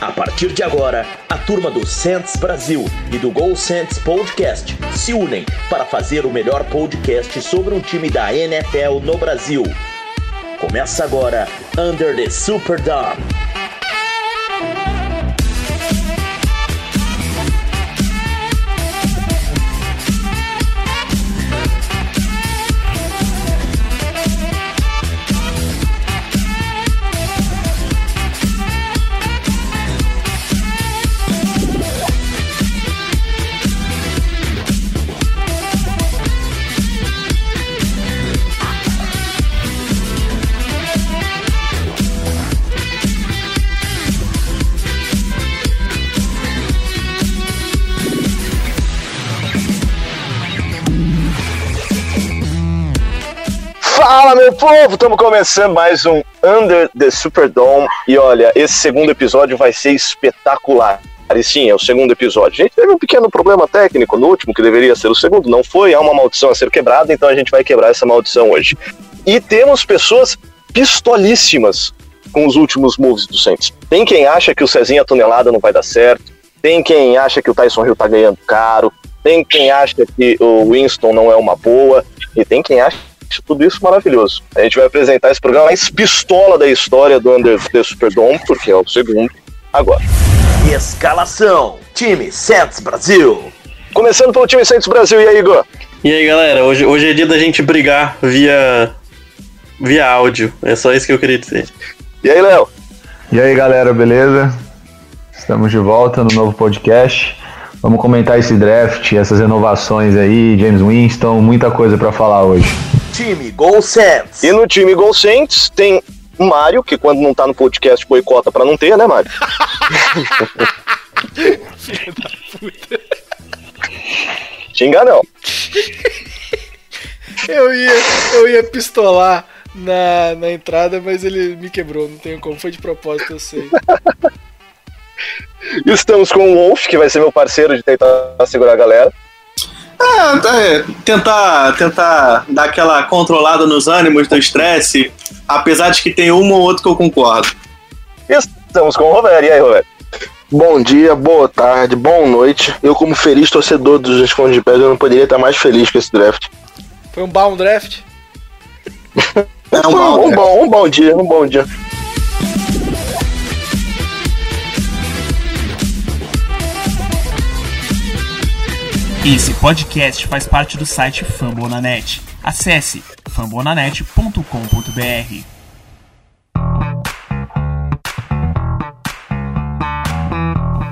A partir de agora, a turma do Saints Brasil e do Gol Saints Podcast se unem para fazer o melhor podcast sobre um time da NFL no Brasil. Começa agora Under the Superdome. Povo! Estamos começando mais um Under the Superdome. E olha, esse segundo episódio vai ser espetacular. E sim, é o segundo episódio. A gente teve um pequeno problema técnico no último, que deveria ser o segundo, não foi. Há uma maldição a ser quebrada, então a gente vai quebrar essa maldição hoje. E temos pessoas pistolíssimas com os últimos moves do Saints. Tem quem acha que o Cezinha tonelada não vai dar certo, tem quem acha que o Tyson Hill tá ganhando caro, tem quem acha que o Winston não é uma boa, e tem quem acha tudo isso maravilhoso. A gente vai apresentar esse programa mais pistola da história do Under the Superdome, porque é o segundo agora. Escalação: Time Saints Brasil. Começando pelo time Santos Brasil, e aí, Igor? E aí, galera, hoje, hoje é dia da gente brigar via, via áudio. É só isso que eu queria dizer. E aí, Léo? E aí, galera, beleza? Estamos de volta no novo podcast. Vamos comentar esse draft, essas renovações aí, James Winston, muita coisa para falar hoje. Time Gol Saints. E no time Gol Saints tem o Mário, que quando não tá no podcast boicota pra não ter, né, Mário? Filho da puta. Xinga não. Eu ia, eu ia pistolar na, na entrada, mas ele me quebrou, não tenho como. Foi de propósito, eu sei. Estamos com o Wolf, que vai ser meu parceiro de tentar segurar a galera. Ah, é, tentar, tentar dar aquela controlada nos ânimos do estresse, apesar de que tem um ou outro que eu concordo. Estamos com o Roberto. E aí, Roberto? Bom dia, boa tarde, boa noite. Eu, como feliz torcedor dos Esconde de Pedra, eu não poderia estar mais feliz com esse draft. Foi um bom draft? É um, uma- um bom, um bom dia, um bom dia. Esse podcast faz parte do site Fambonanet. Acesse fambonanet.com.br.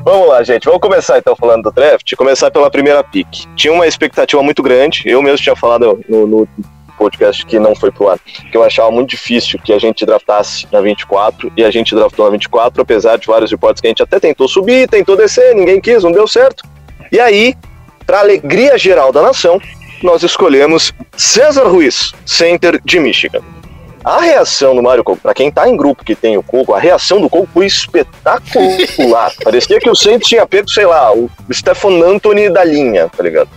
Vamos lá, gente. Vamos começar então falando do draft. Começar pela primeira pick. Tinha uma expectativa muito grande. Eu mesmo tinha falado no, no podcast que não foi pro ar. Que eu achava muito difícil que a gente draftasse na 24. E a gente draftou na 24, apesar de vários reportes que a gente até tentou subir, tentou descer, ninguém quis, não deu certo. E aí, para alegria geral da nação, nós escolhemos César Ruiz, center de Michigan. A reação do Mário Coco, pra quem tá em grupo que tem o Coco, a reação do Coco foi espetacular. Parecia que o Saints tinha pego, sei lá, o Stefan Anthony da linha, tá ligado?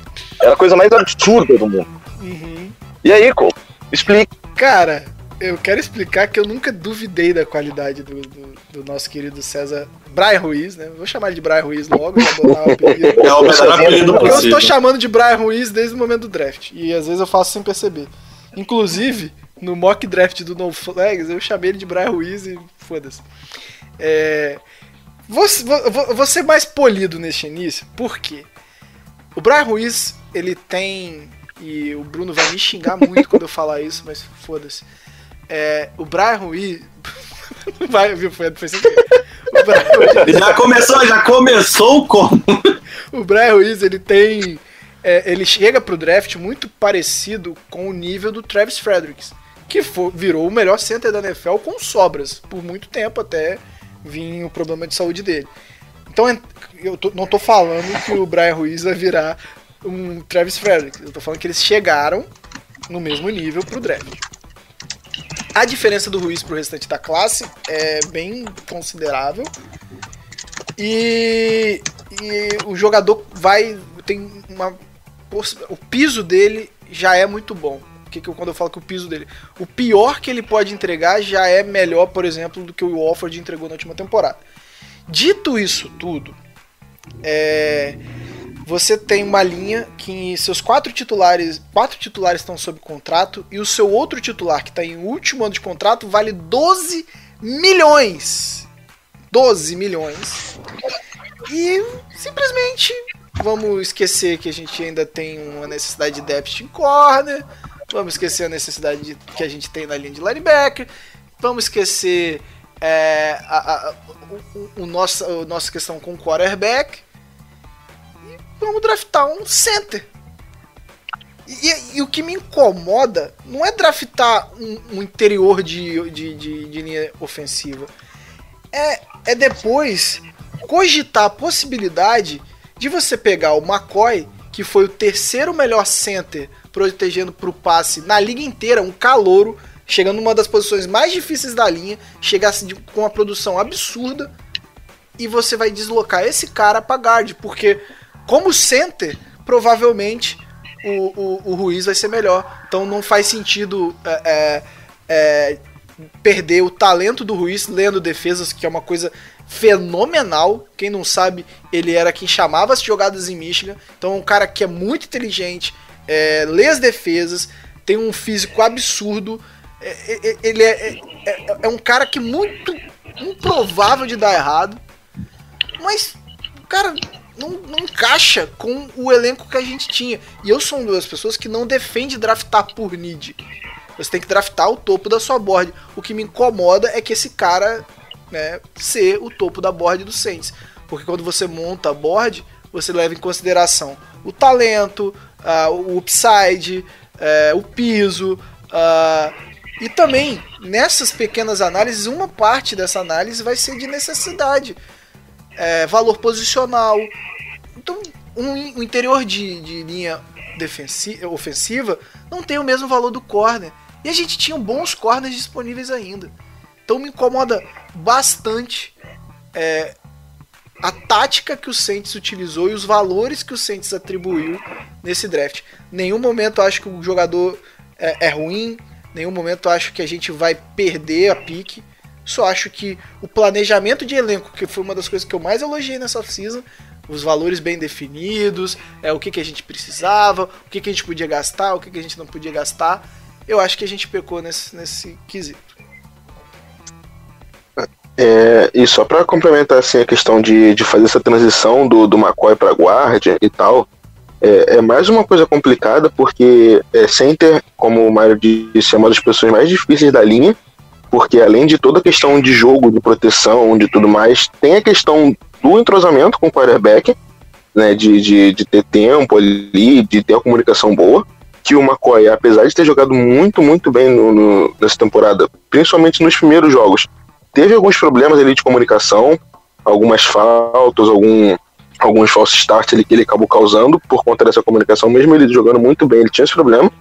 Era a coisa mais absurda do mundo. Uhum. E aí, Coco, explica. Cara, eu quero explicar que eu nunca duvidei da qualidade do, do, do nosso querido César Brian Ruiz, né? Vou chamar ele de Brian Ruiz logo, já botar o apelido. É o melhor apelido Porque eu possível. tô chamando de Brian Ruiz desde o momento do draft. E às vezes eu faço sem perceber. Inclusive, no mock draft do No Flags, eu chamei ele de Brian Ruiz e foda-se. É, vou, vou- vou- vou ser mais polido neste início, por quê? O Brian Ruiz, ele tem. E o Bruno vai me xingar muito quando eu falar isso, mas foda-se. É, o Brian Ruiz. vai, viu? Foi, foi sem Ruiz, Já começou, já começou como? o Brian Ruiz, ele tem. é, ele chega pro draft muito parecido com o nível do Travis Fredericks, que virou o melhor center da NFL com sobras, por muito tempo até vir o problema de saúde dele. Então en- eu tô- não tô falando que o Brian Ruiz vai virar um Travis Fredericks, eu tô falando que eles chegaram no mesmo nível pro draft. A diferença do Ruiz pro restante da classe é bem considerável. E, e o jogador vai. tem uma. O piso dele já é muito bom. que, que quando eu falo que o piso dele. O pior que ele pode entregar já é melhor, por exemplo, do que o Alford entregou na última temporada. Dito isso tudo, é, você tem uma linha que seus quatro titulares, quatro titulares estão sob contrato e o seu outro titular que está em último ano de contrato vale 12 milhões. 12 milhões. E simplesmente vamos esquecer que a gente ainda tem uma necessidade de depth em corner. Vamos esquecer a necessidade de, que a gente tem na linha de linebacker. Vamos esquecer é, a, a, o, o, nosso, a nossa questão com o quarterback. Vamos draftar um center. E, e, o que me incomoda não é draftar um, um interior de, de, de, de, linha ofensiva. É, é depois cogitar a possibilidade de você pegar o McCoy, que foi o terceiro melhor center protegendo para o passe na liga inteira, um calouro, chegando numa das posições mais difíceis da linha, chegasse de, com uma produção absurda, e você vai deslocar esse cara para guard, porque como center, provavelmente o, o, o Ruiz vai ser melhor. Então não faz sentido é, é, é, perder o talento do Ruiz lendo defesas, que é uma coisa fenomenal. Quem não sabe, ele era quem chamava as jogadas em Michigan. Então é um cara que é muito inteligente, é, lê as defesas, tem um físico absurdo. É, é, é ele é, é, um cara que muito improvável de dar errado. Mas, cara, não, não, encaixa com o elenco que a gente tinha. E eu sou uma das pessoas que não defende draftar por need. Você tem que draftar o topo da sua board. O que me incomoda é que esse cara né, ser o topo da board do Saints. Porque quando você monta a board, você leva em consideração o talento, uh, o upside, uh, o piso. Uh, e também, nessas pequenas análises, uma parte dessa análise vai ser de necessidade. É, valor posicional. Então, um, um interior de, de linha defensiva, ofensiva não tem o mesmo valor do corner. E a gente tinha bons corners disponíveis ainda. Então me incomoda bastante é, a tática que o Saints utilizou e os valores que o Saints atribuiu nesse draft. Nenhum momento acho que o jogador é, é ruim, nenhum momento acho que a gente vai perder a pique. Só acho que o planejamento de elenco, que foi uma das coisas que eu mais elogiei nessa off-season, os valores bem definidos, é o que, que a gente precisava, o que, que a gente podia gastar, o que, que a gente não podia gastar. Eu acho que a gente pecou nesse, nesse quesito. É, e só para complementar assim, a questão de, de fazer essa transição do, do McCoy para guarda e tal, é, é, mais uma coisa complicada porque é, center, como o Mário disse, é uma das pessoas mais difíceis da linha, porque além de toda a questão de jogo, de proteção, de tudo mais, tem a questão do entrosamento com o quarterback, né, de, de, de ter tempo ali, de ter a comunicação boa, que o McCoy, apesar de ter jogado muito, muito bem no, no, nessa temporada, principalmente nos primeiros jogos, teve alguns problemas ali de comunicação, algumas faltas, algum, alguns falsos starts ali que ele acabou causando por conta dessa comunicação, mesmo ele jogando muito bem, ele tinha esse problema.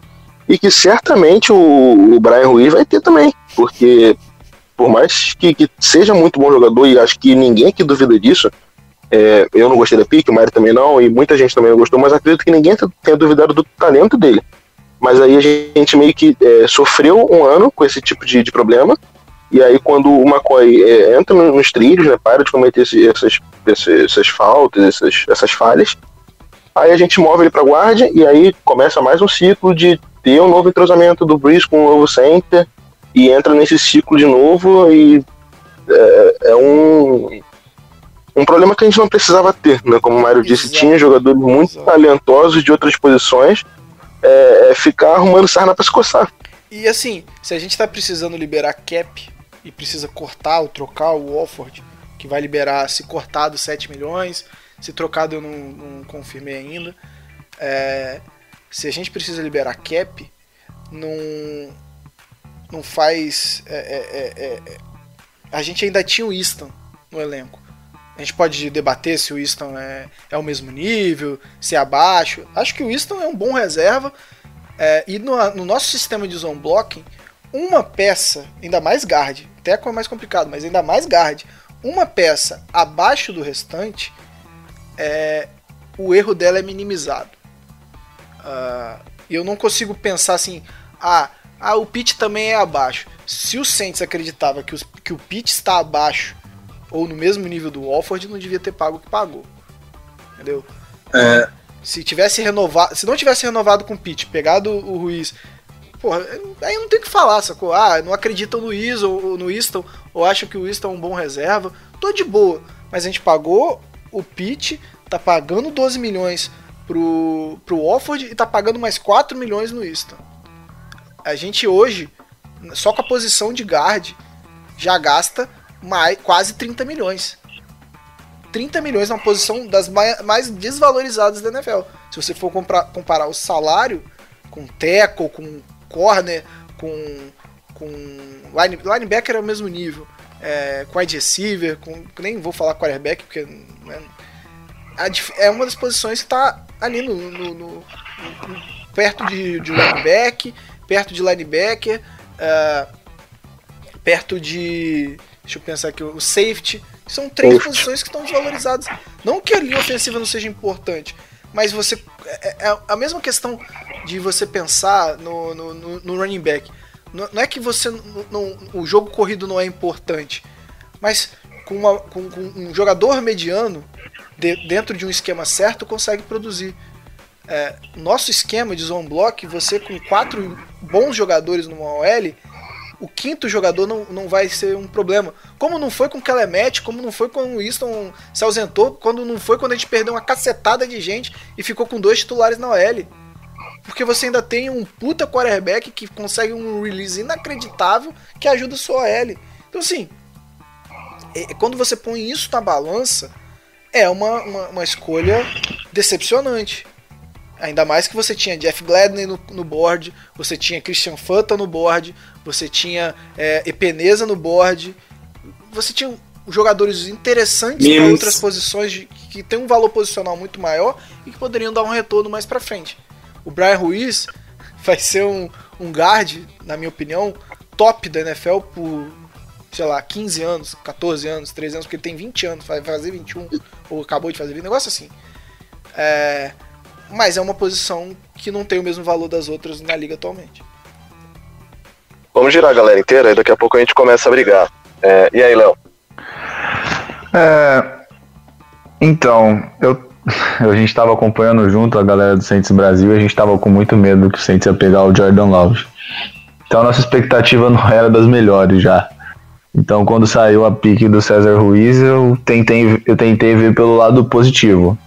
E que certamente o, o Brian Ruiz vai ter também, porque por mais que, que, seja muito bom jogador, e acho que ninguém aqui duvida disso, é, eu não gostei da pique, o Mário também não, e muita gente também não gostou, mas acredito que ninguém tenha duvidado do talento dele. Mas aí a gente meio que é, sofreu um ano com esse tipo de, de problema, e aí, quando o McCoy é, entra nos trilhos, né, para de cometer esse, essas, essas faltas, essas, essas falhas, aí a gente move ele para guarda e aí começa mais um ciclo de ter um novo entrosamento do Breeze com o novo center e entra nesse ciclo de novo e é, é um, um problema que a gente não precisava ter, né? Como o Mário disse, Exato. tinha jogadores muito Exato. talentosos de outras posições, é, é ficar arrumando sarna para se coçar. E assim, se a gente tá precisando liberar cap e precisa cortar ou trocar o Walford, que vai liberar se cortado 7 milhões, se trocado eu não, não confirmei ainda. É, se a gente precisa liberar cap, não, não faz. É, é, é, é a gente ainda tinha o Easton no elenco. A gente pode debater se o Easton é, é o mesmo nível, se é abaixo. Acho que o Easton é um bom reserva. É, e no, no, nosso sistema de zone blocking, uma peça, ainda mais guard, Teco é mais complicado, mas ainda mais guard. Uma peça abaixo do restante, é, o erro dela é minimizado. Uh, eu não consigo pensar assim, Ah, ah, o pitch também é abaixo. Se o Saints acreditava que, os, que o pitch está abaixo ou no mesmo nível do Walford, não devia ter pago o que pagou. Entendeu? É, Se tivesse renovado, se não tivesse renovado com o pitch, pegado o Ruiz, porra, aí não tem o que falar, sacou? Ah, não acreditam no Wiz ou no Easton, ou acham que o Easton é um bom reserva. Tô de boa, mas a gente pagou o pitch, tá pagando 12 milhões pro, pro Walford e tá pagando mais 4 milhões no Easton. A gente hoje, só com a posição de guard, já gasta mais, quase 30 milhões. 30 milhões na posição das mai- mais desvalorizadas da NFL. Se você for comprar- comparar o salário com tackle, com corner, com, com line, linebacker é o mesmo nível, é, com wide receiver, com, nem vou falar quarterback, porque né, é uma das posições que está ali no, no- no- no- perto de, de linebacker, perto de linebacker, ah, perto de. Deixa eu pensar aqui, o safety. São três posições que estão desvalorizadas. Não que a linha ofensiva não seja importante, mas você. É, é a mesma questão de você pensar no, no, no- running back. Não, não é que você. não- o jogo corrido não é importante, mas com, uma- com- com um jogador mediano, de- dentro de um esquema certo, consegue produzir. É, nosso esquema de zone block, você com quatro bons jogadores numa OL, o quinto jogador não, não vai ser um problema. Como não foi com o Kelemet, como não foi quando o Winston se ausentou, quando não foi quando a gente perdeu uma cacetada de gente e ficou com dois titulares na OL. Porque você ainda tem um puta quarterback que consegue um release inacreditável que ajuda a sua OL. Então assim, é- quando você põe isso na balança, é uma, uma, uma escolha decepcionante. Ainda mais que você tinha Jeff Gladney no, no board, você tinha Christian Fanta no board, você tinha é, Epeneza no board, você tinha jogadores interessantes para Mims. outras posições de- que tem um valor posicional muito maior e que poderiam dar um retorno mais para frente. O Brian Ruiz vai ser um, um guard, na minha opinião, top da NFL por, sei lá, 15 anos, 14 anos, 13 anos, porque ele tem 20 anos, vai fazer 21, ou acabou de fazer 20, negócio assim. É, mas é uma posição que não tem o mesmo valor das outras na liga atualmente. Vamos girar a galera inteira e daqui a pouco a gente começa a brigar. É, e aí, Léo? É, então, eu, a gente estava acompanhando junto a galera do Saints Brasil e a gente estava com muito medo que o Saints ia pegar o Jordan Love. Então a nossa expectativa não era das melhores já. Então quando saiu a pique do César Ruiz, eu tentei, eu tentei ver pelo lado positivo.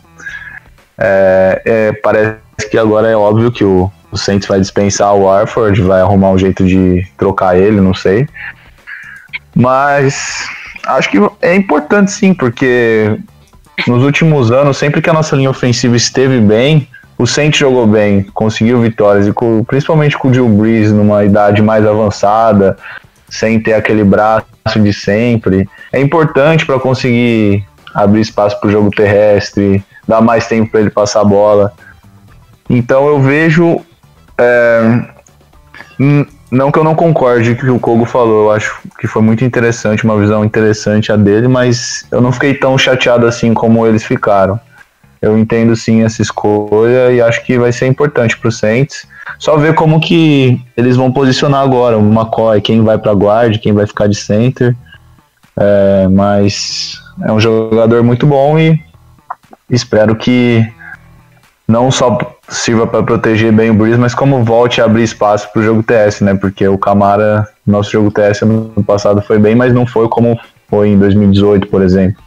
É, é, parece que agora é óbvio que o, o Saints vai dispensar o Warford, vai arrumar um jeito de trocar ele, não sei. Mas acho que é importante sim, porque nos últimos anos, sempre que a nossa linha ofensiva esteve bem, o Saints jogou bem, conseguiu vitórias, e com- principalmente com o Drew Brees numa idade mais avançada, sem ter aquele braço de sempre. É importante para conseguir abrir espaço para o jogo terrestre, dar mais tempo para ele passar a bola. Então eu vejo. é, Não que eu não concorde com o que o Kogo falou, eu acho que foi muito interessante, uma visão interessante a dele, mas eu não fiquei tão chateado assim como eles ficaram. Eu entendo sim essa escolha e acho que vai ser importante pro Saints. Só ver como que eles vão posicionar agora, o McCoy, quem vai pra guard, quem vai ficar de center. É, mas é um jogador muito bom e espero que não só sirva para proteger bem o Breeze, mas como volte a abrir espaço para o jogo TS, né? Porque o Camara, nosso jogo TS no ano passado foi bem, mas não foi como foi em 2018, por exemplo.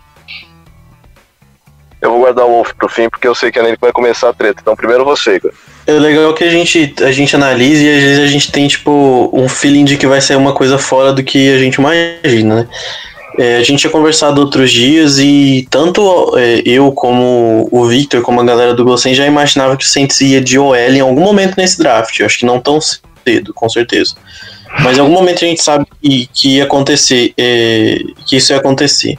Eu vou guardar o Wolf pro fim, porque eu sei que é nele que vai começar a treta. Então, primeiro você, Igor. É legal que a gente, a gente analise e às vezes a gente tem, tipo, um feeling de que vai ser uma coisa fora do que a gente imagina, né? É, a gente tinha conversado outros dias e tanto é, eu como o Victor, como a galera do Gossen já imaginava que o Saints ia de OL em algum momento nesse draft. Eu acho que não tão cedo, com certeza. Mas em algum momento a gente sabe que, que ia acontecer, é, que isso ia acontecer.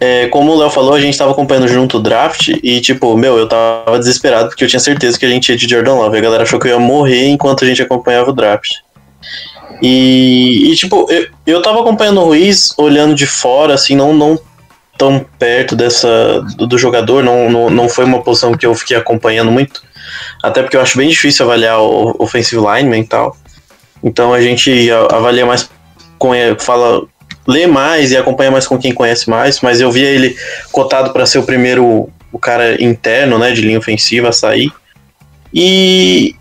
É, como o Léo falou, a gente tava acompanhando junto o draft e, tipo, meu, eu tava desesperado porque eu tinha certeza que a gente ia de Jordan Love. A galera achou que eu ia morrer enquanto a gente acompanhava o draft. E, e, tipo, eu, eu tava acompanhando o Ruiz, olhando de fora, assim, não, não tão perto dessa do, do jogador, não, não, não foi uma posição que eu fiquei acompanhando muito. Até porque eu acho bem difícil avaliar o offensive lineman e tal. Então a gente avalia mais com fala lê mais e acompanha mais com quem conhece mais, mas eu via ele cotado para ser o primeiro o cara interno, né, de linha ofensiva a sair. E,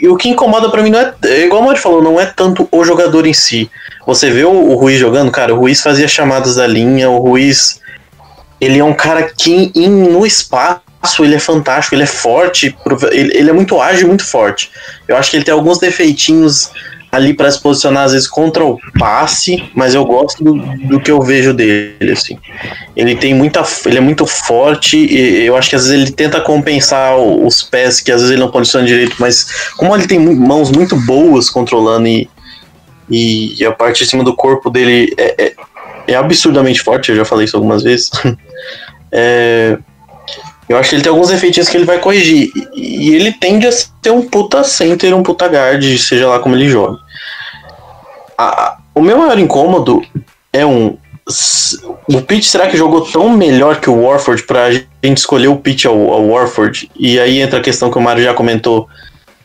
e o que incomoda para mim não é, é, igual o Mori falou, não é tanto o jogador em si. Você vê o, o, Ruiz jogando, cara, o Ruiz fazia chamadas da linha, o Ruiz ele é um cara que em, no espaço ele é fantástico, ele é forte, ele, ele é muito ágil, muito forte. Eu acho que ele tem alguns defeitinhos ali para se posicionar às vezes contra o passe, mas eu gosto do, do, que eu vejo dele assim. Ele tem muita, ele é muito forte e eu acho que às vezes ele tenta compensar os pés que às vezes ele não posiciona direito, mas como ele tem mãos muito boas controlando e, e, a parte de cima do corpo dele é, é, é absurdamente forte, eu já falei isso algumas vezes. é, eu acho que ele tem alguns efeitos que ele vai corrigir. E ele tende a ser um puta center, um puta guard, seja lá como ele joga. O meu maior incômodo é um. O Pitt será que jogou tão melhor que o Warford pra gente escolher o Pitt ao, ao Warford? E aí entra a questão que o Mário já comentou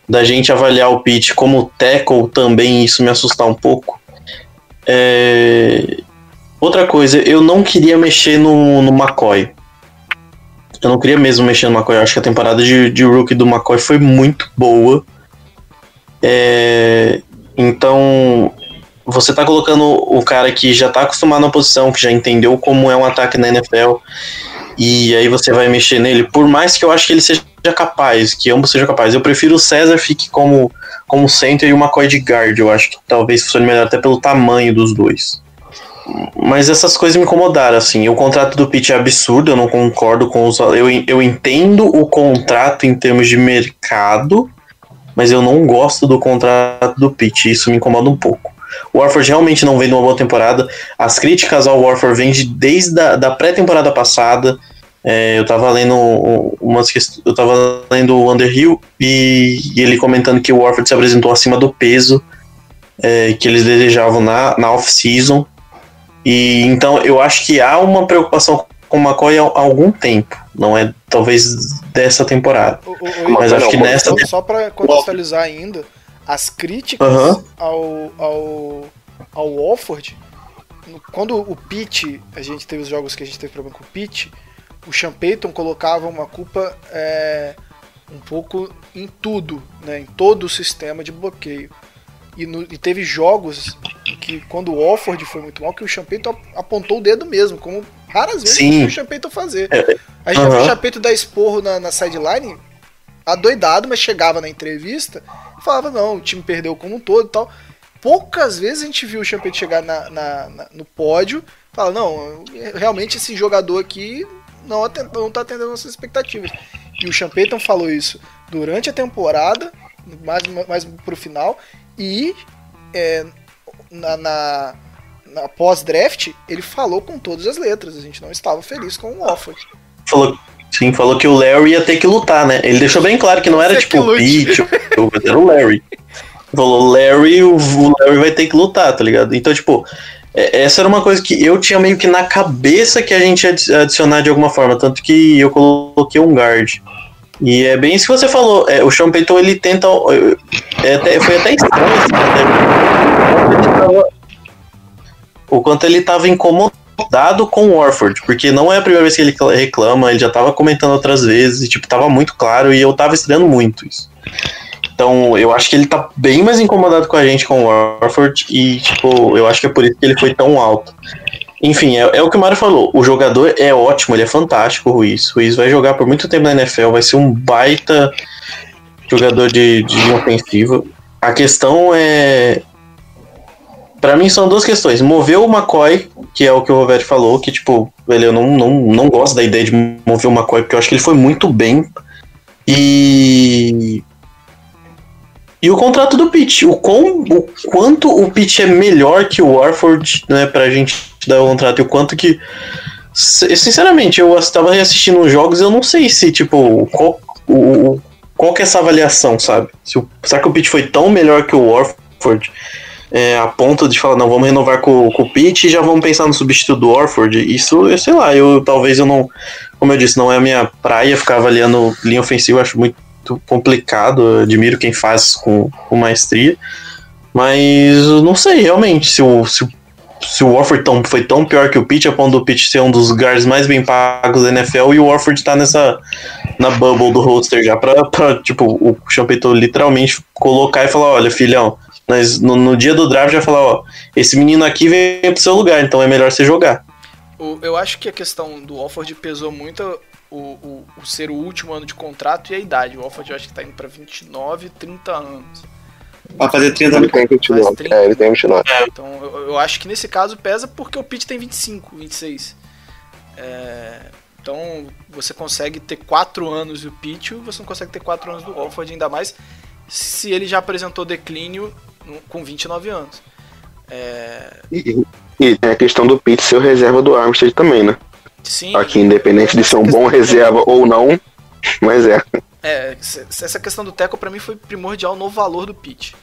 da gente avaliar o Pitt como tackle também, isso me assustar um pouco. É... Outra coisa, eu não queria mexer no, no McCoy. Eu não queria mesmo mexer no McCoy. Eu acho que a temporada de, de rookie do McCoy foi muito boa. É, então, você tá colocando o cara que já tá acostumado na posição, que já entendeu como é um ataque na NFL, e aí você vai mexer nele, por mais que eu acho que ele seja capaz, que ambos sejam capazes. Eu prefiro o César fique como, como center e o McCoy de guard. Eu acho que talvez funcione melhor até pelo tamanho dos dois. Mas essas coisas me incomodaram, assim. O contrato do Pitt é absurdo, eu não concordo com os. Eu, eu entendo o contrato em termos de mercado, mas eu não gosto do contrato do Pitt. Isso me incomoda um pouco. O Warford realmente não vem de uma boa temporada. As críticas ao Warford vêm de, desde a da pré-temporada passada. É, eu tava lendo umas eu tava lendo o Underhill e, e ele comentando que o Warford se apresentou acima do peso é, que eles desejavam na, na off-season. E então eu acho que há uma preocupação com o McCoy há algum tempo. Não é talvez dessa temporada. O, o, mas acho que nessa. Só, só para contextualizar ainda, as críticas uhum. ao, ao, ao Walford, quando o Pitt, a gente teve os jogos que a gente teve problema com o Pitt, o Sean Payton colocava uma culpa é, um pouco em tudo, né, em todo o sistema de bloqueio. E, no, e, teve jogos que, quando o Alford foi muito mal, que o Champeito apontou o dedo mesmo, como raras vezes Sim. o Champeito fazer. É. A gente uhum. viu o Champeito dar esporro na, na sideline, adoidado, mas chegava na entrevista e falava: não, o time perdeu como um todo e tal. Poucas vezes a gente viu o Champeito chegar na, na, na, no pódio e falar: não, realmente esse jogador aqui não, não tá atendendo nossas expectativas. E o Champeyton falou isso durante a temporada, mais, mais pro final, e é, na, na, na pós-draft, ele falou com todas as letras. A gente não estava feliz com o offer. Falou, sim, falou que o Larry ia ter que lutar, né? Ele deixou bem claro que não era tipo o Pete, era o Larry. Falou, Larry, o Larry vai ter que lutar, tá ligado? Então, tipo, é, essa era uma coisa que eu tinha meio que na cabeça que a gente ia adicionar de alguma forma, tanto que eu coloquei um guard. E é bem isso que você falou. É, o Sean Payton, ele tenta. É, até, foi até estranho assim, né? O quanto ele estava incomodado com o Warford, porque não é a primeira vez que ele reclama, ele já estava comentando outras vezes, e tipo, tava muito claro, e eu tava estranhando muito isso. Então, eu acho que ele tá bem mais incomodado com a gente com o Warford, e tipo, eu acho que é por isso que ele foi tão alto. Enfim, é, é, o que o Mário falou. O jogador é ótimo, ele é fantástico, o Ruiz. O Ruiz vai jogar por muito tempo na NFL, vai ser um baita jogador de, de ofensiva. A questão é. Para mim são duas questões. Mover o McCoy, que é o que o Roberto falou, que tipo, ele, eu não, não, não gosto da ideia de mover o McCoy, porque eu acho que ele foi muito bem. E e o contrato do Pitt, o, quão, o quanto o Pitt é melhor que o Warford, né, pra gente dar o contrato, e o quanto que. Sinceramente, eu estava assistindo os jogos eu não sei se, tipo, qual, o, qual que é essa avaliação, sabe? Se o, será que o Pitt foi tão melhor que o Warford é, a ponto de falar, não, vamos renovar com, com o Pitt e já vamos pensar no substituto do Warford? Isso, eu sei lá, eu talvez eu não. Como eu disse, não é a minha praia ficar avaliando linha ofensiva, acho muito complicado. Admiro quem faz com, com maestria. Mas não sei realmente se o, se, o- se o Warford tão, foi tão pior que o Pitt, a ponto do Pitt ser um dos guards mais bem pagos da NFL e o Warford tá nessa. na bubble do roster já. Pra, pra tipo, o Champeito literalmente colocar e falar: olha, filhão, nós, no, no dia do draft já falar: ó, esse menino aqui vem pro seu lugar, então é melhor você jogar. Eu acho que a questão do Alford pesou muito o, o, o ser o último ano de contrato e a idade. O Alford eu acho que tá indo pra 29, 30 anos. Pra fazer 30 Ele tem 29. Mais 30. É, ele tem 29. Então eu, eu acho que nesse caso pesa porque o Pitt tem 25, 26. É, então você consegue ter 4 anos do Pitt, você não consegue ter 4 anos do Alford, ainda mais se ele já apresentou declínio com 29 anos. É, E, e tem a questão do Pitt ser o reserva do Armstead também, né? sim, Aqui, independente de ser um bom reserva ou não, mas é. É, essa questão do Teco pra mim foi primordial no valor do Pitt.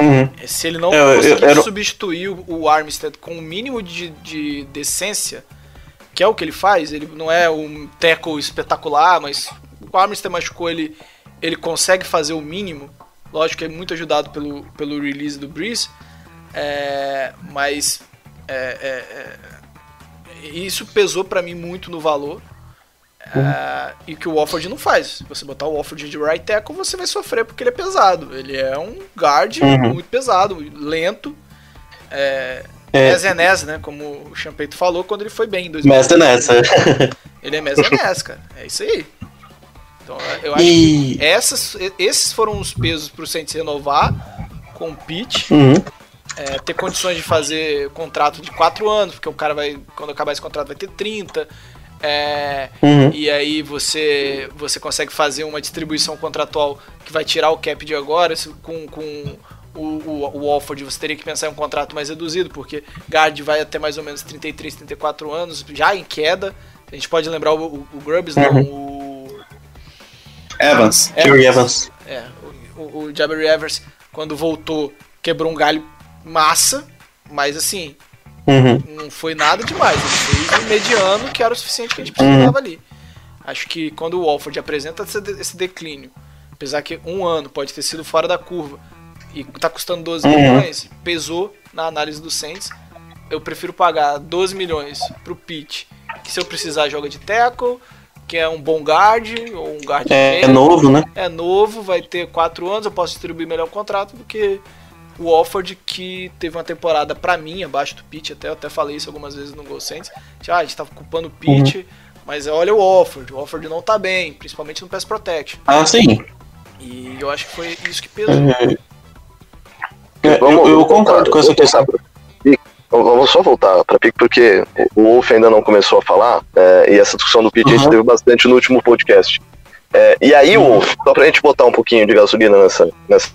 Uhum. É, Se ele não É, eu- conseguir eu- substituir o- Armstead com o mínimo de, de decência, que é o que ele faz, ele não é um tackle espetacular, mas o Armstead machucou ele, ele consegue fazer o mínimo. Lógico que é muito ajudado pelo, pelo release do Breeze, é, mas é, é, é, isso pesou pra mim muito no valor. É, e que o Wofford não faz. Se você botar o Wofford de right tackle, você vai sofrer porque ele é pesado. Ele é um guard Uhum. muito pesado, lento. É, É. Mezenez, né? Como o Champeito falou quando ele foi bem em 2000. Mestre nessa. Ele é Mezenez, cara. É isso aí. Então eu acho E- que essas, esses foram os pesos pro Saints renovar com o Pitt. Uhum. É, ter condições de fazer contrato de 4 anos, porque o cara vai, quando acabar esse contrato, vai ter 30. É, Uhum. E aí você, você consegue fazer uma distribuição contratual que vai tirar o cap de agora, se- com, com o, o, o Alford você teria que pensar em um contrato mais reduzido, porque Guard vai até mais ou menos 33, 34 anos, já em queda. A gente pode lembrar o, o, o Grubbs, não, o, Evans. Jerry Evans. é, o, o, o Jabari Evers, quando voltou, quebrou um galho massa, mas assim, Uhum. não foi nada demais. Ele fez um mediano que era o suficiente que a gente precisava ali. Acho que quando o Walford apresenta esse, de- esse declínio, apesar que um ano pode ter sido fora da curva e tá custando 12 Uhum. milhões, pesou na análise do Saints. Eu prefiro pagar 12 milhões pro Pitt, que se eu precisar joga de tackle, que é um bom guard ou um guard É, meio. novo, né? É novo, vai ter 4 anos, eu posso distribuir melhor o contrato do que o Alford, que teve uma temporada pra mim, abaixo do Pitt, até, eu até falei isso algumas vezes no Gol Saints. Ah, a gente tava culpando o Pitt, mas olha o Alford, o Alford não tá bem, principalmente no Pass Protection. Ah, sim. E eu acho que foi isso que pesou. É, eu, eu concordo com essa questão. Vamos só voltar para Pique, porque o Wolf ainda não começou a falar, é, e essa discussão do Pique a gente Uhum. teve bastante no último podcast. É, e aí, Wolf, só pra gente botar um pouquinho de gasolina nessa, nessa,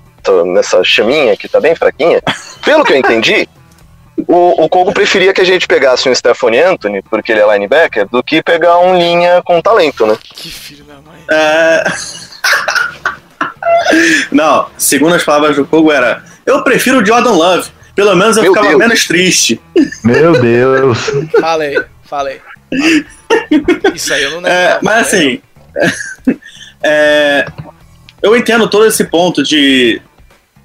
nessa chaminha que tá bem fraquinha, pelo que eu entendi, o, o Kogo preferia que a gente pegasse um Stephanie Anthony, porque ele é linebacker, do que pegar um linha com talento, né? Que filho da mãe. É... Não, segundo as palavras do Kogo era eu prefiro o Jordan Love. Pelo menos eu Meu ficava Deus. menos triste. Meu Deus. Falei, falei. Isso aí eu não lembro. É, mas assim, é, eu entendo todo esse ponto de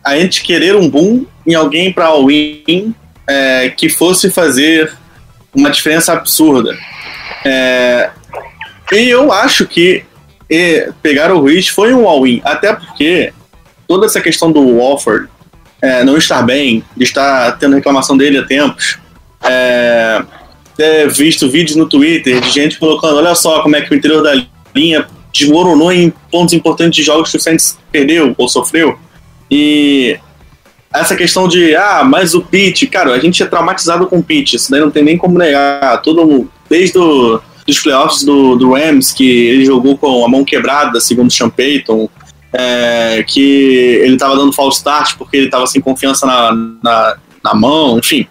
a gente querer um boom em alguém para all-in é, que fosse fazer uma diferença absurda. É, e eu acho que pegar o Ruiz foi um all-in, até porque toda essa questão do Walford é, não estar bem, de estar tendo reclamação dele há tempos, é, ter visto vídeos no Twitter de gente colocando, olha só como é que o interior da linha desmoronou em pontos importantes de jogos que o Saints perdeu ou sofreu. E essa questão de, ah, mas o Pitt, cara, a gente é traumatizado com o Pitt, isso daí não tem nem como negar. Todo, desde o, dos playoffs do, do Rams, que ele jogou com a mão quebrada, segundo o Sean Payton, é, que ele tava dando false start porque ele tava sem confiança na, na, na mão, enfim.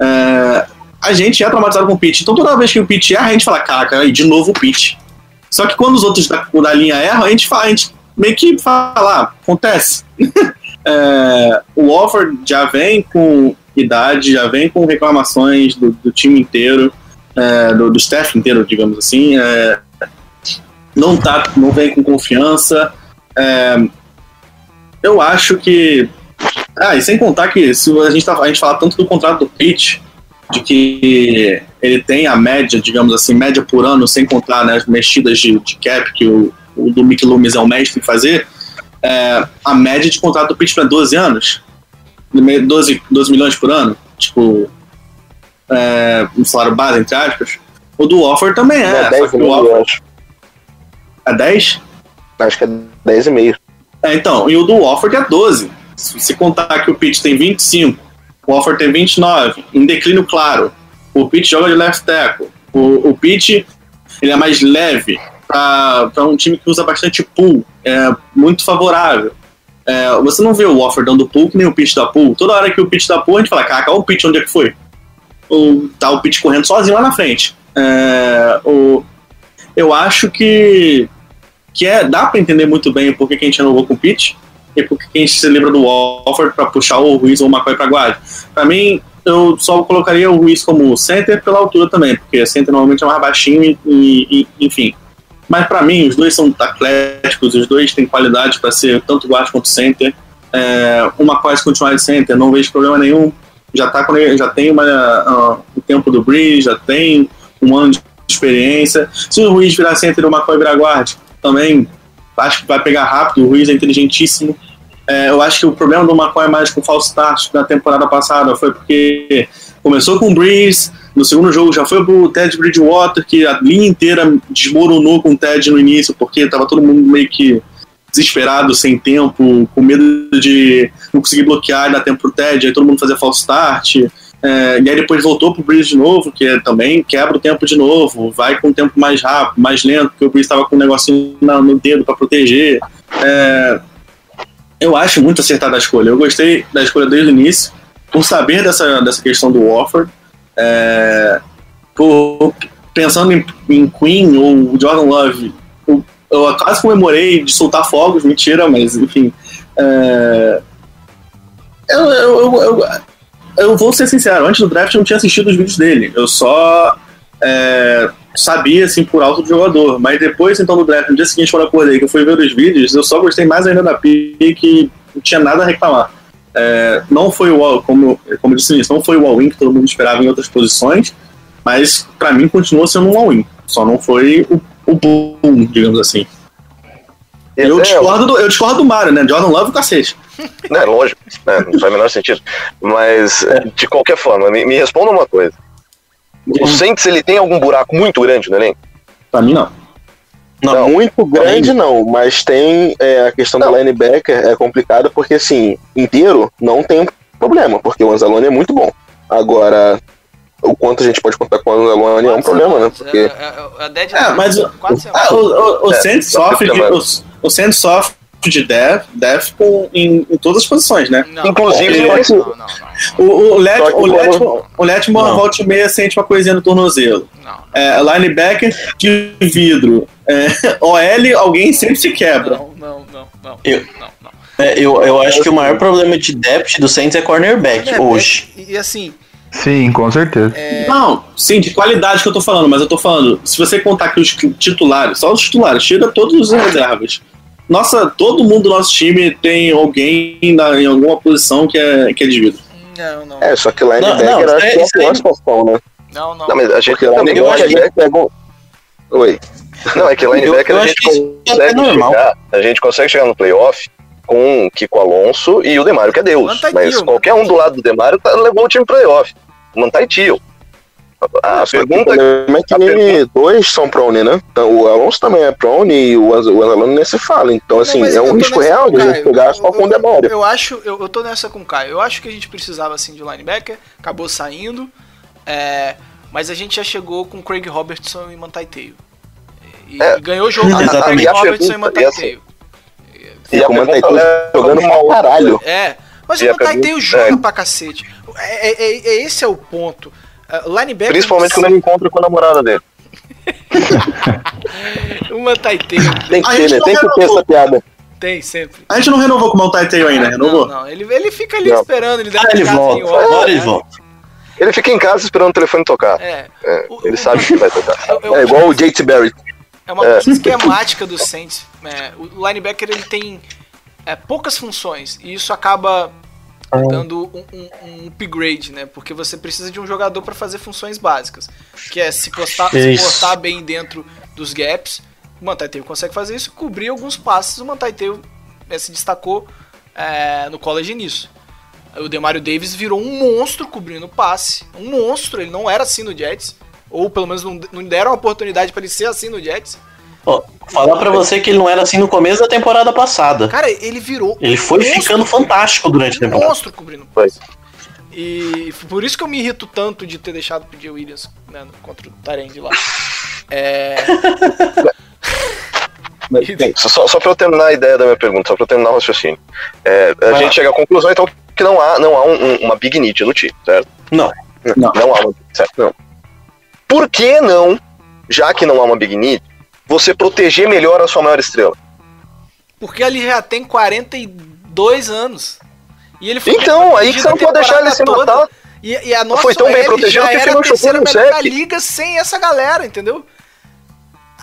É, a gente é traumatizado com o Pitt. Então toda vez que o Pitt erra, a gente fala, caraca, de novo o Pitt. Só que quando os outros da, da linha erram, a gente, fala, a gente meio que fala, ah, acontece. É, o Wofford já vem com idade, já vem com reclamações do, do time inteiro, é, do, do staff inteiro, digamos assim. é, não, tá, não vem com confiança. É, eu acho que. Ah, e sem contar que se a gente, tá, a gente fala tanto do contrato do Pitt, de que ele tem a média, digamos assim, média por ano, sem contar né, as mexidas de, de cap que o, o do Mick Loomis é o mestre em fazer, é, a média de contrato do Pitt para 12 anos, 12, 12 milhões por ano, tipo, é, um salário base, entre aspas, o do Offer também é. é 10 só que o eu Offer acho. é 10? Acho que é 10,5. É, então, e o do Wofford é 12. Se você contar que o Pitt tem 25, o Wofford tem 29, em declínio claro. O Pitt joga de left tackle. O, o Pitt ele é mais leve para um time que usa bastante pull. É muito favorável. É, você não vê o Wofford dando pull que nem o Pitt dá pull. Toda hora que o Pitt dá pull, a gente fala, caraca, olha o Pitt, onde é que foi? O, tá o Pitt correndo sozinho lá na frente. É, o, eu acho que que é, dá para entender muito bem por que a gente renovou com o Pitt e por que a gente se lembra do Walford para puxar o Ruiz ou o McCoy para guarda. Para mim, eu só colocaria o Ruiz como center pela altura também, porque center normalmente é mais baixinho e, e- e- enfim. Mas para mim, os dois são atléticos, os dois têm qualidade para ser tanto guarda quanto center. É, o McCoy se continuar de center, não vejo problema nenhum. Já, tá com, já tem uma, ah, o tempo do Breeze, já tem um ano de experiência. Se o Ruiz virar center e o McCoy virar guarda, também acho que vai pegar rápido. O Ruiz é inteligentíssimo. É, eu acho que o problema do McCoy mais com o false start na temporada passada foi porque começou com o Breeze, no segundo jogo já foi pro Ted Bridgewater, que a linha inteira desmoronou com o Ted no início, porque tava todo mundo meio que desesperado, sem tempo, com medo de não conseguir bloquear e dar tempo pro Ted, aí todo mundo fazia false start. É, e aí depois voltou pro Breeze de novo, que é, também quebra o tempo de novo, vai com o tempo mais rápido, mais lento, porque o Breeze estava com um negocinho no dedo para proteger. É, eu acho muito acertada a escolha. Eu gostei da escolha desde o início, por saber dessa, dessa questão do offer, é, por, pensando em, em Queen ou Jordan Love, eu, eu quase comemorei de soltar fogos, mentira, mas enfim. é, eu, eu, eu, eu, vou ser sincero, antes do draft eu não tinha assistido os vídeos dele. Eu só é, sabia, assim, por alto do jogador. Mas depois, então, do draft, no dia seguinte, quando eu acordei, que eu fui ver os vídeos, eu só gostei mais ainda da pique e não tinha nada a reclamar. É, não foi o all, como, como eu disse nisso, não foi o all-in que todo mundo esperava em outras posições, mas pra mim continuou sendo um all-in. Só não foi o, o boom, digamos assim. Eu É, discordo, do, eu discordo do Mario, né? Jordan Love o cacete. Né, lógico, né, não faz o menor sentido. Mas, de qualquer forma, me, me responda uma coisa. O Saints, ele tem algum buraco muito grande no elenco? Pra mim, não. Não, Muito grande não, mas tem é, a questão Não. do linebacker é complicada porque assim, inteiro não tem problema, porque o Anzalone é muito bom. Agora, o quanto a gente pode contar com o Anzalone é um problema, né? Porque É, é, é, É, mas o- quatro Ah, semanas. o, o, o É, sofre de, o, sofre de death, death com, em, em todas as posições, né? Não, Inclusive, não, não, não, não, O, o, Let, o, Letmore, o Letmore Não. volta e meia sente uma coisinha no tornozelo. não. É, linebacker de vidro. É, OL, alguém sempre se quebra. Não, não, não, não, Eu- não, não. É, eu, eu acho que o maior problema de depth do Saints é cornerback Cornerback, hoje. E, assim, Sim, com certeza. Não, sim, de qualidade que eu tô falando, mas eu tô falando, se você contar que os titulares, só os titulares, tira todos os reservas. Nossa, todo mundo do nosso time tem alguém na- em alguma posição que é, que é de vidro. não, não. é, só que linebacker não, acho que é a pior situação, né? Não, não. Não, mas a gente também linebacker acho a que- gente pega um... Oi. Não, é que linebacker Eu- eu a gente é consegue normal. chegar, a gente consegue chegar no playoff com o Kiko Alonso e o Demário, que é Deus. Mantai Mas Tio, qualquer um do lado do Demário tá, levou o time pro playoff. Mantai Tio. A Só que o pergunta é que a pergunta- dois são prone, né? Então, o Alonso também é prone e o o Anzalone nem se fala. Então, assim, Não, é um risco real de a gente pegar só com o eu- Demário. Eu acho, eu, eu tô nessa com o Caio. Eu acho que a gente precisava assim de linebacker, acabou saindo. é, mas a gente já chegou com Craig Robertson e Mantai Teio. E, É. e ganhou o jogo com Exatamente. Craig E a Robertson e pergunta- Mantai e a com o Mantai pergunta Teio leva jogando uma outra- caralho. É, mas E o a Mantai pergunta- Teio joga é. pra cacete. É, é- é- é esse é o ponto. Uh, linebacker. Principalmente quando ele encontra com a namorada dele. O Mantai Teio Tem que A ter, gente né? não Tem que ter essa piada. tem sempre. A gente não renovou com o Maltaiteio ainda, renovou? Não, não, ele, ele fica ali Não. esperando, ele deve Ah, ele volta. assim, ó, Agora ele né? volta. Ele fica em casa esperando o telefone tocar. É. É, O- ele o- sabe que vai tocar. Eu- eu É igual o JT Barrett. É uma coisa esquemática do Saints. É, o linebacker ele tem é, poucas funções e isso acaba dando um, um, um upgrade, né? Porque você precisa de um jogador para fazer funções básicas, que é se postar, se portar bem dentro dos gaps. O Mantaiteu consegue fazer isso, cobrir alguns passes. O Mantaiteu eh, se destacou é, no college nisso. O Demario Davis virou um monstro cobrindo passe, um monstro. Ele não era assim no Jets, ou pelo menos não, não deram a oportunidade para ele ser assim no Jets. Ó, falar pra você que ele não era assim no começo da temporada passada. Cara, ele virou Ele foi monstro. ficando fantástico durante a um temporada. monstro cobrindo Foi. passe. E por isso que eu me irrito tanto de ter deixado o PJ Williams né, contra o Tarend lá. É, só, só pra eu terminar a ideia da minha pergunta, só pra eu terminar o raciocínio. É, a Vai gente lá. chega à conclusão, então, que não há, não há um- um- uma big need no time, certo? Não. Não. Não há uma certo? Não. Por que não, já que não há uma big need, você proteger melhor a sua maior estrela? porque ele já tem 42 anos. E ele foi Então, aí que você não pode deixar ele se toda. matar. E, e a nossa Foi tão bem protegido que era ele a machucou terceira no melhor da liga sem essa galera, entendeu?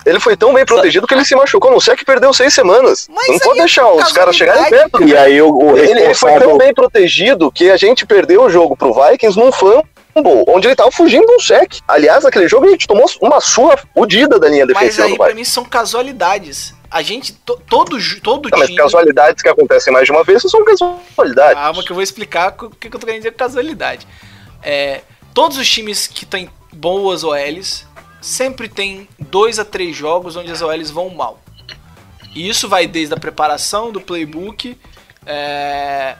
Ele foi tão bem protegido que ele se machucou no SEC e perdeu seis semanas. Mas não pode é deixar os caras chegarem perto. E aí o, o Ele, ele foi tão responsável. bem protegido que a gente perdeu o jogo pro Vikings num fumble, onde ele tava fugindo de um sec. Aliás, naquele jogo a gente tomou uma surra fodida da linha Mas defensiva aí do pra mim são casualidades. A gente, to- todo, todo Não, mas time... casualidades que acontecem mais de uma vez são casualidades. Calma que eu vou explicar o que, que eu tô querendo dizer com casualidade. É, todos os times que têm boas OLs sempre tem dois a três jogos onde as OLs vão mal. E isso vai desde a preparação do playbook, é,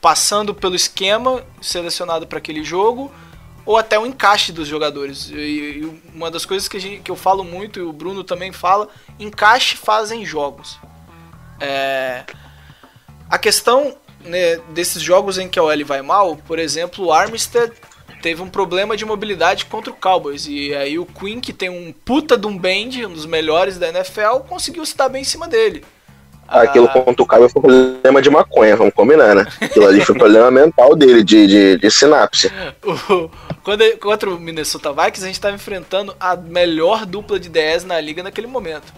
passando pelo esquema selecionado para aquele jogo, ou até o encaixe dos jogadores. E, e uma das coisas que, gente- que eu falo muito, e o Bruno também fala, encaixe fazem jogos. É, a questão né, desses jogos em que a OL vai mal, por exemplo, o Armstead teve um problema de mobilidade contra o Cowboys. E aí o Quinn, que tem um puta de um bend, um dos melhores da NFL, conseguiu se dar bem em cima dele. Aquilo Ah, contra o Caio foi problema de maconha, vamos combinar, né? Aquilo ali foi problema mental dele, de, de, de sinapse. o- quando, ele- contra o Minnesota Vikings, a gente estava enfrentando a melhor dupla de DS na liga naquele momento.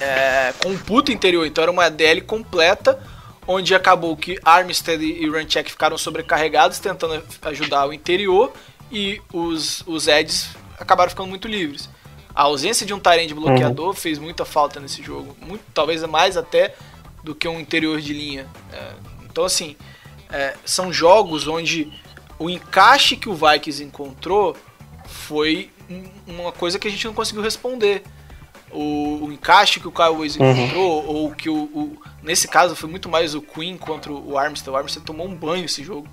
É, com um puto interior, então era uma DL completa, onde acabou que Armstead e Runcheck ficaram sobrecarregados tentando ajudar o interior e os, os Eds acabaram ficando muito livres. A ausência de um Tyrande bloqueador fez muita falta nesse jogo, muito, talvez mais até do que um interior de linha. É, então, assim, é, são jogos onde o encaixe que o Vikings encontrou foi um- uma coisa que a gente não conseguiu responder. O, o encaixe que o Cowboys encontrou, ou que o, o- Nesse caso foi muito mais o Queen contra o Armstead. O Armstead tomou um banho esse jogo.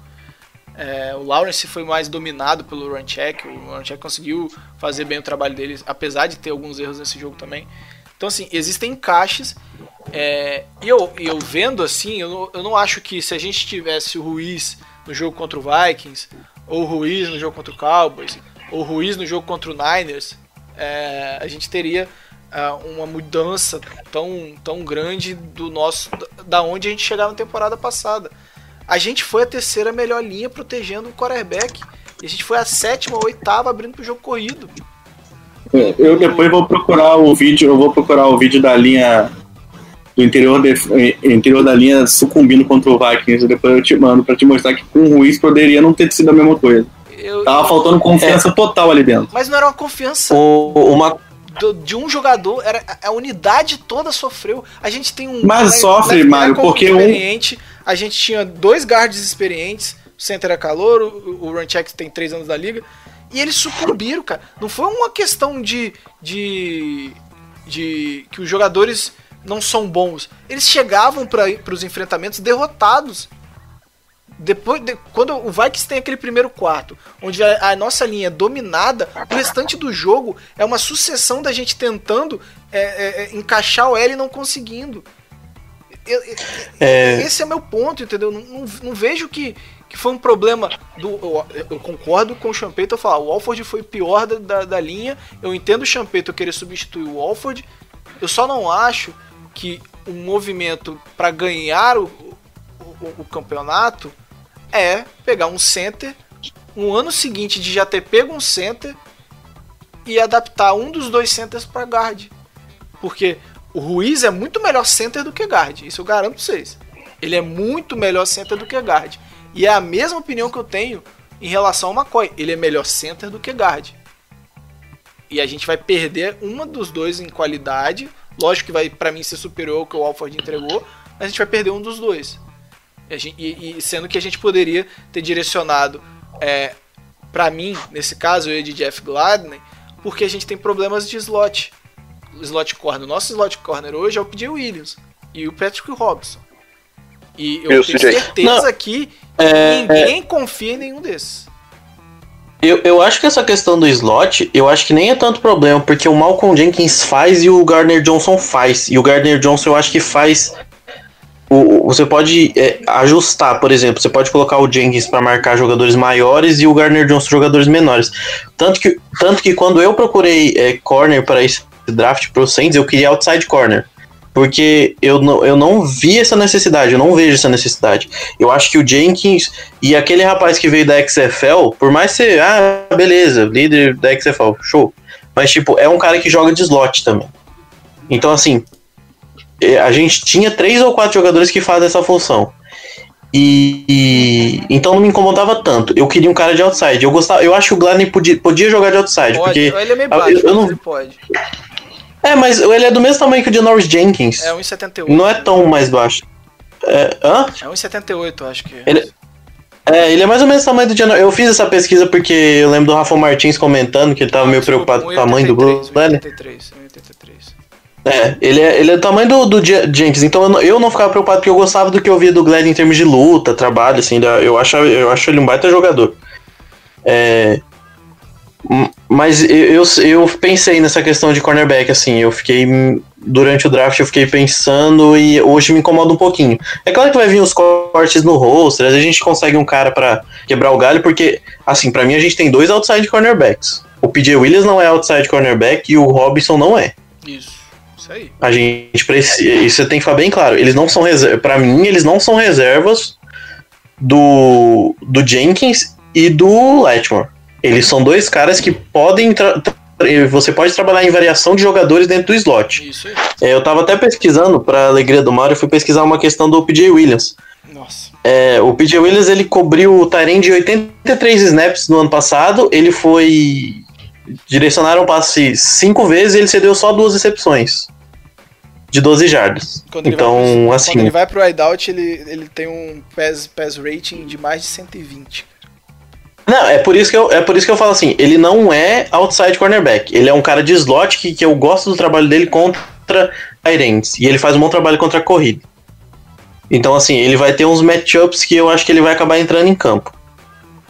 É, o Lawrence foi mais dominado pelo Runcheck. O Runcheck conseguiu fazer bem o trabalho dele, apesar de ter alguns erros nesse jogo também. Então, assim, existem encaixes. é, eu, eu vendo assim, eu não, eu não acho que se a gente tivesse o Ruiz no jogo contra o Vikings, ou o Ruiz no jogo contra o Cowboys, ou o Ruiz no jogo contra o Niners, é, a gente teria ah, uma mudança tão, tão grande do nosso da onde a gente chegava na temporada passada. A gente foi a terceira melhor linha protegendo o quarterback. E a gente foi a sétima ou oitava abrindo pro jogo corrido. Eu depois vou procurar o vídeo, eu vou procurar o vídeo da linha do interior, de, interior da linha sucumbindo contra o Vikings. e Depois eu te mando pra te mostrar que com o Ruiz poderia não ter sido a mesma coisa. Eu- Tava faltando confiança total ali dentro. Mas não era uma confiança O, uma, do- de um jogador, era a unidade toda sofreu. A gente tem um Mas sofre, left Mário, porque um- a gente tinha dois guards experientes, o center é calor, o, o Runcheck tem três anos da liga, e eles sucumbiram, cara. Não foi uma questão de de de que os jogadores não são bons. Eles chegavam para os enfrentamentos derrotados. Depois, de- quando o Vikings tem aquele primeiro quarto, onde a, a nossa linha é dominada, o restante do jogo é uma sucessão da gente tentando é, é, é, encaixar o L e não conseguindo. Eu- eu- É. Esse é meu ponto, entendeu? Não, não- não vejo que, que foi um problema do. Eu, eu concordo com o Champeito falar, o Alford foi pior da, da, da linha. Eu entendo o Champeito querer substituir o Alford. Eu só não acho que o movimento para ganhar o, o, o campeonato é pegar um center, um ano seguinte de já ter pego um center, e adaptar um dos dois centers para guard. Porque o Ruiz é muito melhor center do que guard, isso eu garanto pra vocês. Ele é muito melhor center do que guard. E é a mesma opinião que eu tenho em relação ao McCoy. Ele é melhor center do que guard. E a gente vai perder uma dos dois em qualidade. Lógico que vai para mim ser superior ao que o Alford entregou, mas a gente vai perder um dos dois. E, e sendo que a gente poderia ter direcionado é, para mim, nesse caso, eu e de Jeff Gladney, porque a gente tem problemas de slot. Slot corner. O nosso slot corner hoje é o PJ Williams e o Patrick Robson. E eu o tenho CJ? certeza Não, que é- ninguém confia em nenhum desses. Eu, eu acho que essa questão do slot, eu acho que nem é tanto problema, porque o Malcolm Jenkins faz e o Gardner Johnson faz. E o Gardner Johnson eu acho que faz. O, o- você pode é, ajustar, por exemplo, você pode colocar o Jenkins para marcar jogadores maiores e o Gardner Johnson jogadores menores. Tanto que, tanto que quando eu procurei é, corner para esse draft pro Saints, eu queria outside corner. Porque eu não, eu não vi essa necessidade, eu não vejo essa necessidade. Eu acho que o Jenkins e aquele rapaz que veio da XFL, por mais ser, ah, beleza, líder da XFL, show. Mas, tipo, é um cara que joga de slot também. Então, assim, eh, a gente tinha três ou quatro jogadores que fazem essa função. E, e- então não me incomodava tanto. Eu queria um cara de outside. Eu gostava, eu acho que o Gladney podia, podia jogar de outside, Pode, porque ele é meio eu- baixo, eu mas não- pode. É, mas ele é do mesmo tamanho que o de Norris Jenkins. É 1,78. Não é tão mais baixo. É, hã? É 1,78, acho que. Ele- É, ele é mais ou menos o tamanho do John. Eu fiz essa pesquisa porque eu lembro do Rafa Martins comentando que ele tava meio Desculpa, preocupado com o tamanho do 1,83, Glenn. 1,83, 1,83. É, ele é, ele é do tamanho do, do Je- Jenkins, então eu não, eu não ficava preocupado porque eu gostava do que eu via do Glenn em termos de luta, trabalho, assim, eu acho, eu acho ele um baita jogador. É, mas eu, eu, eu pensei nessa questão de cornerback, assim, eu fiquei, durante o draft eu fiquei pensando e hoje me incomoda um pouquinho. É claro que vai vir os cortes no roster, às vezes a gente consegue um cara pra quebrar o galho, porque, assim, pra mim a gente tem dois outside cornerbacks. O PJ Williams não é outside cornerback e o Robinson não é. Isso. Isso aí. A gente precisa. Isso tem que ficar bem claro. Eles não são reservas. Pra mim, eles não são reservas do, do Jenkins e do Letmore. Eles são dois caras que podem. você pode trabalhar em variação de jogadores dentro do slot. Isso aí. É, eu tava até pesquisando, pra alegria do Mario, eu fui pesquisar uma questão do PJ Williams. Nossa. É, o PJ Williams ele cobriu o Tyrene de 83 snaps no ano passado. Ele foi. Direcionaram o passe cinco vezes e ele cedeu só duas recepções. De 12 jardas. Então, pro, assim. Quando ele vai pro wideout, ele, ele tem um pass, pass rating de mais de 120. Não, é por, isso que eu, é por isso que eu falo assim: ele não é outside cornerback. Ele é um cara de slot que, que eu gosto do trabalho dele contra Tyrants. E ele faz um bom trabalho contra a corrida. Então, assim, ele vai ter uns matchups que eu acho que ele vai acabar entrando em campo.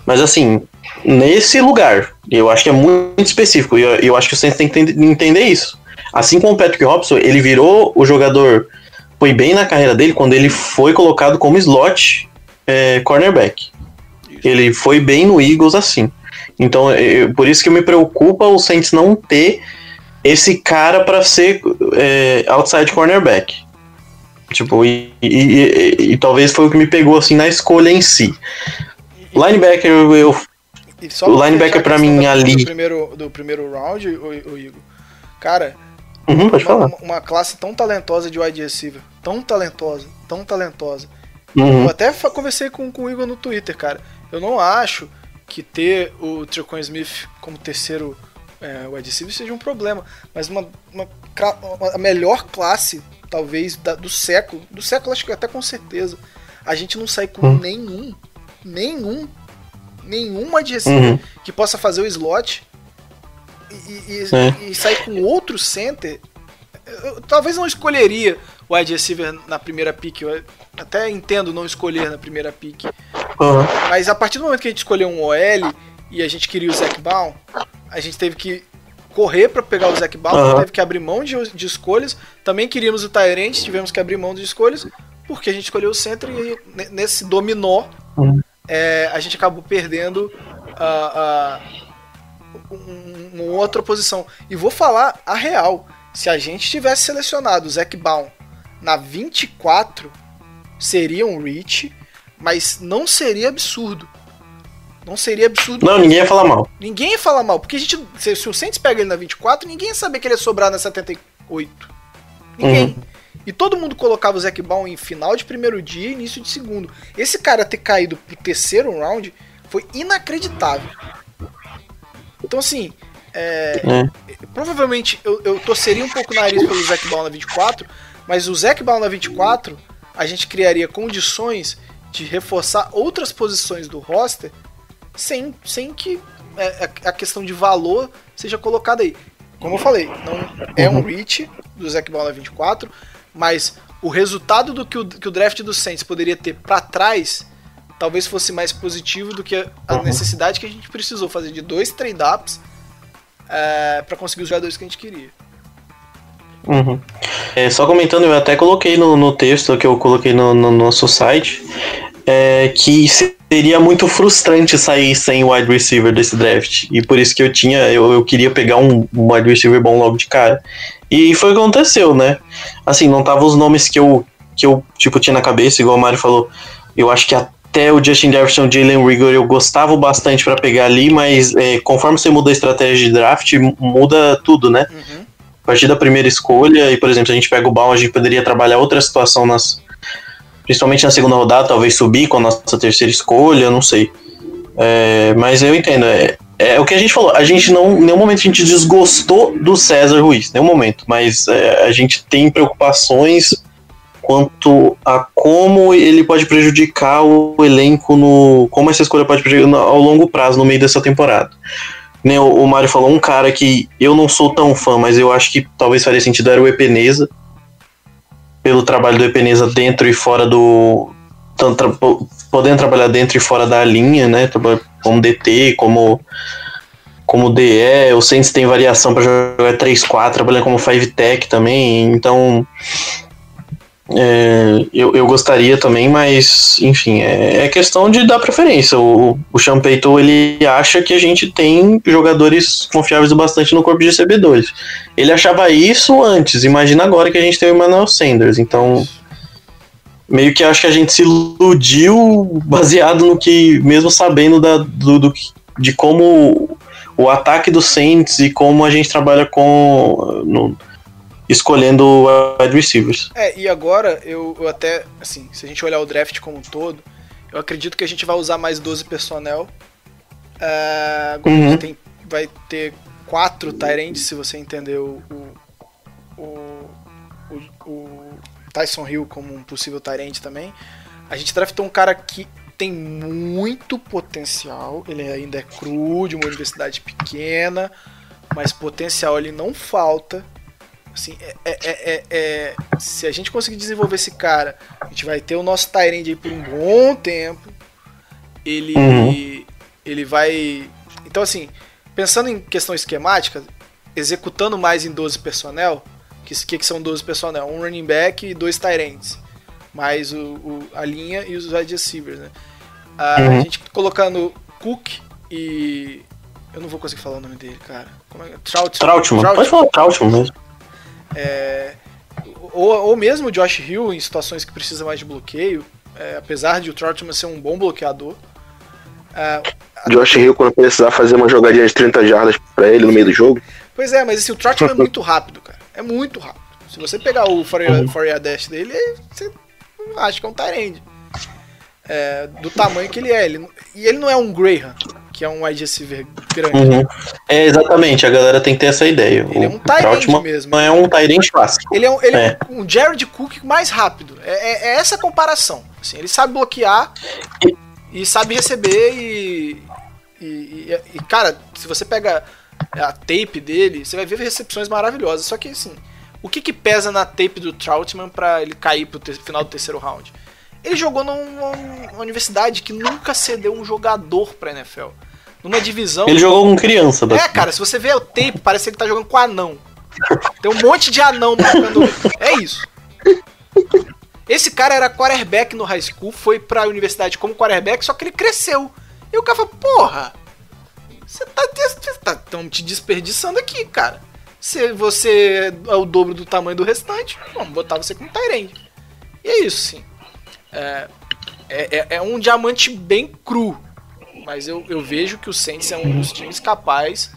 Mas, assim, nesse lugar, eu acho que é muito específico. E eu, eu acho que o Saints tem que enten- entender isso. Assim como o Patrick Robson, ele virou o jogador. Foi bem na carreira dele quando ele foi colocado como slot é, cornerback. Ele foi bem no Eagles assim. Então, eu- por isso que me preocupa o Saints não ter esse cara para ser é, outside cornerback. Tipo, e, e- e- e talvez foi o que me pegou assim na escolha em si. Linebacker, eu, O linebacker fechar a pra questão mim ali- Do primeiro, do primeiro round, o, o Igor. Cara, Uhum, pode uma, falar. uma- classe tão talentosa de wide receiver. Tão talentosa, tão talentosa. Uhum. Eu até conversei com, com o Igor no Twitter, cara. Eu não acho que ter o Trequan Smith como terceiro é, wide receiver seja um problema. Mas uma, uma, uma- a melhor classe, talvez, da- do século, do século acho que até com certeza, a gente não sai com Hum. nenhum, nenhum, nenhum wide receiver Uhum. que possa fazer o slot e, e, É. e sair com outro center. Eu, eu talvez não escolheria wide receiver na primeira pick. Eu até entendo não escolher na primeira pick. Uhum. Mas a partir do momento que a gente escolheu um OL e a gente queria o Zac Baum, a gente teve que correr para pegar o Zac Baum, Aham. teve que abrir mão de, de escolhas. Também queríamos o Tyrant, tivemos que abrir mão de escolhas, porque a gente escolheu o center e ne- nesse dominó Uhum. é, a gente acabou perdendo a, a- um- uma outra posição. E vou falar a real: se a gente tivesse selecionado o Zac Baum na 24, seria um reach, mas não seria absurdo. Não seria absurdo. Não, ninguém ia falar mal. Ninguém ia falar mal, porque a gente, se, se o Saints pega ele na 24, ninguém ia saber que ele ia sobrar na 78. Ninguém. Uhum. E todo mundo colocava o Zac Baum em final de primeiro dia e início de segundo. Esse cara ter caído pro terceiro round foi inacreditável. Então, assim, é, É. provavelmente eu, eu torceria um pouco o nariz pelo Zac Baum na 24, mas o Zac Baum na 24, a gente criaria condições de reforçar outras posições do roster sem, sem que é, a- a questão de valor seja colocada aí. Como eu falei, não é um reach do Zac Baum na 24, mas o resultado do que o, que o draft do Saints poderia ter pra trás talvez fosse mais positivo do que a, a necessidade que a gente precisou fazer de dois trade-ups é, para conseguir os jogadores que a gente queria. Uhum. É, só comentando, eu até coloquei no, no texto que eu coloquei no, no nosso site é, que seria muito frustrante sair sem wide receiver desse draft. E por isso que eu tinha, eu, eu queria pegar um, um wide receiver bom logo de cara. E foi o que aconteceu, né? Assim, não tava os nomes que eu, que eu tipo, tinha na cabeça, igual o Mário falou. Eu acho que até o Justin Jefferson, Jalen Rigor, eu gostava bastante para pegar ali, mas é, conforme você muda a estratégia de draft, muda tudo, né? Uhum. Partir da primeira escolha, e por exemplo, se a gente pega o Baum, a gente poderia trabalhar outra situação nas. Principalmente na segunda rodada, talvez subir com a nossa terceira escolha, não sei. É, mas eu entendo. É, é o que a gente falou. A gente não. Em nenhum momento a gente desgostou do César Ruiz, nenhum momento. Mas é, a gente tem preocupações quanto a como ele pode prejudicar o elenco no. Como essa escolha pode prejudicar ao longo prazo, no meio dessa temporada. Nem o, o Mário falou, um cara que eu não sou tão fã, mas eu acho que talvez faria sentido era o Epeneza. Pelo trabalho do Epeneza dentro e fora do. tanto podendo trabalhar dentro e fora da linha, né? Como DT, como. Como DE, o Saints tem variação para jogar 3-4, trabalhando como 5 Tech também, então. É, eu, eu gostaria também, mas enfim, é, é questão de dar preferência. O, o Champeito ele acha que a gente tem jogadores confiáveis o bastante no corpo de recebedores. Ele achava isso antes, imagina agora que a gente tem o Emmanuel Sanders. Então, meio que acho que a gente se iludiu baseado no que, mesmo sabendo da, do, do de como o ataque do Saints e como a gente trabalha com. no- escolhendo wide receivers. É, e agora eu, eu até, assim, se a gente olhar o draft como um todo, eu acredito que a gente vai usar mais 12 personnel. Agora Uhum. tem, vai ter quatro Tyrands, se você entender o, o, o, o- Tyson Hill como um possível Tyrant também. A gente draftou um cara que tem muito potencial, ele ainda é cru, de uma universidade pequena, mas potencial ele não falta. Assim, é, é- é- é- é- se a gente conseguir desenvolver esse cara, a gente vai ter o nosso Tyrande aí por um bom tempo. Ele, Uhum. ele vai. Então, assim, pensando em questão esquemática, executando mais em 12 personnel, que, que, que são 12 personnel? Um running back e dois Tyrants. Mais o, o- a linha e os wide receivers, né? Ah, Uhum. A gente colocando Cook e. Eu não vou conseguir falar o nome dele, cara. Como é? Trautmann, Trout- pode falar Trautmann mesmo. Ou, ou mesmo o Josh Hill em situações que precisa mais de bloqueio, é, apesar de o Troutman ser um bom bloqueador. É, Josh Hill, quando precisar fazer uma jogadinha de 30 jardas pra ele no meio do jogo. pois é, mas esse, o Troutman é muito rápido, cara. É muito rápido. Se você pegar o 4 Dash dele, você acha que é um Tyrande. É, do tamanho que ele é. Ele, e ele não é um Graham, que é um wide receiver grande. Uhum. É, exatamente, a galera tem que ter essa ideia. Ele é o um tight end Trautmann mesmo. não é um Tyrant clássico. Ele é um, ele é. É. um Jared Cook mais rápido. É, é- é essa a comparação. Assim, ele sabe bloquear e sabe receber e, e, e- e, cara, se você pega a tape dele, você vai ver recepções maravilhosas. Só que assim, o que, que pesa na tape do Troutman pra ele cair pro final do terceiro round? Ele jogou numa, numa universidade que nunca cedeu um jogador pra NFL. Numa divisão. Ele jogou com criança. É, cara, se você vê o tape, parece que ele tá jogando com anão. Tem um monte de anão marcando. É isso. Esse cara era quarterback no high school, foi pra universidade como quarterback, só que ele cresceu. E o cara falou, porra, você tá, tá tão te desperdiçando aqui, cara. Se você é o dobro do tamanho do restante, vamos botar você como Tyrande. E é isso, sim. É, é, é- é um diamante bem cru. Mas eu, eu vejo que o Saints é um dos times capazes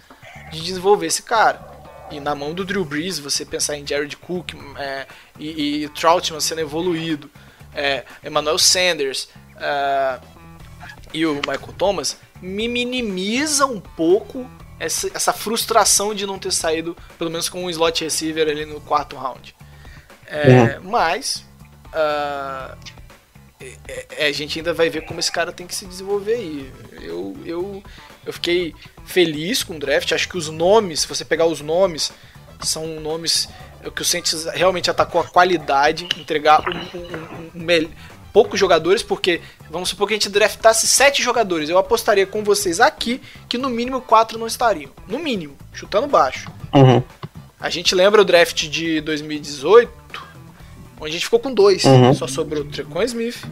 de desenvolver esse cara. E na mão do Drew Brees, você pensar em Jared Cook é, e, e Troutman sendo evoluído, é, Emmanuel Sanders é, e o Michael Thomas, me minimiza um pouco essa, essa, frustração de não ter saído, pelo menos com um slot receiver ali no quarto round. É, uhum. Mas uh, é, a gente ainda vai ver como esse cara tem que se desenvolver aí. Eu, eu, eu fiquei feliz com o draft. Acho que os nomes, se você pegar os nomes, são nomes que o Saints realmente atacou a qualidade, entregar um, um, um, um, poucos jogadores, porque vamos supor que a gente draftasse sete jogadores. Eu apostaria com vocês aqui que no mínimo quatro não estariam. No mínimo, chutando baixo. Uhum. A gente lembra o draft de 2018, onde a gente ficou com dois. Uhum. Só sobrou Trecon Smith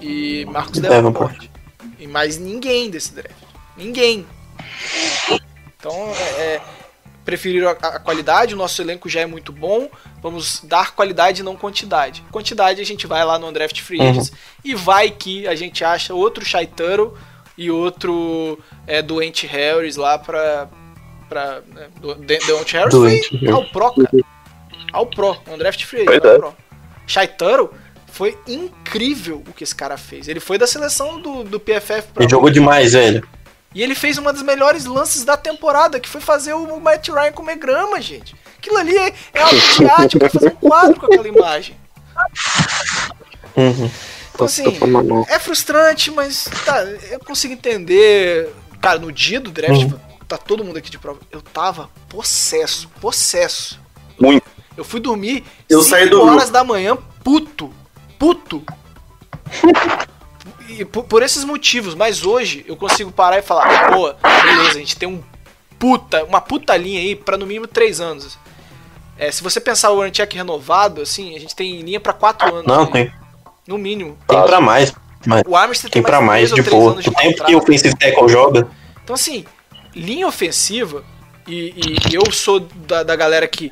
e Marcos Davenport. E mais ninguém desse draft. Ninguém. Então, é, é preferiram a, a, qualidade, o nosso elenco já é muito bom, vamos dar qualidade e não quantidade. Quantidade a gente vai lá no Draft Free Agents uhum. e vai que a gente acha outro Turtle e outro é, doente Harris lá pra. pra né, do, doente Harris foi ao Pro, cara. Ao Pro, no Draft Free Agents. Ao Pro. Shy Turtle foi incrível o que esse cara fez. Ele foi da seleção do, do PFF pra. Ele jogou demais, velho. E ele fez uma das melhores lances da temporada, que foi fazer o Matt Ryan comer grama, gente. Aquilo ali é, é teatro pra fazer um quadro com aquela imagem. Uhum. Então, assim, é frustrante, mas tá, eu consigo entender. Cara, no dia do draft, uhum. tá todo mundo aqui de prova. Eu tava possesso, possesso. Muito. Eu fui dormir eu 5 horas da manhã, puto. Puto. e por, por, esses motivos, mas hoje eu consigo parar e falar, pô, beleza, a gente tem um puta, uma puta linha aí para no mínimo três anos. É, se você pensar o Warren Check renovado, assim, a gente tem linha para quatro anos. Não, aí, tem. No mínimo. Tem para mais. Mas o Armstead tem, tem para mais, de boa. O tempo que o offensive tackle joga. Então, assim, linha ofensiva, e, e eu sou da, da galera que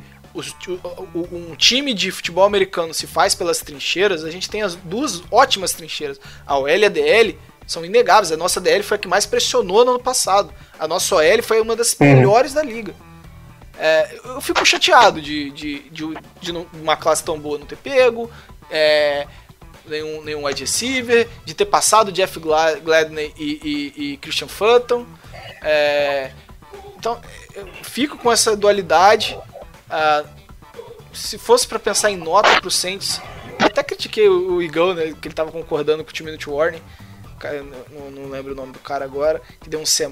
um time de futebol americano se faz pelas trincheiras, a gente tem as duas ótimas trincheiras. A OL e a DL são inegáveis. A nossa DL foi a que mais pressionou no ano passado. A nossa OL foi uma das uhum. melhores da liga. É, eu fico chateado de, de, de, de, uma classe tão boa não ter pego, é, nenhum, nenhum wide receiver, de ter passado Jeff Gladney e, e, e Christian Fulton. É, então, eu fico com essa dualidade. Ah, se fosse para pensar em nota pro Saints, até critiquei o, o né, que ele tava concordando com o Two Minute Warning, não, não, lembro o nome do cara agora, que deu um C+.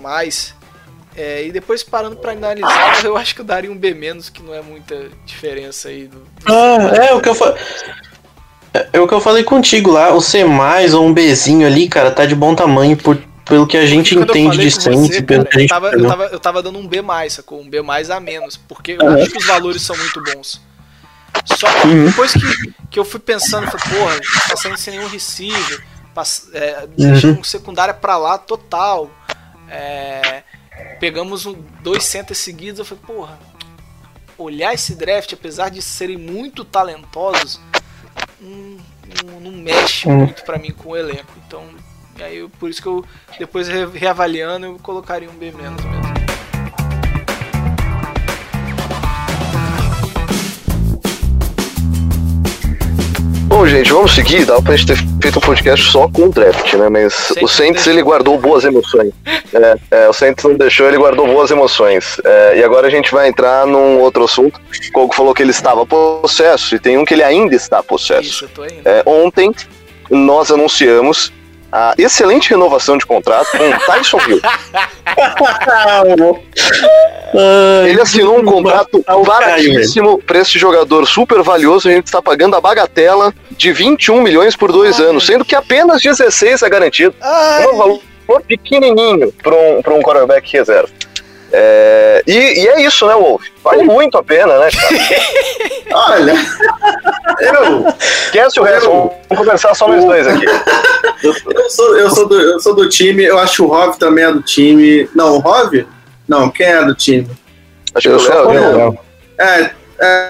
É, e depois parando para analisar, eu acho que eu daria um B-, que não é muita diferença aí. Do, do ah, é o que eu falei. É o que eu falei contigo lá, o C ou um Bzinho ali, cara, tá de bom tamanho por, pelo que a gente entende de Saints, pelo que a gente eu tava, eu, tava, eu tava dando um B+, sacou? Um B+, a menos, porque eu acho que os valores são muito bons. Só que uhum. depois que, que eu fui pensando, falei, porra, tá saindo sem nenhum receiver, é, deixando uhum. secundária pra lá total. É, pegamos um, dois centers seguidos, eu falei, porra, olhar esse draft, apesar de serem muito talentosos, não, não, não mexe uhum. muito para mim com o elenco. Então, aí por isso que eu, depois reavaliando, eu colocaria um B menos mesmo. Bom, gente, vamos seguir. Dá pra gente ter feito um podcast só com o draft, né? Mas o Saints, ele guardou boas emoções. É, é, o Saints não deixou, ele guardou boas emoções. É, e agora a gente vai entrar num outro assunto. O Kogo falou que ele estava possesso, e tem um que ele ainda está possesso. Isso, eu tô indo. É, ontem, nós anunciamos a excelente renovação de contrato com Tyson Hill. Ele assinou um contrato baratíssimo para esse jogador super valioso. A gente está pagando a bagatela de 21 milhões por dois Ai. anos, sendo que apenas 16 é garantido. Ai. É um valor pequenininho para um, um quarterback reserva. É, e, e, é isso, né, Wolf? Vale muito a pena, né, cara? Olha, eu. Esquece o resto, vamos conversar só nós dois aqui. Eu sou, eu, sou do, eu sou do time, eu acho que o Rov também é do time. Não, o Rov? Não, quem é do time? Acho que eu sou o Léo. É,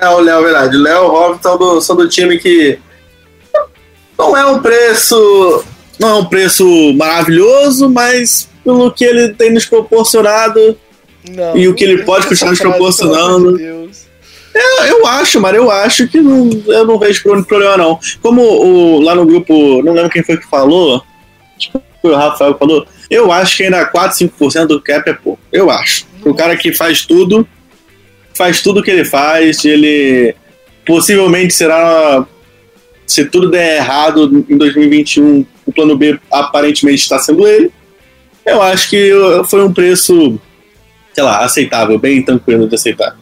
é o Léo, verdade. O Léo e o Rov são do, são do time que. Não é um preço. Não é um preço maravilhoso, mas pelo que ele tem nos proporcionado Não, E o que ele pode essa continuar nos proporcionando. Deus. É, eu acho, mano, eu acho que não, eu não vejo pro- problema, não. Como o, lá no grupo, não lembro quem foi que falou, acho que foi o Rafael que falou, eu acho que ainda 4, 5% do cap é pouco. Eu acho. O cara que faz tudo, faz tudo que ele faz, ele possivelmente será. Se tudo der errado em 2021, o plano B aparentemente está sendo ele. Eu acho que foi um preço, sei lá, aceitável, bem tranquilo de aceitar.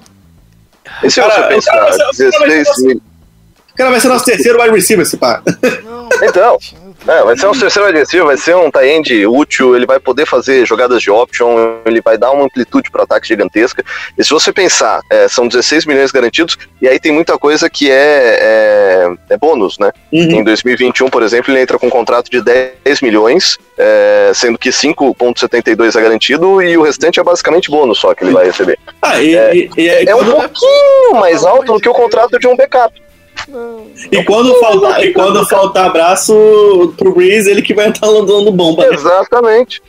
E se Cara, pensar, o cara vai ser- o cara vai 16 ser- mil. O cara vai ser nosso terceiro wide receiver, esse pá. Não, Então, É, vai ser um terceiro agressivo, vai ser um tie-end útil, ele vai poder fazer jogadas de option, ele vai dar uma amplitude para ataque gigantesca. E se você pensar, é, são 16 milhões garantidos, e aí tem muita coisa que é, é, é bônus, né? Uhum. Em 2021, por exemplo, ele entra com um contrato de 10 milhões, é, sendo que 5,72 é garantido e o restante é basicamente bônus só que ele vai receber. Ah, e, É. e, e, e É um pouquinho mais alto do que o contrato de um backup. E quando faltar, e quando faltar abraço pro Breeze, ele que vai estar dando bomba. né? Exatamente.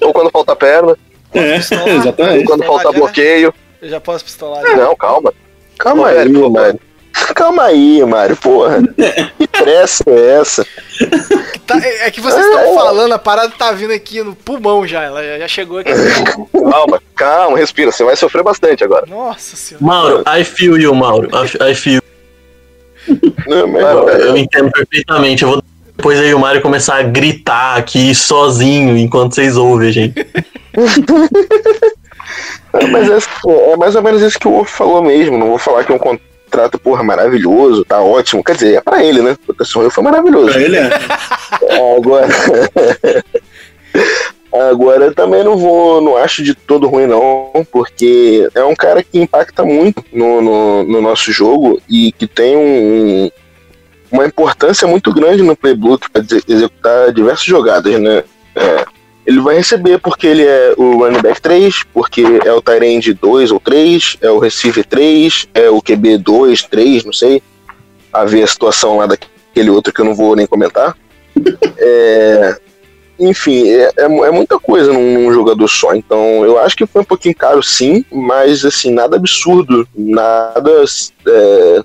Ou quando falta perna, É, pistolar? ou exatamente. quando falta Pistolar já? bloqueio. Eu já posso pistolar. já. Não, calma. Calma aí, velho. Mário. Calma aí, Mário, porra. Que pressa é essa? Tá, é é que vocês estão falando, a parada tá vindo aqui no pulmão já. Ela já- chegou aqui. Calma, calma, respira. Você vai sofrer bastante agora. Nossa senhora. Mauro, I feel you, Mauro. I I feel. Não, mas, Vai, vai. Eu entendo perfeitamente. Eu vou depois aí o Mario começar a gritar aqui sozinho enquanto vocês ouvem, gente. É, mas é, é mais ou menos isso que o Wolf falou mesmo. Não vou falar que é um contrato, porra, maravilhoso, tá ótimo. Quer dizer, é pra ele, né? O Taysom foi maravilhoso. Pra ele é. Agora. Agora eu também não vou, não acho de todo ruim, não, porque é um cara que impacta muito no, no, no nosso jogo e que tem um, uma importância muito grande no playbook para executar diversas jogadas, né? É, ele vai receber porque ele é o running back 3, porque é o tight end 2 ou 3, é o receiver 3, é o QB 2, 3, não sei. A ver a situação lá daquele outro que eu não vou nem comentar. É, enfim, é, é, é muita coisa num, num jogador só. Então, eu acho que foi um pouquinho caro, sim, mas assim, nada absurdo, nada é,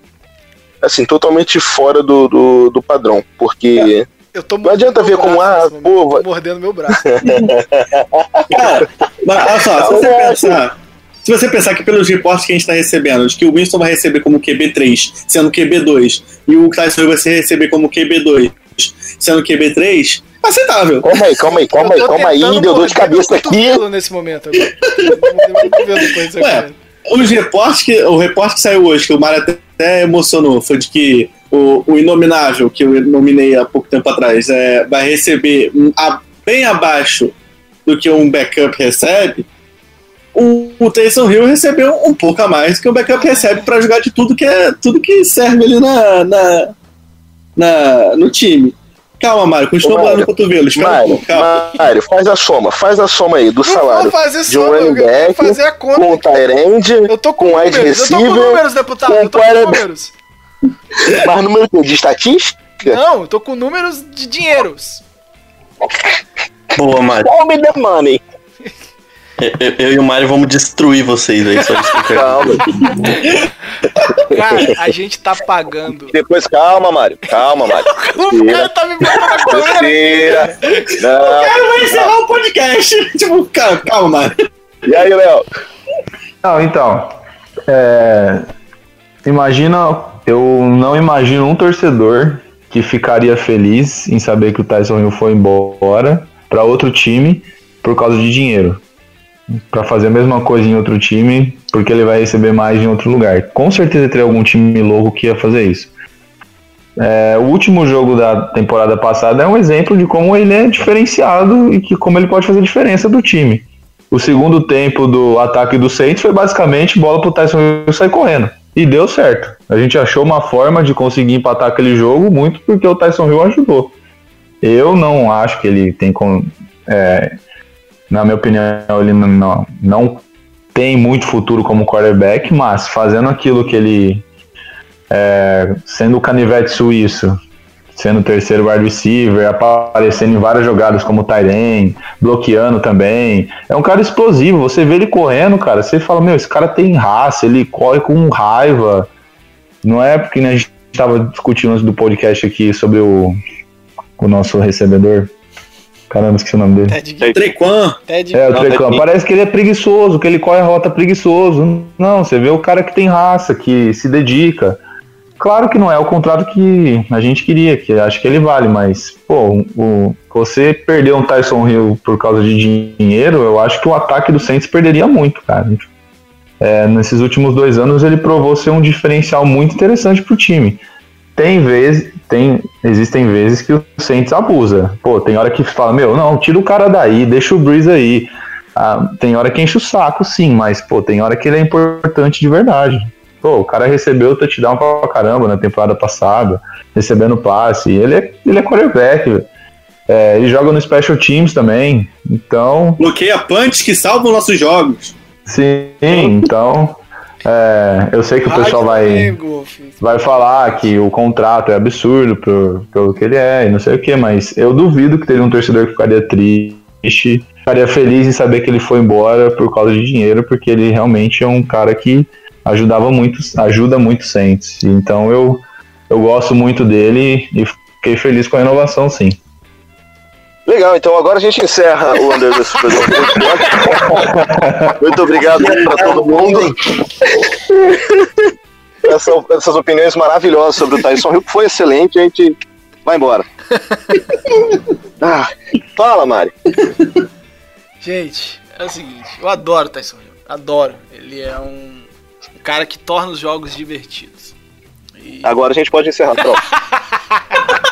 assim, totalmente fora do, do, do padrão. Porque Eu tô não adianta ver como, ah, nesse momento. pô, Tô vai- mordendo meu braço. Cara, mas olha só, se você pensar. Se você pensar que pelos reportes que a gente está recebendo, de que o Winston vai receber como QB3, sendo QB2, e o Tyson vai receber como QB2, sendo QB3, aceitável. calma aí, calma aí, calma aí, calma aí, deu dor de cabeça aqui. nesse momento. agora. Ué, aqui. Os reportes que, o reporte que saiu hoje, que o Mário até, até emocionou, foi de que o, o Inominável, que eu nominei há pouco tempo atrás, é, vai receber um, a- bem abaixo do que um backup recebe. O, o Taysom Hill recebeu um pouco a mais do que o backup recebe para jogar de tudo que é tudo que serve ali na, na, na- no time. Calma, Mário, continua Ô, Mário, bolando o cotovelo. Um Mário. Mário, faz a soma, faz a soma aí do Não salário vou fazer de um running back fazer a conta. com o Tyrande, Eu tô com, com wide números, eu tô com receiver, números, deputado. com Eu tô com quarterback. números. mas número quê? de estatística? Não, eu tô com números de dinheiros. Boa, Mario. Call me the money. Eu, eu- e o Mario vamos destruir vocês aí, só explicar. Calma. Cara, a gente tá pagando. Depois, calma, Mário. Calma, Mário. O cara tá me botando coleira. Respira. Não. Cara, vai encerrar o podcast. tipo, cara, calma, Mário. E aí, Léo? Não, então. é, imagina, eu não imagino um torcedor que ficaria feliz em saber que o Tyson Hill foi embora para outro time por causa de dinheiro. Para fazer a mesma coisa em outro time, porque ele vai receber mais em outro lugar. Com certeza teria algum time louco que ia fazer isso. É, o último jogo da temporada passada é um exemplo de como ele é diferenciado e que como ele pode fazer diferença do time. O segundo tempo do ataque do Saints foi basicamente bola pro Tyson Hill sair correndo. E deu certo. A gente achou uma forma de conseguir empatar aquele jogo muito porque o Tyson Hill ajudou. Eu não acho que ele tem. con- é, na minha opinião, ele não, não, tem muito futuro como quarterback, mas fazendo aquilo que ele. é, sendo o canivete suíço, sendo o terceiro wide receiver, aparecendo em várias jogadas como Tyren, bloqueando também. É um cara explosivo, você vê ele correndo, cara, você fala, meu, esse cara tem raça, ele corre com raiva. Não é porque né, a gente estava discutindo antes do podcast aqui sobre o, o nosso recebedor. Caramba, esqueci o nome dele. Ted Trequan. Ted É, o. Ted- Parece que ele é preguiçoso, que ele corre a rota preguiçoso. Não, você vê o cara que tem raça, que se dedica. Claro que não é o contrato que a gente queria, que acho que ele vale, mas, pô, o, você perder um Tyson Hill por causa de dinheiro, eu acho que o ataque do Saints perderia muito, cara. É, nesses últimos dois anos ele provou ser um diferencial muito interessante pro time. Tem vezes, tem, existem vezes que o Saints abusa. Pô, tem hora que fala, meu, não, tira o cara daí, deixa o Breeze aí. Ah, tem hora que enche o saco, sim, mas, pô, tem hora que ele é importante de verdade. Pô, o cara recebeu o touchdown pra caramba na temporada passada, recebendo passe. Ele é, ele é quarterback, velho. É, ele joga no Special Teams também. Então, Bloqueia punch que salvam nossos jogos. sim, então. É, eu sei que o pessoal vai, vai falar que o contrato é absurdo pelo que ele é e não sei o que, mas eu duvido que teria um torcedor que ficaria triste, ficaria feliz em saber que ele foi embora por causa de dinheiro, porque ele realmente é um cara que ajudava muito, ajuda muito Saints. Então eu, eu gosto muito dele e fiquei feliz com a renovação, sim. Legal, então agora a gente encerra o Under the Superdome. Muito obrigado para todo mundo. Essa- essas opiniões maravilhosas sobre o Tyson Hill, que foi excelente, a gente vai embora. Ah, fala, Mari. Gente, é o seguinte, eu adoro o Tyson Hill. Adoro. Ele é um, um cara que torna os jogos divertidos. E- Agora a gente pode encerrar. Pronto.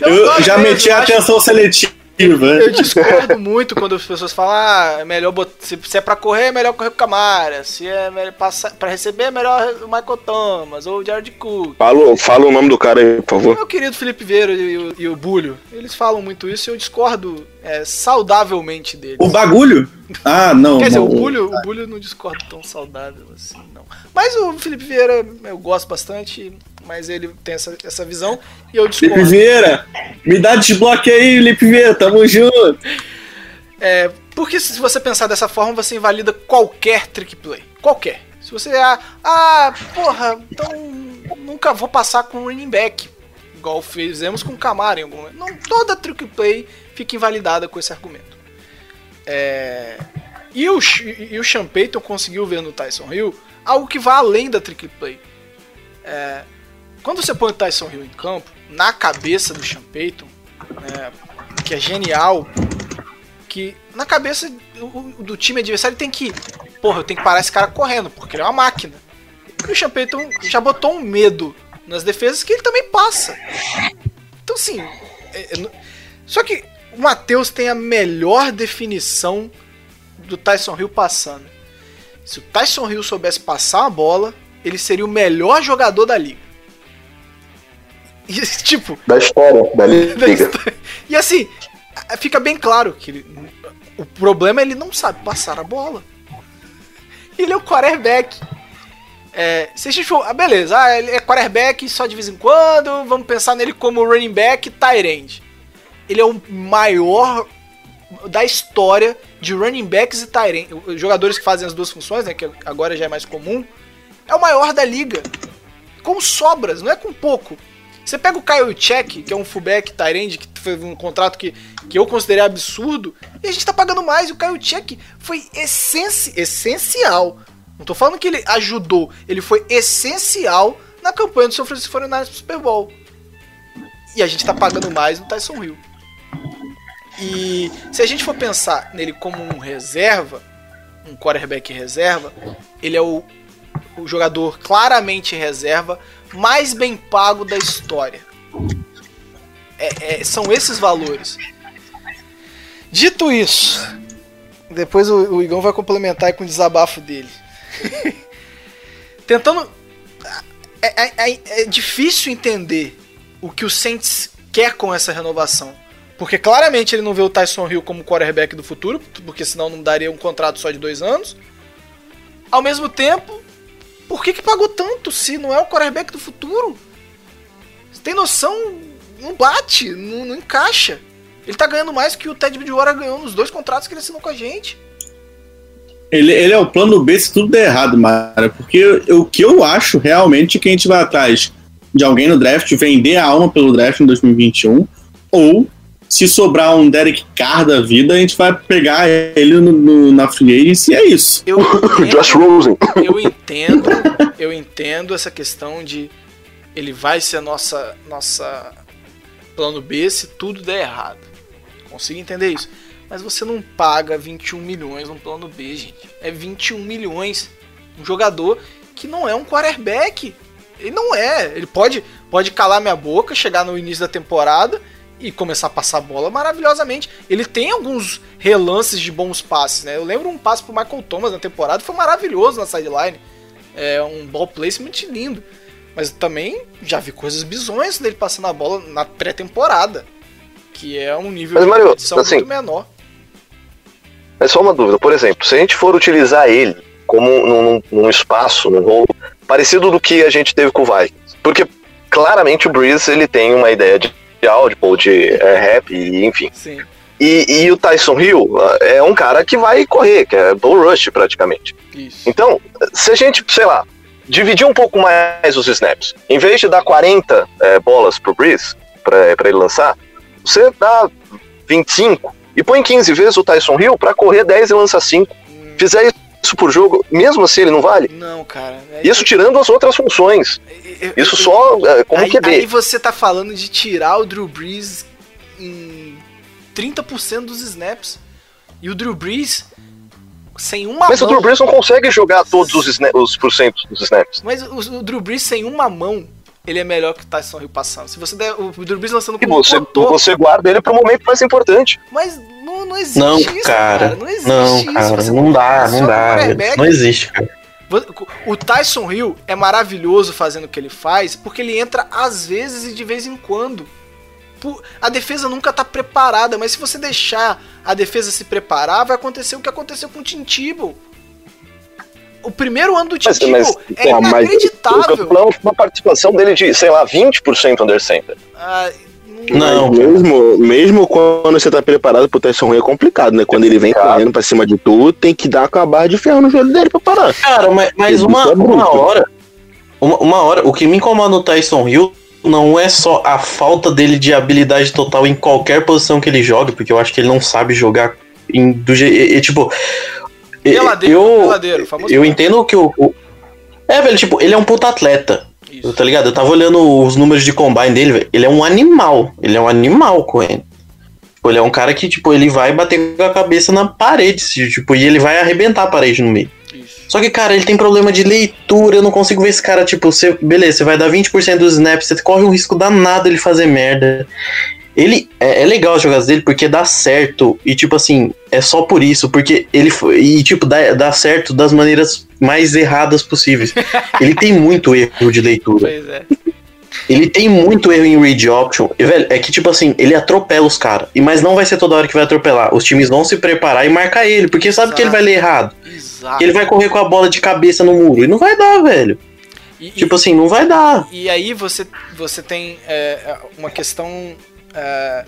Eu já mesmo, meti a atenção seletiva. Eu discordo muito quando as pessoas falam, ah, é melhor bot... se, se é pra correr, é melhor correr com o Camara. Se é melhor passar... pra receber, é melhor o Michael Thomas ou o Jared Cook. Fala, fala o nome do cara aí, por favor. Meu querido Felipe Vieira e, o- e o Bulho, eles falam muito isso e eu discordo é, saudavelmente deles. O bagulho? Ah, não. Quer dizer, não. o Bulho, o Bulho não discordo tão saudável assim, não. Mas o Felipe Vieira eu gosto bastante, mas ele tem essa, essa visão e eu Lipe discordo. Vieira, me dá desbloque aí, Lipe Vieira, tamo junto. É, porque se você pensar dessa forma, você invalida qualquer trick play. Qualquer. Se você. Ah, ah porra, então nunca vou passar com o running back. Igual fizemos com o Camara em algum momento. Não, toda trick play fica invalidada com esse argumento. É, e, o, e o Sean Payton conseguiu ver no Tyson Hill algo que vai além da trick play. É, quando você põe o Tyson Hill em campo, na cabeça do Sean Payton, né, que é genial, que na cabeça do, do time adversário tem que. Porra, eu tenho que parar esse cara correndo, porque ele é uma máquina. E o Sean Payton já botou um medo nas defesas que ele também passa. Então, assim. é- é só que o Matheus tem a melhor definição do Tyson Hill passando. Se o Tyson Hill soubesse passar a bola, ele seria o melhor jogador da liga. E, tipo, Da história da liga. E assim, a- fica bem claro que ele- o problema é ele não sabe passar a bola. Ele é o quarterback. É, se a gente for. Ah, beleza, ah, ele é quarterback só de vez em quando. Vamos pensar nele como running back tight end. Ele é o maior da história de running backs e tight end. Jogadores que fazem as duas funções, né? Que agora já é mais comum. É o maior da liga. Com sobras, não é com pouco. Você pega o Kyle Check, que é um fullback Tyrande, que foi um contrato que, que eu considerei absurdo, e a gente tá pagando mais. E o Kyle Check foi essenci essencial. Não tô falando que ele ajudou, ele foi essencial na campanha do São Francisco 49ers pro Super Bowl. E a gente tá pagando mais no Tyson Hill. E se a gente for pensar nele como um reserva, um quarterback reserva, ele é o, o jogador claramente reserva mais bem pago da história. É- é- são esses valores. Dito isso, depois o, o Igão vai complementar com o desabafo dele. Tentando. É, é- é- é difícil entender o que o Saints quer com essa renovação. Porque claramente ele não vê o Tyson Hill como quarterback do futuro, porque senão não daria um contrato só de dois anos. Ao mesmo tempo, por que, que pagou tanto se não é o quarterback do futuro? Você tem noção não bate, não, não encaixa. Ele tá ganhando mais que o Ted Bridgewater ganhou nos dois contratos que ele assinou com a gente. Ele, ele é o plano B se tudo der errado, Mara. Porque o que eu acho realmente é que a gente vai atrás de alguém no draft, vender a alma pelo draft em 2021, ou se sobrar um Derek Carr da vida, a gente vai pegar ele no, no, na free agency e é isso. Eu entendo, Josh Rosen. eu entendo, eu entendo essa questão de ele vai ser nossa nossa plano B se tudo der errado. Consigo entender isso. Mas você não paga 21 milhões no plano B, gente. É 21 milhões. Um jogador que não é um quarterback. Ele não é. Ele pode, pode calar minha boca, chegar no início da temporada e começar a passar a bola maravilhosamente. Ele tem alguns relances de bons passes, né? Eu lembro um passe pro Michael Thomas na temporada, foi maravilhoso na sideline. É um ball placement lindo. Mas também já vi coisas bizonhas dele passando a bola na pré-temporada. Que é um nível Mas, Mario, competição assim, muito menor. É só uma dúvida. Por exemplo, se a gente for utilizar ele como num, num espaço, num rolo parecido do que a gente teve com o Vikings. Porque claramente o Breeze ele tem uma ideia de áudio ou de é, rap, enfim. Sim. E, e o Tyson Hill ah, é um cara que vai correr, que é bull rush praticamente. Isso. Então, se a gente, sei lá, dividir um pouco mais os snaps, em vez de dar 40 é, bolas pro Breeze, pra, pra ele lançar, você dá 25 e põe 15 vezes o Tyson Hill pra correr 10 e lançar 5. Fizer isso por jogo, mesmo assim ele não vale? Não, cara. é- Isso tirando as outras funções. eu- Isso eu- só é, como aí, QB. aí você tá falando de tirar o Drew Brees em 30% dos snaps. E o Drew Brees sem uma Mas o mão. Drew Brees não consegue jogar todos os, os porcentos dos snaps. Mas o, o Drew Brees sem uma mão, ele é melhor que o Tyson Hill passando. Se você der o Drew Brees lançando como você, cotor, você guarda ele pro momento mais importante. mas não, não existe Não, isso, cara. Não existe Não, isso. cara. Você Não dá, posiciona não o dá. Não existe, cara. O Tyson Hill é maravilhoso fazendo o que ele faz, porque ele entra às vezes e de vez em quando. A defesa nunca tá preparada, mas se você deixar a defesa se preparar, vai acontecer o que aconteceu com o Tim Tebow. O primeiro ano do Tim Mas, mas, é mas tô inacreditável. é uma participação dele de, sei lá, 20% under center. Ah, Não, Mas mesmo, mesmo quando você tá preparado pro Tyson Hill é complicado, né? Quando ele vem Complicado. correndo pra cima de tu, tem que dar com a barra de ferro no joelho dele pra parar. Cara, mas, mas uma, é uma hora. Uma, uma hora, o que me incomoda no Tyson Hill não é só a falta dele de habilidade total em qualquer posição que ele joga, porque eu acho que ele não sabe jogar em, do jeito. Tipo. Peladeiro, eu, peladeiro, famoso eu entendo que o, o- É, velho, tipo, ele é um puta atleta. Isso. Tá ligado? Eu tava olhando os números de combine dele, velho. Ele é um animal. Ele é um animal correndo. Tipo, ele é um cara que, tipo, ele vai bater com a cabeça na parede, tipo, e ele vai arrebentar a parede no meio. Isso. Só que, cara, ele tem problema de leitura. Eu não consigo ver esse cara, tipo, você, beleza, você vai dar 20% dos snaps, você corre um risco danado ele fazer merda. Ele é, é legal as jogadas dele porque dá certo. E, tipo assim, é só por isso. Porque ele foi. E, tipo, dá, dá certo das maneiras mais erradas possíveis. ele tem muito erro de leitura. Pois é. Ele tem muito erro em read option. E, velho, é que, tipo assim, ele atropela os caras. E Mas não vai ser toda hora que vai atropelar. Os times vão se preparar e marcar ele. Porque sabe que ele vai ler errado. Exato. Que ele vai correr com a bola de cabeça no muro. E não vai dar, velho. E- e- Tipo assim, não vai dar. E aí você, você tem é, uma questão é,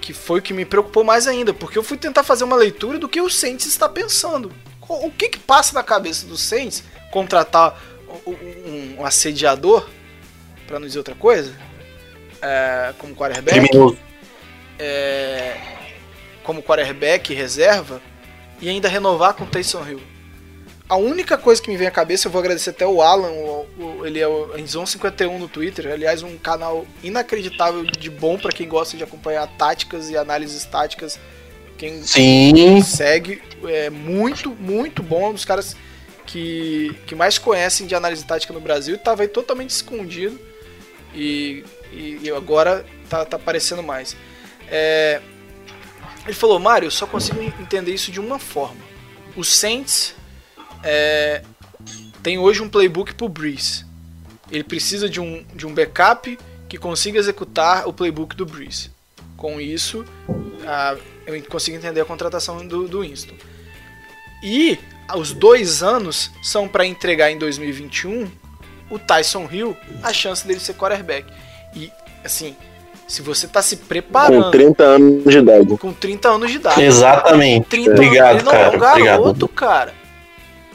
que foi o que me preocupou mais ainda, porque eu fui tentar fazer uma leitura do que o Saints está pensando. O que que passa na cabeça do Saints contratar um, um- um assediador, para não dizer outra coisa, é, como quarterback, Criminoso. é, como quarterback reserva e ainda renovar com o Taysom Hill. A única coisa que me vem à cabeça, eu vou agradecer até o Alan, o- o- ele é o Enzon51 no Twitter, aliás, um canal inacreditável de bom para quem gosta de acompanhar táticas e análises táticas. Quem Sim. segue é muito, muito bom, um dos caras que, que mais conhecem de análise tática no Brasil e tava aí totalmente escondido e, e, e agora tá, tá aparecendo mais. É, ele falou, Mário, eu só consigo entender isso de uma forma. O Saints é, tem hoje um playbook pro Breeze. Ele precisa de um, de um backup que consiga executar o playbook do Breeze. Com isso, a- eu consigo entender a contratação do, do Winston. E os dois anos são para entregar em 2021 o Tyson Hill a chance dele ser quarterback. E assim, Se você tá se Com preparando 30 anos de idade. com 30 anos de idade. Exatamente. 30 Obrigado, anos, ele não cara. é um garoto, Obrigado. cara.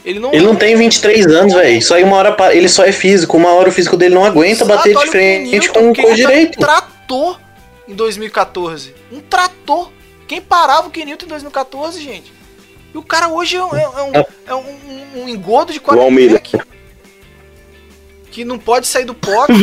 Ele não, Ele não tem 23 anos, velho. Só uma hora pa- ele só é físico. Uma hora o físico dele não aguenta Exato, bater de o frente com o Kenilton direito. Um trator em 2014. Um trator. Quem parava o Kenilton em 2014, gente? E o cara hoje é um, é um, é um, um- um engodo de quarterback. Que não pode sair do pocket.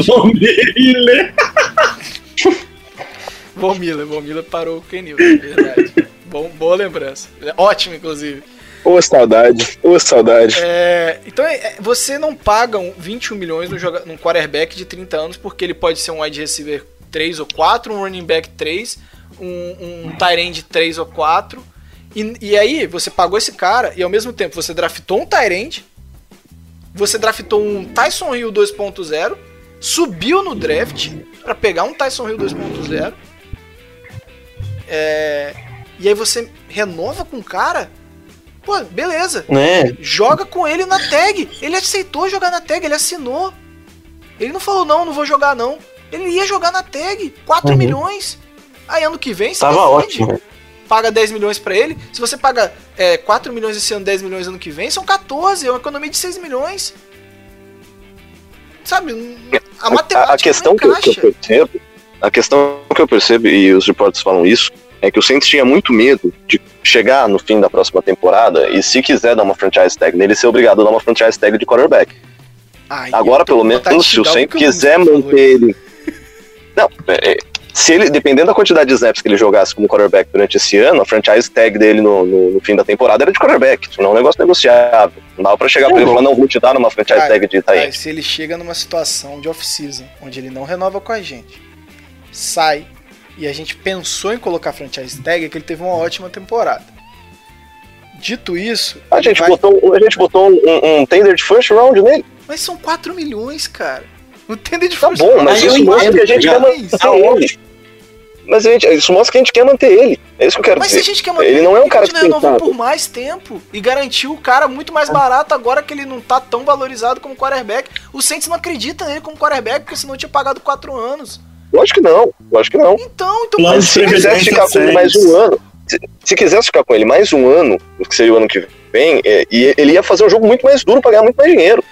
Miller, Von Miller parou o Kenilton, é verdade. Bom, boa lembrança. Ótimo, inclusive. Ô, saudade. Ô, saudade. É, então é, é, você não paga um 21 milhões num, joga, num quarterback de 30 anos porque ele pode ser um wide receiver 3 ou 4, um running back 3, um, um tight end 3 ou 4. E, e aí você pagou esse cara e ao mesmo tempo você draftou um tight end, você draftou um Tyson Hill 2.0, subiu no draft para pegar um Tyson Hill 2.0. É, e aí você renova com o cara. Pô, beleza. Né? Joga com ele na tag. Ele aceitou jogar na tag, ele assinou. Ele não falou, não, não vou jogar não. Ele ia jogar na tag. 4 Uhum. milhões. Aí ano que vem você Tava ótimo, velho. Paga 10 milhões pra ele. Se você paga é, 4 milhões esse ano, 10 milhões ano que vem, são 14. É uma economia de 6 milhões. Sabe? A A, matemática a questão não que eu, que eu percebo, a questão que eu percebo, e os reportes falam isso, é que o Saints tinha muito medo de chegar no fim da próxima temporada e se quiser dar uma franchise tag nele, ser obrigado a dar uma franchise tag de quarterback. Ai, Agora, pelo menos, se o Saints quiser manter ele. Não, é, é, se ele, dependendo da quantidade de snaps que ele jogasse como quarterback durante esse ano, a franchise tag dele no, no- no fim da temporada era de quarterback. Isso não é um negócio negociável. Não dava pra chegar pra ele e falar, não, vou te dar uma franchise Cara, tag de Tyrant. se ele chega numa situação de off-season, onde ele não renova com a gente, sai, e a gente pensou em colocar franchise tag, é que ele teve uma ótima temporada. Dito isso, A gente, vai- botou, a gente botou um, um tender de first round nele. mas são 4 milhões, cara. Não tem de Tá bom, mas Aí eu isso mostra que a gente quer manter ele. Mas a gente, isso mostra que a gente quer manter ele. É isso que eu quero Mas se a dizer. gente quer manter Ele não é um que cara não renovou dispensável. por mais tempo e garantiu o cara muito mais barato agora que ele não tá tão valorizado como quarterback. O Saints não acredita nele como quarterback porque senão tinha pagado 4 anos. Lógico que não, lógico que não. Então, então Mas se quisesse ficar com ele mais um ano, se, se quisesse ficar com ele mais um ano, que seria o ano que vem, é, e ele ia fazer um jogo muito mais duro pra ganhar muito mais dinheiro.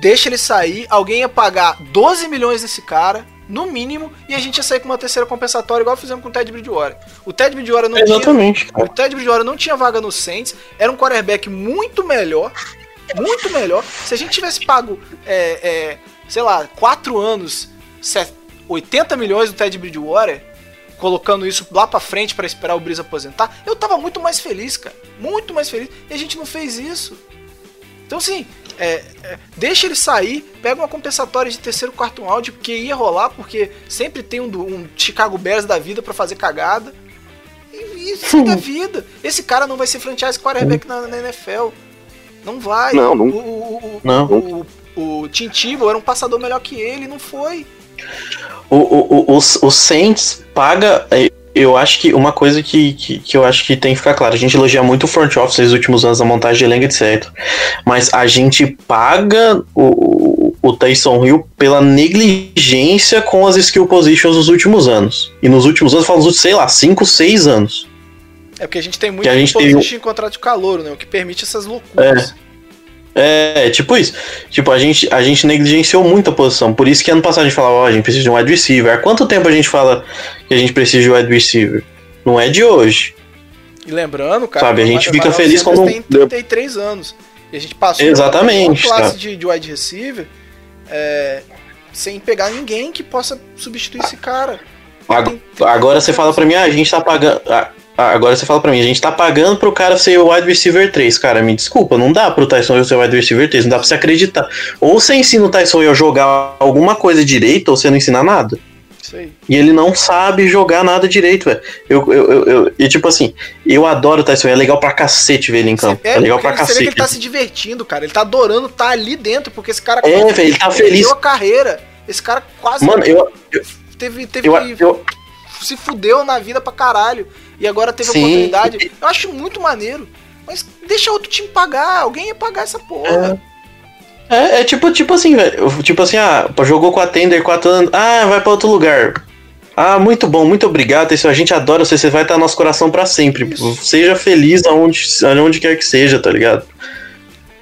deixa ele sair, alguém ia pagar 12 milhões nesse cara, no mínimo, e a gente ia sair com uma terceira compensatória, igual fizemos com o Ted Bridgewater. O Ted Bridgewater não tinha. Exatamente, O cara. Ted Bridgewater não tinha vaga no Saints, era um quarterback muito melhor, muito melhor. Se a gente tivesse pago, é, é, sei lá, 4 anos, set- 80 milhões do Ted Bridgewater, colocando isso lá pra frente pra esperar o Breeze aposentar, eu tava muito mais feliz, cara. Muito mais feliz. E a gente não fez isso. Então, assim, é, é, deixa ele sair, pega uma compensatória de terceiro, quarto round, porque ia rolar, porque sempre tem um, um Chicago Bears da vida pra fazer cagada. E, e segue a vida. Esse cara não vai ser franchise quarterback na, na NFL. Não vai. Não, O, nunca. o, o, Não. o, o, o Tim Tebow era um passador melhor que ele, não foi. O, o, o, o, Saints paga. eh, Eu acho que uma coisa que, que, que eu acho que tem que ficar claro, a gente elogia muito o front office nos últimos anos, a montagem de elenco, etc. Mas a gente paga o, o, Tyson Hill pela negligência com as skill positions nos últimos anos. E nos últimos anos, falo, sei lá, 5, 6 anos. É porque a gente tem muito a gente teve position em contrato de calor, né? O que permite essas loucuras. É, tipo isso. Tipo, a gente, a gente negligenciou muito a posição. Por isso que ano passado a gente falava, ó, a gente precisa de um wide receiver. Há quanto tempo a gente fala que a gente precisa de um wide receiver? Não é de hoje. E lembrando, cara, Sabe, a gente fica feliz quando- tem 33 anos. E a gente passou Exatamente, uma classe tá. de, de wide receiver é, sem pegar ninguém que possa substituir esse cara. Ag- Tem- tem- Agora você fala pra mim, ah, a gente tá pagando. ah, ah, Agora você fala pra mim, a gente tá pagando pro cara ser o wide receiver 3. Cara, me desculpa, não dá pro Tyson Hill ser o wide receiver 3, não dá pra você acreditar. Ou você ensina o Tyson Hill a jogar alguma coisa direito, ou você não ensina nada. E ele não sabe jogar nada direito, velho. Eu, eu, eu, eu- e tipo assim, eu adoro o Tyson é legal pra cacete ver ele em campo. É, legal pra você vê que ele cacete. tá se divertindo, cara. Ele tá adorando estar ali dentro, porque esse cara É, quase velho, ele tá feliz. a carreira. Esse cara quase Mano, eu, teve, teve eu, eu, se fudeu na vida pra caralho. E agora teve a Sim. oportunidade. Eu acho muito maneiro. Mas deixa outro time pagar. Alguém ia pagar essa porra. É, é tipo, tipo assim, velho. Tipo assim, ah, jogou com a Tender 4 anos. Ah, vai pra outro lugar. Ah, muito bom, muito obrigado. Isso a gente adora você, você vai estar no nosso coração pra sempre. Isso. Seja feliz aonde, aonde quer que seja, tá ligado?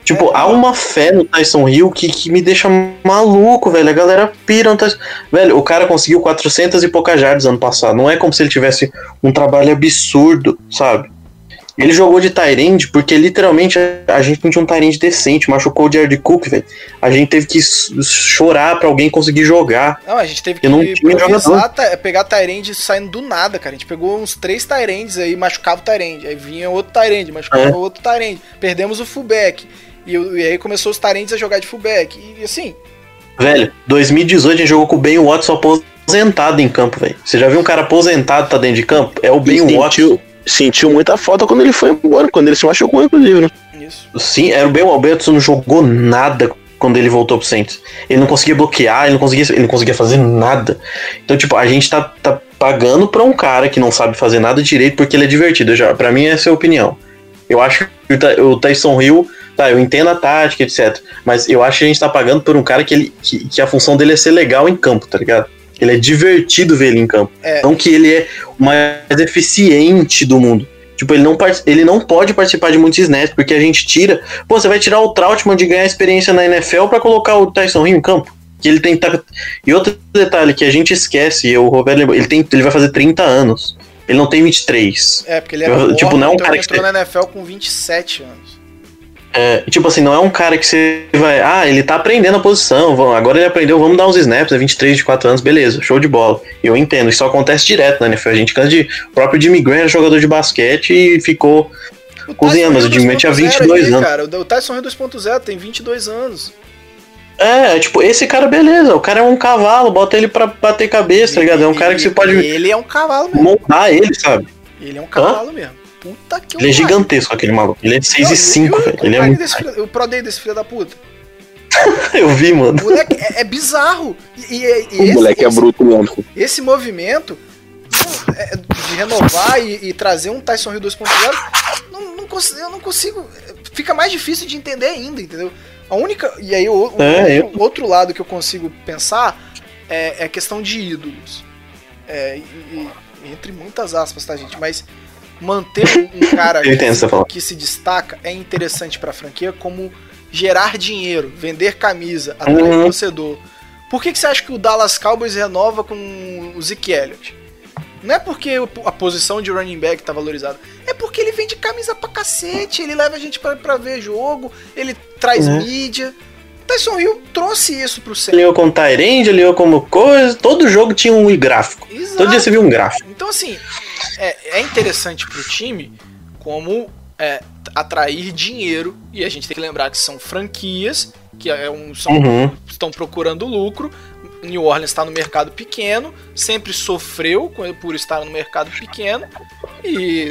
Tipo, É. há uma fé no Tyson Hill que, que me deixa maluco, velho. A galera pira no Tyson. Velho, o cara conseguiu 400 e poucas jardas ano passado. Não é como se ele tivesse um trabalho absurdo, sabe? Ele jogou de Tyrande porque literalmente a gente não tinha um Tyrande decente. Machucou o Jared Cook, velho. A gente teve que chorar pra alguém conseguir jogar. Não, a gente teve que não tinha pegar Tyrande saindo do nada, cara. A gente pegou uns três Tyrands aí, machucava o Tyrande. Aí vinha outro Tyrande, machucava É. outro Tyrande. Perdemos o fullback. E, e aí começou os Tyrands a jogar de fullback. E assim, Velho, 2018 a gente jogou com o Ben Watson aposentado em campo, velho. Você já viu um cara aposentado tá dentro de campo? É o Ben E Watson. sentiu, sentiu muita falta quando ele foi embora, quando ele se machucou, inclusive, né? isso. Sim, era o Ben Watson não jogou nada quando ele voltou pro Saints. Ele não conseguia bloquear, ele não conseguia, ele não conseguia fazer nada. Então, tipo, a gente tá, tá pagando pra um cara que não sabe fazer nada direito porque ele é divertido. Já, pra mim, essa é a opinião. Eu acho que o Tyson Hill, tá, eu entendo a tática, etc. Mas eu acho que a gente tá pagando por um cara que, ele, que, que a função dele é ser legal em campo, tá ligado? Ele é divertido ver ele em campo. É. Não que ele é o mais eficiente do mundo. Tipo, ele não, ele não pode participar de muitos snaps, porque a gente tira. Pô, você vai tirar o Trautmann de ganhar experiência na NFL pra colocar o Tyson Hill em campo. Que ele tem. tá- E outro detalhe que a gente esquece, e o Roberto lembrou, ele, tem, ele vai fazer 30 anos. Ele não tem 23. É, porque ele Eu- tipo, não é um então cara ele que entrou na NFL com 27 anos. É, tipo assim, não é um cara que você vai. Ah, ele tá aprendendo a posição. vamos- Agora ele aprendeu, vamos dar uns snaps, é 23, 24 anos, beleza, show de bola. Eu entendo, isso acontece direto na NFL. A gente cansa de. O próprio Jimmy Graham era jogador de basquete e ficou. O Cozinha, mas Tyson o Jimmy tinha 2.0 22 aí, anos. Cara, o Tyson Hill 2.0 tem 22 anos. É, tipo, esse cara, beleza, o cara é um cavalo, bota ele pra bater cabeça, tá ligado? É um cara que você pode Ele é um cavalo mesmo. montar ele, sabe? Ele é um cavalo mesmo. Puta que Ele é gigantesco, aquele maluco. Ele é 6 Não, e 5, eu- eu- velho. Ele é eu muito. desse filho- Eu prodei desse filho da puta. Eu vi, mano. O moleque é, é bizarro. E, e- e O esse, moleque é bruto mesmo. esse movimento é, de renovar e, e trazer um Tyson Hill 2.0, não, não eu não consigo. Fica mais difícil de entender ainda, entendeu? A única. E aí, o, o É, outro, outro lado que eu consigo pensar é, é a questão de ídolos. É, e- e- entre muitas aspas, tá, gente? Mas manter um, cara que tá que se destaca é interessante pra franquia como gerar dinheiro, vender camisa, atrair Uhum. torcedor. Por que, que você acha que o Dallas Cowboys renova com o Zeke Elliott? Não é porque a posição de running back tá valorizada. É porque ele vende camisa pra cacete, ele leva a gente pra, pra ver jogo, ele traz Uhum. mídia. Tyson Hill trouxe isso pro Ele centro. leu como Tyrande, ele leu como coisa. Todo jogo tinha um gráfico. Exato. Todo dia você viu um gráfico. Então, assim, é, é interessante pro time como é, atrair dinheiro. E a gente tem que lembrar que são franquias, que é um, são, Uhum. estão procurando lucro. New Orleans está no mercado pequeno, sempre sofreu por estar no mercado pequeno. E,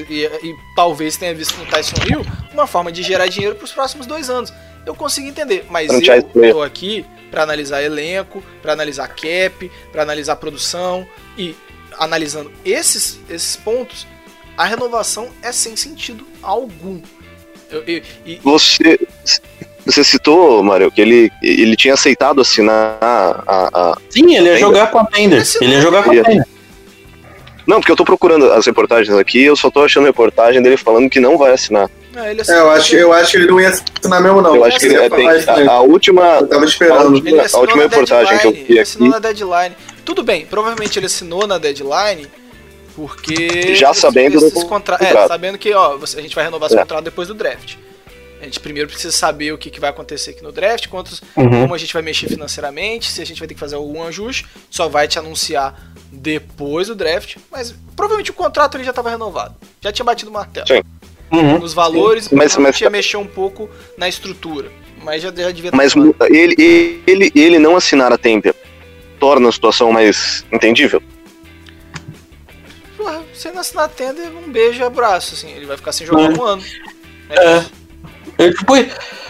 e- e talvez tenha visto no Tyson Hill uma forma de gerar dinheiro para os próximos dois anos. Eu consigo entender, mas Franchise eu tô aqui para analisar elenco, para analisar cap, para analisar produção e analisando esses, esses pontos, a renovação é sem sentido algum. Eu- eu- e- Você, você citou, Mário, que ele, ele tinha aceitado assinar a, a- Sim, ele ia jogar com a Tender. Ele ia jogar com a. Tender. Não, porque eu tô procurando as reportagens aqui, eu só tô achando reportagem dele falando que não vai assinar. ah, ele É, eu acho, eu acho que ele não ia assinar mesmo, não. eu acho que ele ia é, tem, a, a última. Eu tava esperando. A última na reportagem que eu deadline, vi ele assinou aqui- na deadline. Tudo bem, provavelmente ele assinou na deadline porque. Já sabendo do contra... É, sabendo que ó, a gente vai renovar esse É. contrato depois do draft. A gente primeiro precisa saber o que, que vai acontecer aqui no draft, quantos, Uhum. como a gente vai mexer financeiramente, se a gente vai ter que fazer algum ajuste, só vai te anunciar depois do draft. Mas provavelmente o contrato ele já estava renovado. Já tinha batido o martelo. Sim. Uhum. Nos valores, Mas- mas, mas- ia mexer um pouco na estrutura. Mas já, já devia Mas ele, ele, ele não assinar a tender torna a situação mais entendível? Porra, você não assinar a tenda, um beijo e abraço, assim. Ele vai ficar sem jogar É. um ano. É É. tipo,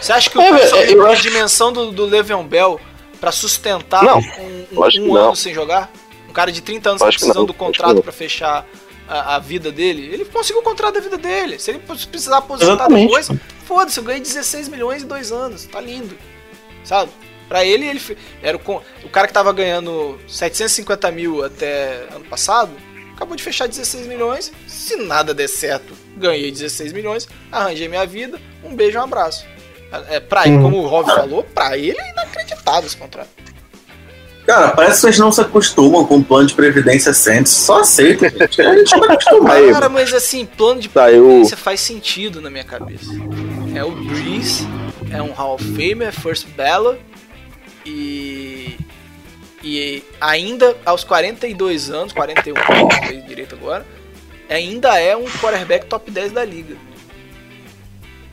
Você acha que o É, Hill eu tem a acho- dimensão do, do Le'Veon Bell pra sustentar Não, um, um- um ano não. sem jogar? Um cara de 30 anos Lógico que precisando não, do contrato pra fechar a, a vida dele? Ele conseguiu o contrato da vida dele. Se ele precisar aposentar Exatamente. depois, foda-se, eu ganhei 16 milhões em dois anos. Tá lindo. Sabe? Pra ele, ele era o, o cara que tava ganhando 750 mil até ano passado, acabou de fechar 16 milhões. Se nada der certo, ganhei 16 milhões, arranjei minha vida, um beijo, um abraço. É, pra ele, como o Rob falou, pra ele é inacreditável esse contrato. Cara, parece que vocês não se acostumam com o plano de previdência Santos. Só aceita, gente. A gente vai acostumar. Aí, Cara, mas assim, plano de Tá, eu- previdência faz sentido na minha cabeça. É o Breeze, é um Hall of Famer, First Ballot e. E ainda aos 42 anos, 41 não sei direito agora, ainda é um quarterback top 10 da liga.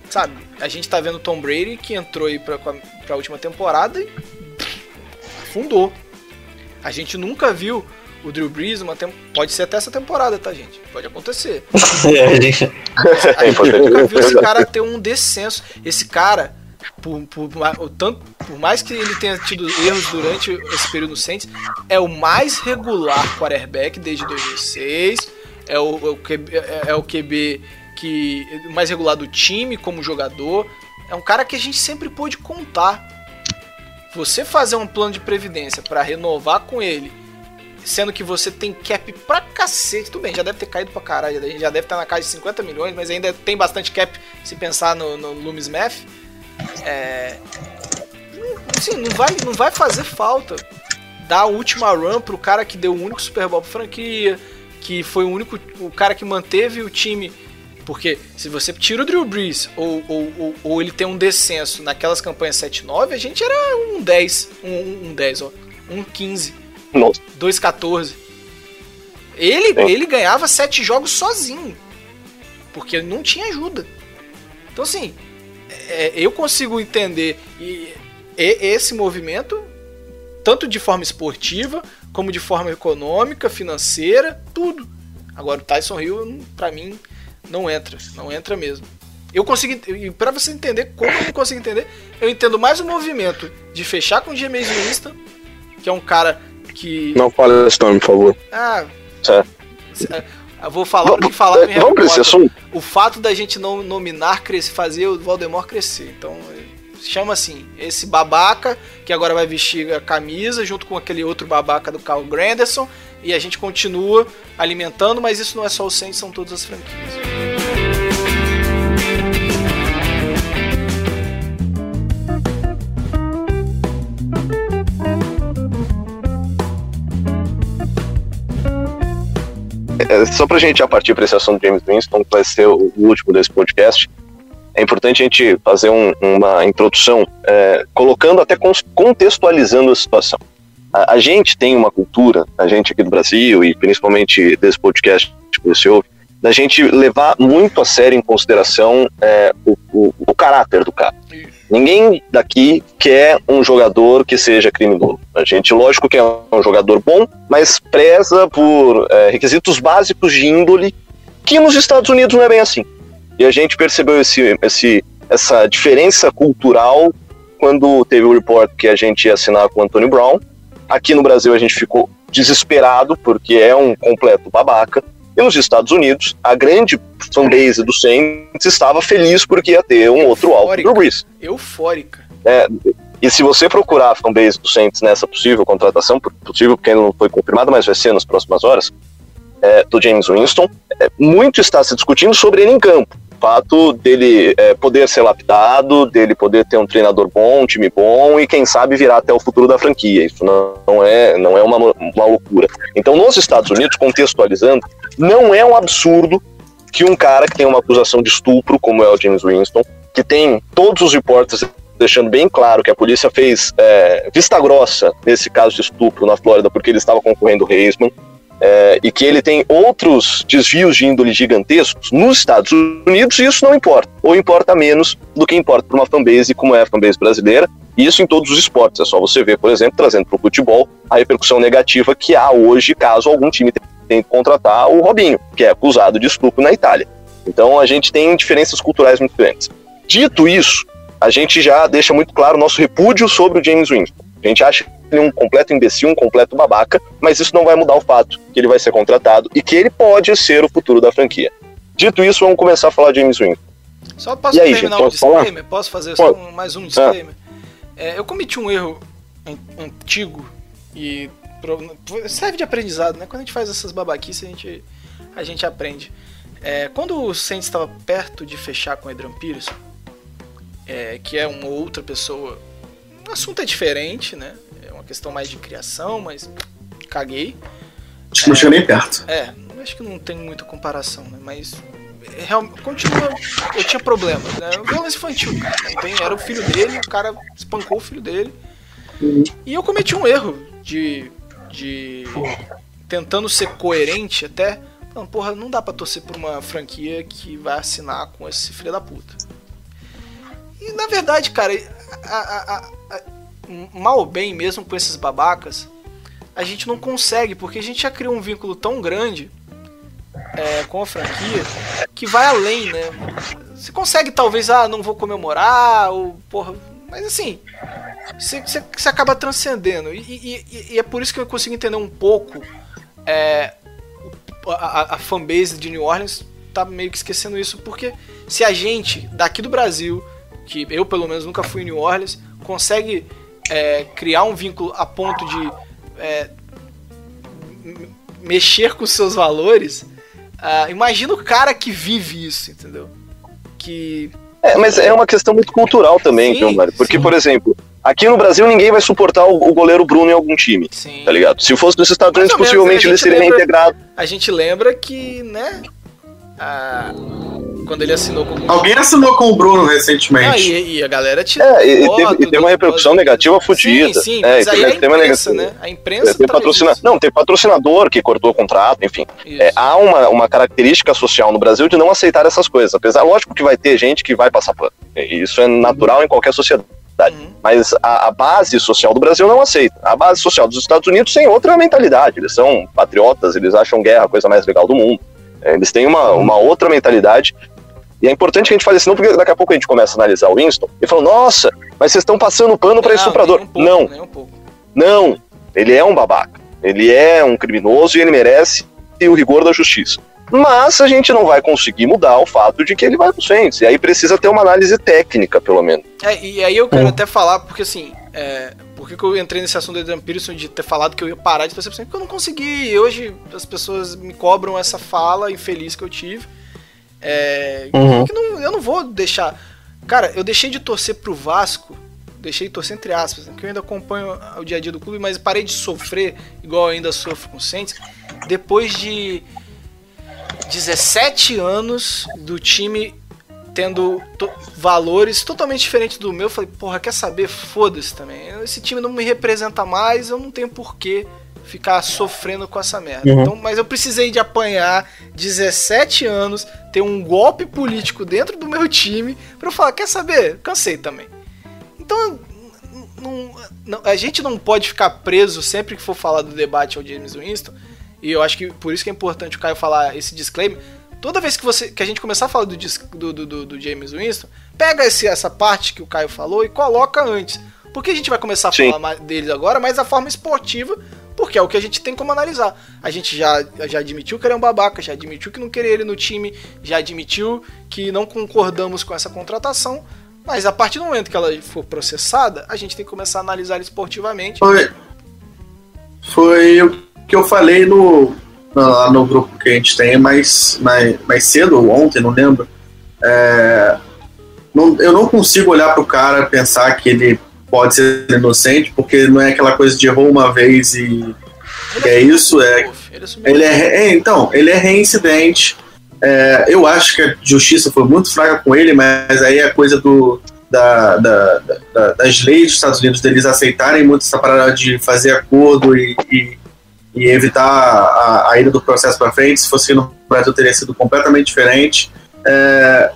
Sabe, a gente tá vendo o Tom Brady que entrou aí pra, pra última temporada e fundou. A gente nunca viu o Drew Brees uma tem... pode ser até essa temporada, tá, gente? Pode acontecer. É, a gente- nunca viu esse cara ter um descenso. Esse cara, por, por, tanto, por mais que ele tenha tido erros durante esse período no Saints, é o mais regular quarterback desde 2006. É o, é o QB, é- é o QB que mais regular do time como jogador. É um cara que a gente sempre pôde contar. Você fazer um plano de previdência pra renovar com ele, sendo que você tem cap pra cacete, tudo bem, já deve ter caído pra caralho, já- já deve estar na casa de 50 milhões, mas ainda tem bastante cap se pensar no, no Loomis Math. É. Assim, não vai, não vai fazer falta dar a última run pro cara que deu o único Super Bowl pra franquia, que foi o único. o cara que manteve o time. Porque se você tira o Drew Brees ou, ou, ou, ou ele tem um descenso naquelas campanhas 7-9, a gente era um 10. Um, um, um 10, ó. Um 15. Nossa. 2-14. Ele, Sim. ele ganhava sete jogos sozinho. Porque não tinha ajuda. Então, assim, é, eu consigo entender e, e- esse movimento, tanto de forma esportiva, como de forma econômica, financeira, tudo. Agora, o Tyson Hill, pra mim, não entra. Não entra mesmo. Eu consigo. E pra você entender como eu não consigo entender, eu entendo mais o movimento de fechar com o James Winston, que é um cara que. Não fale esse nome, por favor. Ah. Certo. Eu vou falar o que falar É, pra esse assunto? O fato da gente não nominar crescer, fazer o Valdemar crescer. Então, chama assim, esse babaca que agora vai vestir a camisa junto com aquele outro babaca do Carl Granderson e a gente continua alimentando, mas isso não é só o Saints, são todas as franquias. É, só pra gente já partir para esse assunto do James Winston, que vai ser o último desse podcast, é importante a gente fazer um- uma introdução, é, colocando até contextualizando a situação. A, a gente tem uma cultura, a gente aqui do Brasil e principalmente desse podcast que você ouve, da gente levar muito a sério em consideração é, o, o- o caráter do cara. Ninguém daqui quer um jogador que seja criminoso. A gente, lógico, que é um jogador bom, mas preza por é, requisitos básicos de índole, que nos Estados Unidos não é bem assim. E a gente percebeu esse, esse, essa diferença cultural quando teve o report que a gente ia assinar com o Antônio Brown. Aqui no Brasil a gente ficou desesperado, porque é um completo babaca. E nos Estados Unidos, a grande fanbase do Saints estava feliz porque ia ter um outro Eufórica. do Brees. Eufórica. É, e se você procurar a fanbase do Saints nessa possível contratação, possível porque ainda não foi confirmada, mas vai ser nas próximas horas, é, do James Winston, é, muito está se discutindo sobre ele em campo. Fato dele é, poder ser lapidado, dele poder ter um treinador bom, um time bom e quem sabe virar até o futuro da franquia. Isso não, é, não é uma, uma loucura. Então, nos Estados Unidos, contextualizando, não é um absurdo que um cara que tem uma acusação de estupro, como é o James Winston, que tem todos os repórteres deixando bem claro que a polícia fez é, vista grossa nesse caso de estupro na Flórida porque ele estava concorrendo Reisman, é, e que ele tem outros desvios de índole gigantescos nos Estados Unidos, isso não importa. Ou importa menos do que importa para uma fanbase como é a fanbase brasileira, e isso em todos os esportes. É só você ver, por exemplo, trazendo para o futebol a repercussão negativa que há hoje caso algum time tenha que contratar o Robinho, que é acusado de estupro na Itália. Então a gente tem diferenças culturais muito grandes. Dito isso, a gente já deixa muito claro o nosso repúdio sobre o James Winston. A gente acha um completo imbecil, um completo babaca, mas isso não vai mudar o fato que ele vai ser contratado e que ele pode ser o futuro da franquia. Dito isso, vamos começar a falar de James Winston. Só posso E aí, terminar gente, um posso falar? disclaimer? Posso fazer só um- mais um disclaimer? É, eu cometi um erro an- antigo e serve de aprendizado, né? Quando a gente faz essas babaquices, a gente, a gente aprende. É, quando o Saints estava perto de fechar com o Adrian Peterson, é, que é uma outra pessoa, o assunto é diferente, né? É questão mais de criação, mas caguei. Acho que não chega nem perto. É, acho que não tem muita comparação, né? Mas é, real- continua. Eu tinha problemas, né? Violência infantil, cara. Tem- era o filho dele, o cara espancou o filho dele. E eu cometi um erro de. de. tentando ser coerente até. Não, porra, não dá pra torcer por uma franquia que vai assinar com esse filho da puta. E na verdade, cara, a- a- a- mal ou bem mesmo com esses babacas, a gente não consegue, porque a gente já criou um vínculo tão grande é, com a franquia que vai além, né? Você consegue talvez, ah, não vou comemorar, ou porra. Mas assim, você, você- você acaba transcendendo. E, e- e- é por isso que eu consigo entender um pouco é, a- a fanbase de New Orleans tá meio que esquecendo isso, porque se a gente daqui do Brasil, que eu pelo menos nunca fui em New Orleans, consegue é, criar um vínculo a ponto de é, mexer com seus valores, ah, imagina o cara que vive isso, entendeu? Que. É, mas é uma questão muito cultural também, Sim, Mário? Porque, sim. por exemplo, aqui no Brasil ninguém vai suportar o, o goleiro Bruno em algum time, Sim. tá ligado? Se fosse nos Estados Unidos, possivelmente ele seria lembra- reintegrado. A gente lembra que, né? Ah, quando ele assinou com Alguém assinou com o Bruno Ah, recentemente. e, e a galera tira É, e, e foto teve, e teve uma do- repercussão negativa Sim, fodida. sim, é, mas aí teve, a teve uma imprensa, negativa. né? A imprensa Teve traz patrocina... isso. Não, teve patrocinador que cortou o contrato, enfim. É, há uma, uma característica social no Brasil de não aceitar essas coisas. Apesar, lógico que vai ter gente que vai passar pano. E Isso é natural em qualquer sociedade. Uhum. Mas a, a base social do Brasil não aceita. A base social dos Estados Unidos tem outra mentalidade. Eles são patriotas, eles acham guerra a coisa mais legal do mundo. É, Eles têm uma, uma outra mentalidade. E é importante que a gente faça isso, não porque daqui a pouco a gente começa a analisar o Winston e fala, nossa, mas vocês estão passando pano para estuprador. um pouco, não, nem um pouco. não. Ele é um babaca. Ele é um criminoso e ele merece o rigor da justiça. Mas a gente não vai conseguir mudar o fato de que ele vai pro Saints. E aí precisa ter uma análise técnica, pelo menos. É, e aí eu quero até falar, porque assim, é, por que que eu entrei nesse assunto do Adrian Peterson de ter falado que eu ia parar de torcer pro Saints? Porque eu não consegui. E hoje as pessoas me cobram essa fala infeliz que eu tive. É, Uhum. que não- eu não vou deixar. Cara, eu deixei de torcer pro Vasco. Deixei de torcer entre aspas, né, porque eu ainda acompanho o dia a dia do clube, mas parei de sofrer igual eu ainda sofro com o Saints depois de 17 anos do time tendo to- valores totalmente diferentes do meu. Eu falei, porra, quer saber? Foda-se também. Esse time não me representa mais, eu não tenho porquê ficar sofrendo com essa merda. Uhum. Então, mas eu precisei de apanhar 17 anos, ter um golpe político dentro do meu time, pra eu falar, quer saber? Cansei também. Então, não- não- a gente não pode ficar preso sempre que for falar do debate ao James Winston. E eu acho que por isso que é importante o Caio falar esse disclaimer. Toda vez que, você, que a gente começar a falar do, do, do, do- do James Winston, pega esse, essa parte que o Caio falou e coloca antes. Porque a gente vai começar a Sim. falar mais deles agora, mas da forma esportiva, porque é o que a gente tem como analisar. A gente já, já admitiu que ele é um babaca, já admitiu que não queria ele no time, já admitiu que não concordamos com essa contratação. Mas a partir do momento que ela for processada, a gente tem que começar a analisar ele esportivamente. Foi, foi o que eu falei no, lá no grupo que a gente tem mais, mais, mais cedo, ou ontem, não lembro. É, não, eu não consigo olhar pro cara e pensar que ele pode ser inocente, porque não é aquela coisa de errou uma vez e é isso, é- Ele é, é, então, ele é reincidente. É, eu acho que a justiça foi muito fraca com ele, mas aí é coisa do, da, da- da- das leis dos Estados Unidos deles aceitarem muito essa parada de fazer acordo e, e- e evitar a, a ida do processo para frente. Se fosse no Brasil, teria sido completamente diferente. É,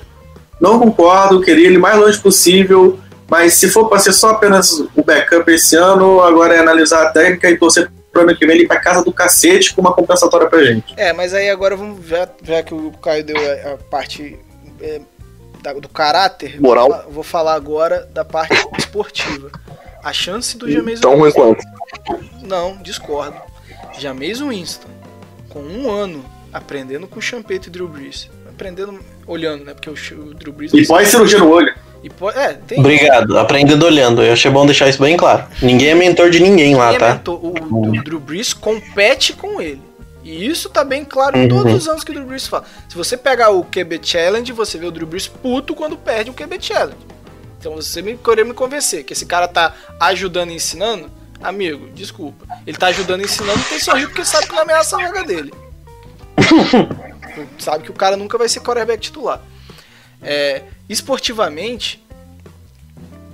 não concordo, queria ele mais longe possível, mas se for para ser só apenas o backup esse ano, agora é analisar a técnica e torcer pro ano que vem ele ir pra casa do cacete com uma compensatória pra gente. É, mas aí agora vamos já, já que o Caio deu a, a parte é, da- do caráter, Moral. Vou, falar, vou falar agora da parte esportiva. A chance do James Tão ruim quanto. Não, discordo. James Winston, com um ano aprendendo com o Champeto e Drew Brees. Aprendendo, olhando, né? Porque o, o Drew Brees. E pós cirurgia no olho. E po- é, tem Obrigado, aprendendo olhando. Eu achei bom deixar isso bem claro. Ninguém é mentor de ninguém lá, Quem é tá? mentor- o, o Drew Brees compete com ele. E isso tá bem claro em Uhum. todos os anos que o Drew Brees fala. Se você pegar o QB Challenge, você vê o Drew Brees puto quando perde um QB Challenge. Então você me querer me convencer que esse cara tá ajudando e ensinando, amigo, desculpa. Ele tá ajudando e ensinando tem sorriso porque sabe que não ameaça a vaga dele. sabe que o cara nunca vai ser quarterback titular. É, esportivamente,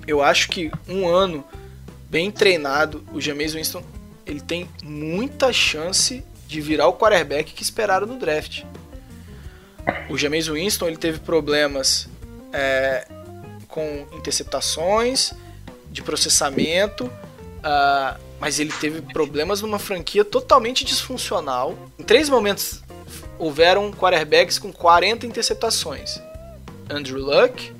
eu acho que um ano bem treinado, o Jameis Winston ele tem muita chance de virar o quarterback que esperaram no draft. O Jameis Winston ele teve problemas é, com interceptações, de processamento, ah, mas ele teve problemas numa franquia totalmente disfuncional. Em três momentos houveram quarterbacks com 40 interceptações. Andrew Luck,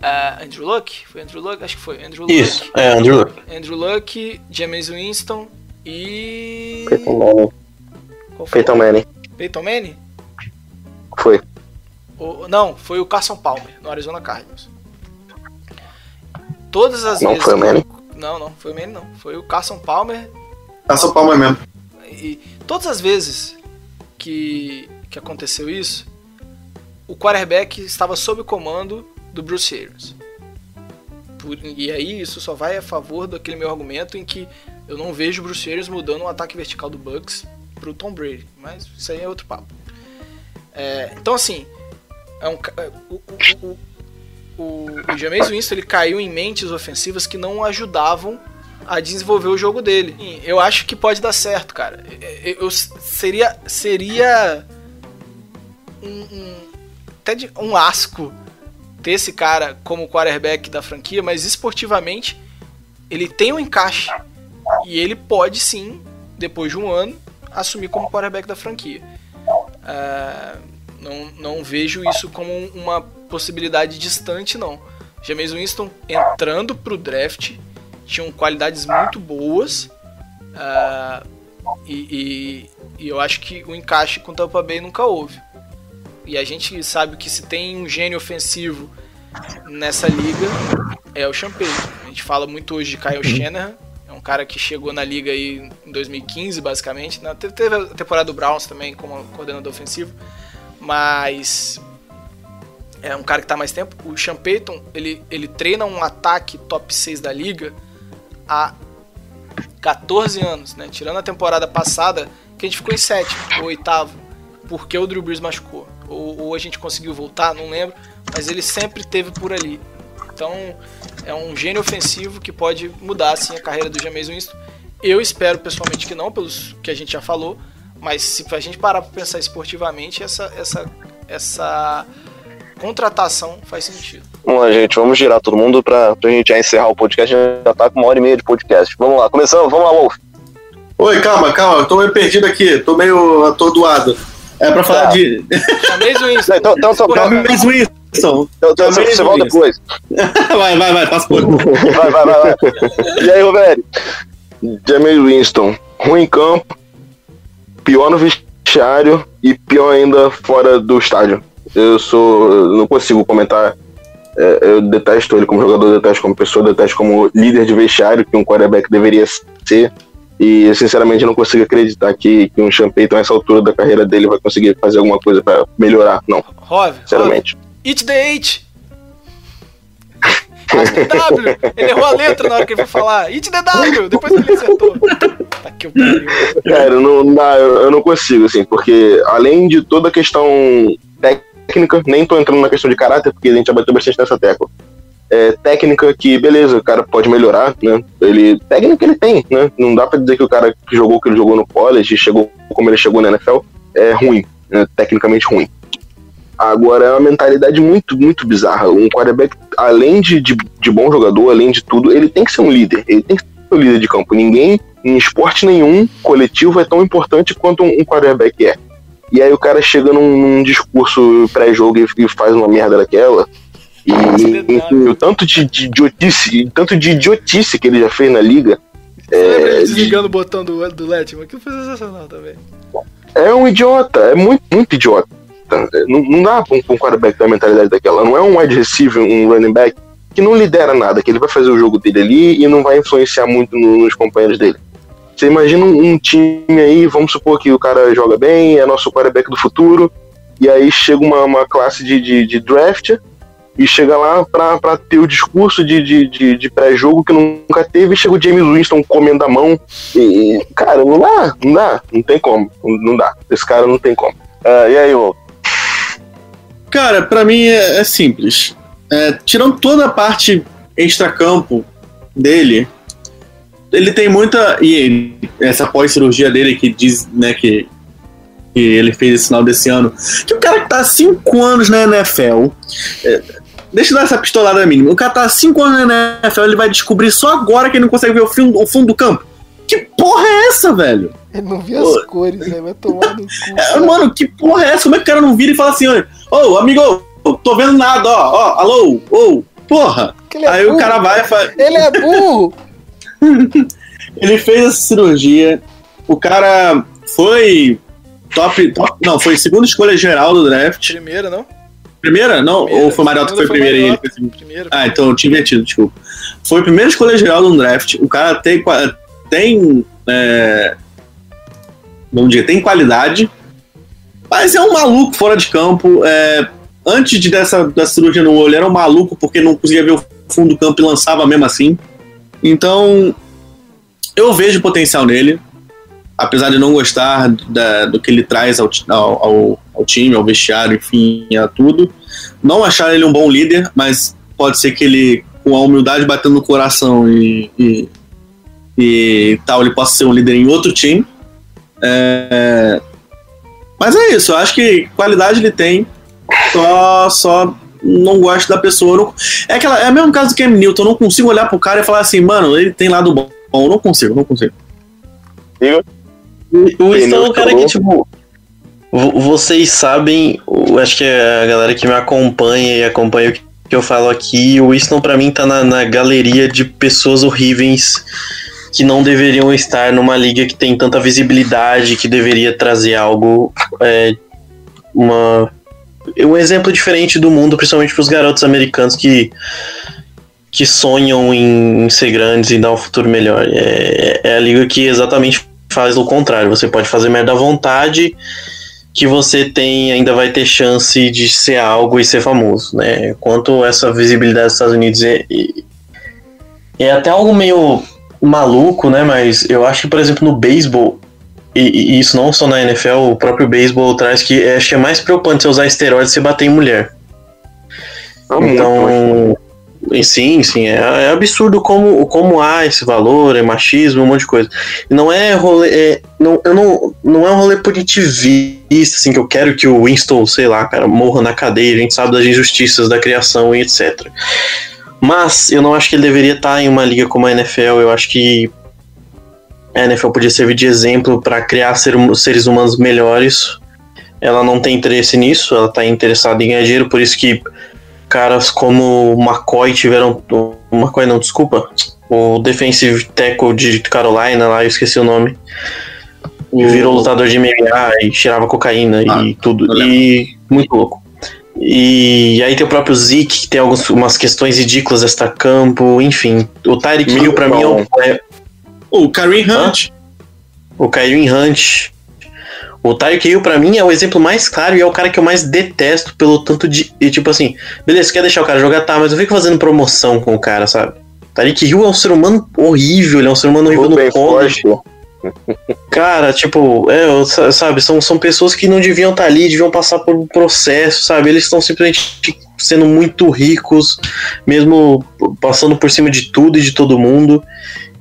ah, Andrew Luck, foi Andrew Luck, acho que foi Andrew Luck. Isso, é, Andrew Luck. Andrew Luck, James Winston e. Peyton Manning. Qual foi? Peyton Manning. Peyton Manning? Foi. O- não, foi o Carson Palmer, no Arizona Cardinals. Todas as Não vezes. foi o Manning? Não, não, foi o Manning não. Foi o Carson Palmer. Passa o palma mesmo. E todas as vezes que, que aconteceu isso, o quarterback estava sob o comando do Bruce Arians. Por- e aí isso só vai a favor daquele meu argumento em que eu não vejo o Bruce Arians mudando o ataque vertical do Bucks pro Tom Brady, mas isso aí é outro papo. É, então assim, é um, o, o, o, o, o Jameis Winston ele caiu em mentes ofensivas que não ajudavam a desenvolver o jogo dele. Eu acho que pode dar certo, cara. Eu, eu- seria seria um, um- até de, um asco ter esse cara como quarterback da franquia, mas esportivamente ele tem um encaixe e ele pode sim, depois de um ano, assumir como quarterback da franquia. Ah, não, não vejo isso como uma possibilidade distante, não. James Winston entrando pro draft tinham qualidades muito boas ah, e, e- e eu acho que o encaixe com o Tampa Bay nunca houve. E a gente sabe que se tem um gênio ofensivo nessa liga é o Champagne. A gente fala muito hoje de Kyle Shanahan, é um cara que chegou na liga aí em 2015, basicamente. Te- Teve a temporada do Browns também como coordenador ofensivo, mas é um cara que tá há mais tempo. O Sean Payton, ele, ele treina um ataque top 6 da liga há 14 anos, né? Tirando a temporada passada, que a gente ficou em sétimo ou oitavo, porque o Drew Brees machucou. Ou, ou a gente conseguiu voltar, não lembro, mas ele sempre teve por ali. Então, é um gênio ofensivo que pode mudar assim a carreira do James Winston. Eu espero pessoalmente que não, pelos que a gente já falou, mas se a gente parar para pensar esportivamente, essa essa essa contratação faz sentido. Vamos lá, gente. Vamos girar todo mundo pra, pra gente já encerrar o podcast. Já tá com uma hora e meia de podcast. Vamos lá, começando. Vamos lá, Wolf. Oi, calma, calma, eu tô meio perdido aqui, tô meio atordoado. É pra falar Tá. de. James Winston. Então, então, então, então, James Winston. então, então, James você volta depois. vai, vai, vai, passa por. Vai, vai, vai, vai. E aí, Roberto? James Winston, ruim em campo, pior no vestiário e pior ainda fora do estádio. Eu sou. eu não consigo comentar. É, eu detesto ele como jogador, detesto como pessoa, detesto como líder de vestiário que um quarterback deveria ser. E eu, sinceramente não consigo acreditar que, que um Sean Payton, nessa altura da carreira dele, vai conseguir fazer alguma coisa pra melhorar. Não, Rove, sinceramente. Eat the eight. Eat the W. Ele errou a letra na hora que ele foi falar. Eat the W. Depois ele acertou. Tá que pariu. Cara, não eu não consigo, assim, porque além de toda a questão técnica, nem tô entrando na questão de caráter, porque a gente já bateu bastante nessa tecla. É, técnica que, beleza, o cara pode melhorar, né? Ele, técnica ele tem, né? Não dá pra dizer que o cara que jogou o que ele jogou no college, chegou como ele chegou na NFL, é ruim, né? tecnicamente ruim. Agora é uma mentalidade muito, muito bizarra. Um quarterback, além de, de, de bom jogador, além de tudo, ele tem que ser um líder. Ele tem que ser um líder de campo. Ninguém, em esporte nenhum, coletivo é tão importante quanto um, um quarterback é. E aí o cara chega num, num discurso pré-jogo e, e faz uma merda daquela. E, enfim, o tanto de, de idiotice, tanto de idiotice que ele já fez na liga. Você É, desligando o botão do, do Letman? Aquilo foi sensacional também. é um idiota, é muito, muito idiota. Não, não dá pra um, pra um quarterback ter a mentalidade daquela. Não é um wide receiver, um running back que não lidera nada, que ele vai fazer o jogo dele ali e não vai influenciar muito no- nos companheiros dele. Você imagina um, time aí, vamos supor que o cara joga bem, é nosso quarterback do futuro, e aí chega uma, uma classe de, de, de draft e chega lá pra ter o discurso de, de, de, de pré-jogo que nunca teve, e chega o James Winston comendo a mão. E, cara, não dá, não dá, não tem como, não dá. Esse cara não tem como. Ah, e aí, ô? Cara, pra mim é, é simples. É, tirando toda a parte extracampo dele, ele tem muita. E essa pós-cirurgia dele que diz, né, que, que ele fez esse final desse ano. Que o cara que tá há 5 anos na NFL. é, deixa eu dar essa pistolada mínima. O cara tá há 5 anos na NFL, ele vai descobrir só agora que ele não consegue ver o o fundo do campo. Que porra é essa, velho? Ele não via as cores, né? Vai tomar no cu. É, mano, que porra é essa? Como é que o cara não vira e fala assim, olha, ô, amigo, tô vendo nada, ó, ó, alô, ô, porra. Que ele é Aí o burro. cara vai e fala, Ele é burro! ele fez essa cirurgia, o cara foi top, top não, foi segunda escolha geral do draft. Primeira, não? Primeira? Não, Primeira, ou foi Mariota que foi foi primeira e ele Mariota. foi? Primeira. Ah, então eu tinha invertido, desculpa. Foi a primeira escolha geral do draft. O cara tem, tem é, vamos dizer, tem qualidade, mas é um maluco fora de campo. É, antes de dessa, dessa cirurgia no olho, era um maluco porque não conseguia ver o fundo do campo e lançava mesmo assim. Então, eu vejo potencial nele, apesar de não gostar da- do que ele traz ao, ao- ao time, ao vestiário, enfim, a tudo. Não achar ele um bom líder, mas pode ser que ele, com a humildade batendo no coração e, e, e tal, ele possa ser um líder em outro time. É, Mas é isso, eu acho que qualidade ele tem, só, só não gosto da pessoa. eu não- É, aquela, é o mesmo caso do Cam Newton, eu não consigo olhar pro cara e falar assim, mano, ele tem lado bom. Eu não consigo, não consigo. O Winston é um cara que, tipo. vo- Vocês sabem, eu acho que a galera que me acompanha e acompanha o que que eu falo aqui, o Winston pra mim tá na, na galeria de pessoas horríveis que não deveriam estar numa liga que tem tanta visibilidade, que deveria trazer algo. é, uma, um exemplo diferente do mundo, principalmente pros garotos americanos que. Que sonham em, em ser grandes e dar um futuro melhor. É, é a liga que exatamente faz o contrário. Você pode fazer merda à vontade, que você tem ainda vai ter chance de ser algo e ser famoso, né? Quanto essa visibilidade dos Estados Unidos é, é até algo meio maluco, né? Mas eu acho que, por exemplo, no beisebol, e, e isso não só na NFL, o próprio beisebol traz que é, acho que é mais preocupante você usar esteroides e você bater em mulher. Mas- Então, e sim, sim, é, é absurdo como, como há esse valor, é machismo, um monte de coisa. Não é rolê, é, não, eu não, não é um rolê punitivista, assim, que eu quero que o Winston, sei lá, cara, morra na cadeia, a gente sabe das injustiças da criação e etc. Mas eu não acho que ele deveria estar em uma liga como a NFL, eu acho que a NFL podia servir de exemplo para criar ser- seres humanos melhores. Ela não tem interesse nisso, ela está interessada em ganhar dinheiro, por isso que caras como o McCoy tiveram. O McCoy não, desculpa. O defensive tackle de Carolina lá, eu esqueci o nome. E virou lutador de MMA e tirava cocaína Ah, e tudo. E muito louco. E aí tem o próprio Zeke, que tem algumas questões ridículas extra campo, enfim. O Tyreek Hill pra mim é um, é, O Kareem Hunt, o Kyrie Hunt. O Tyreek Hill, pra mim, é o exemplo mais claro e é o cara que eu mais detesto pelo tanto de. E, tipo assim, beleza, quer deixar o cara jogar? Tá, mas eu fico fazendo promoção com o cara, sabe? Tyreek Hill é um ser humano horrível, ele é um ser humano horrível no college. forte. Cara, tipo, é, sabe, são, são pessoas que não deviam estar ali, deviam passar por um processo, sabe? Eles estão simplesmente sendo muito ricos, mesmo passando por cima de tudo e de todo mundo.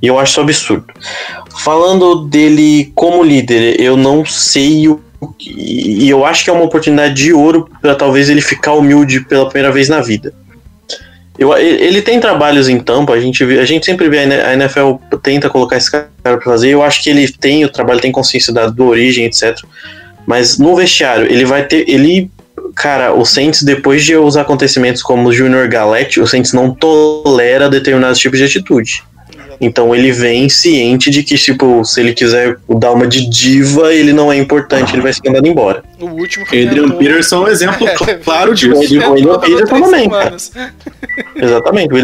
E eu acho isso absurdo. Falando dele como líder, eu não sei o e eu acho que é uma oportunidade de ouro para talvez ele ficar humilde pela primeira vez na vida. Eu, ele tem trabalhos em Tampa, a gente, a gente sempre vê a NFL tenta colocar esse cara pra fazer. Eu acho que ele tem o trabalho, tem consciência da, da origem, etc. Mas no vestiário, ele vai ter. Ele. Cara, o Saints, depois de os acontecimentos como o Junior Galete, o Saints não tolera determinados tipos de atitude. Então ele vem ciente de que, tipo, se ele quiser dar uma de diva, ele não é importante, ele vai ser mandado embora. O último que Adrian inventou- Peterson é um exemplo É, claro disso. o Adrian Peterson também. Exatamente. O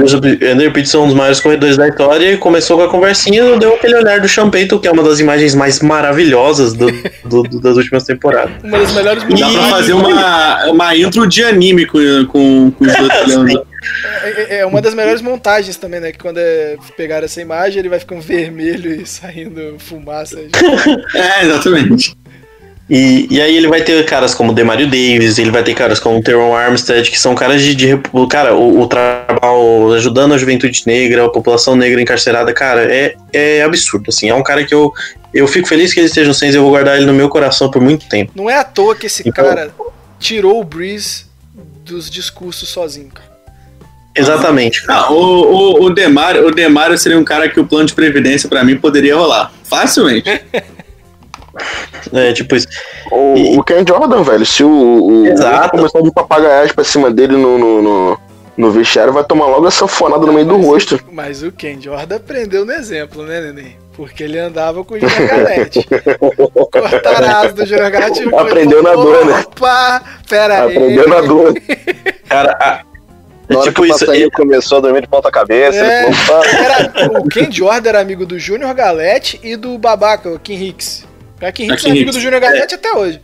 Andrew Peterson é um dos maiores corredores da história e começou com a conversinha deu aquele olhar do Champeito, que é uma das imagens mais maravilhosas do- do- do- das últimas temporadas. Uma das melhores Dá pra fazer uma, uma intro de anime com, com, com os dois olhando. É, é uma das melhores montagens também, né? Que quando é, pegaram essa imagem, ele vai ficando vermelho e saindo fumaça. É, exatamente. E, e aí ele vai ter caras como Demario Davis, ele vai ter caras como Teron Armstead, que são caras de, de cara, o, o trabalho ajudando a juventude negra, a população negra encarcerada, cara, é, é absurdo, assim, é um cara que eu, eu fico feliz que ele esteja no Saints, eu vou guardar ele no meu coração por muito tempo. Não é à toa que esse Então- cara tirou o Breeze dos discursos sozinho, cara. Exatamente. Ah, o, o, o, Demário, o Demário seria um cara que o plano de previdência pra mim poderia rolar. Facilmente. É, tipo isso. O, E- o Ken Jordan, velho, se o, o Exato. começar de papagaiás pra cima dele no, no, no, no vestiário, vai tomar logo essa fonada no meio do Mas- rosto. Mas o Ken Jordan aprendeu no exemplo, né, Neném? Porque ele andava com o Júnior Galete. Cortaram a asa do Júnior Galete e foi, Aprendeu na dor, né? Opa, pera aí. Aprendeu na dor. Cara, a- Na hora tipo que o isso, passarinho ele- começou a dormir de ponta cabeça, É. ele falou, "Pá, Era, o Ken Jordan era amigo do Júnior Galete e do babaca, o Kim Hicks. Kim Hicks é amigo do Júnior Galete até hoje.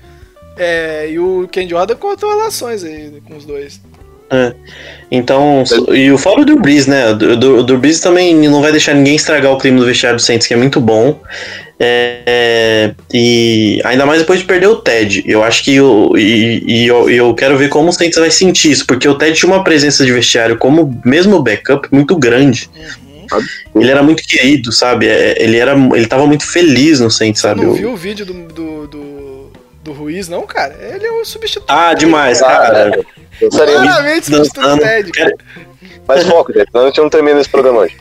É, e o Ken Jordan cortou relações aí com os dois. Então, e o fora do Breeze, né? O do, do Breeze também não vai deixar ninguém estragar o clima do vestiário do Saints, que é muito bom. É, é, e ainda mais depois de perder o Ted. Eu acho que o, e, e eu, eu quero ver como o Saints vai sentir isso, porque o Ted tinha uma presença de vestiário como mesmo backup muito grande. Ele era muito querido, sabe? É, Ele era, ele tava muito feliz no Saints, Você sabe? não Eu- viu o vídeo do, do, do, do Ruiz, não, cara? Ele é o substituto. Ah, demais, cara. cara. passarinho." Claramente substituto dançando. Ted. Mas foco, gente, senão a gente não termina esse programa hoje.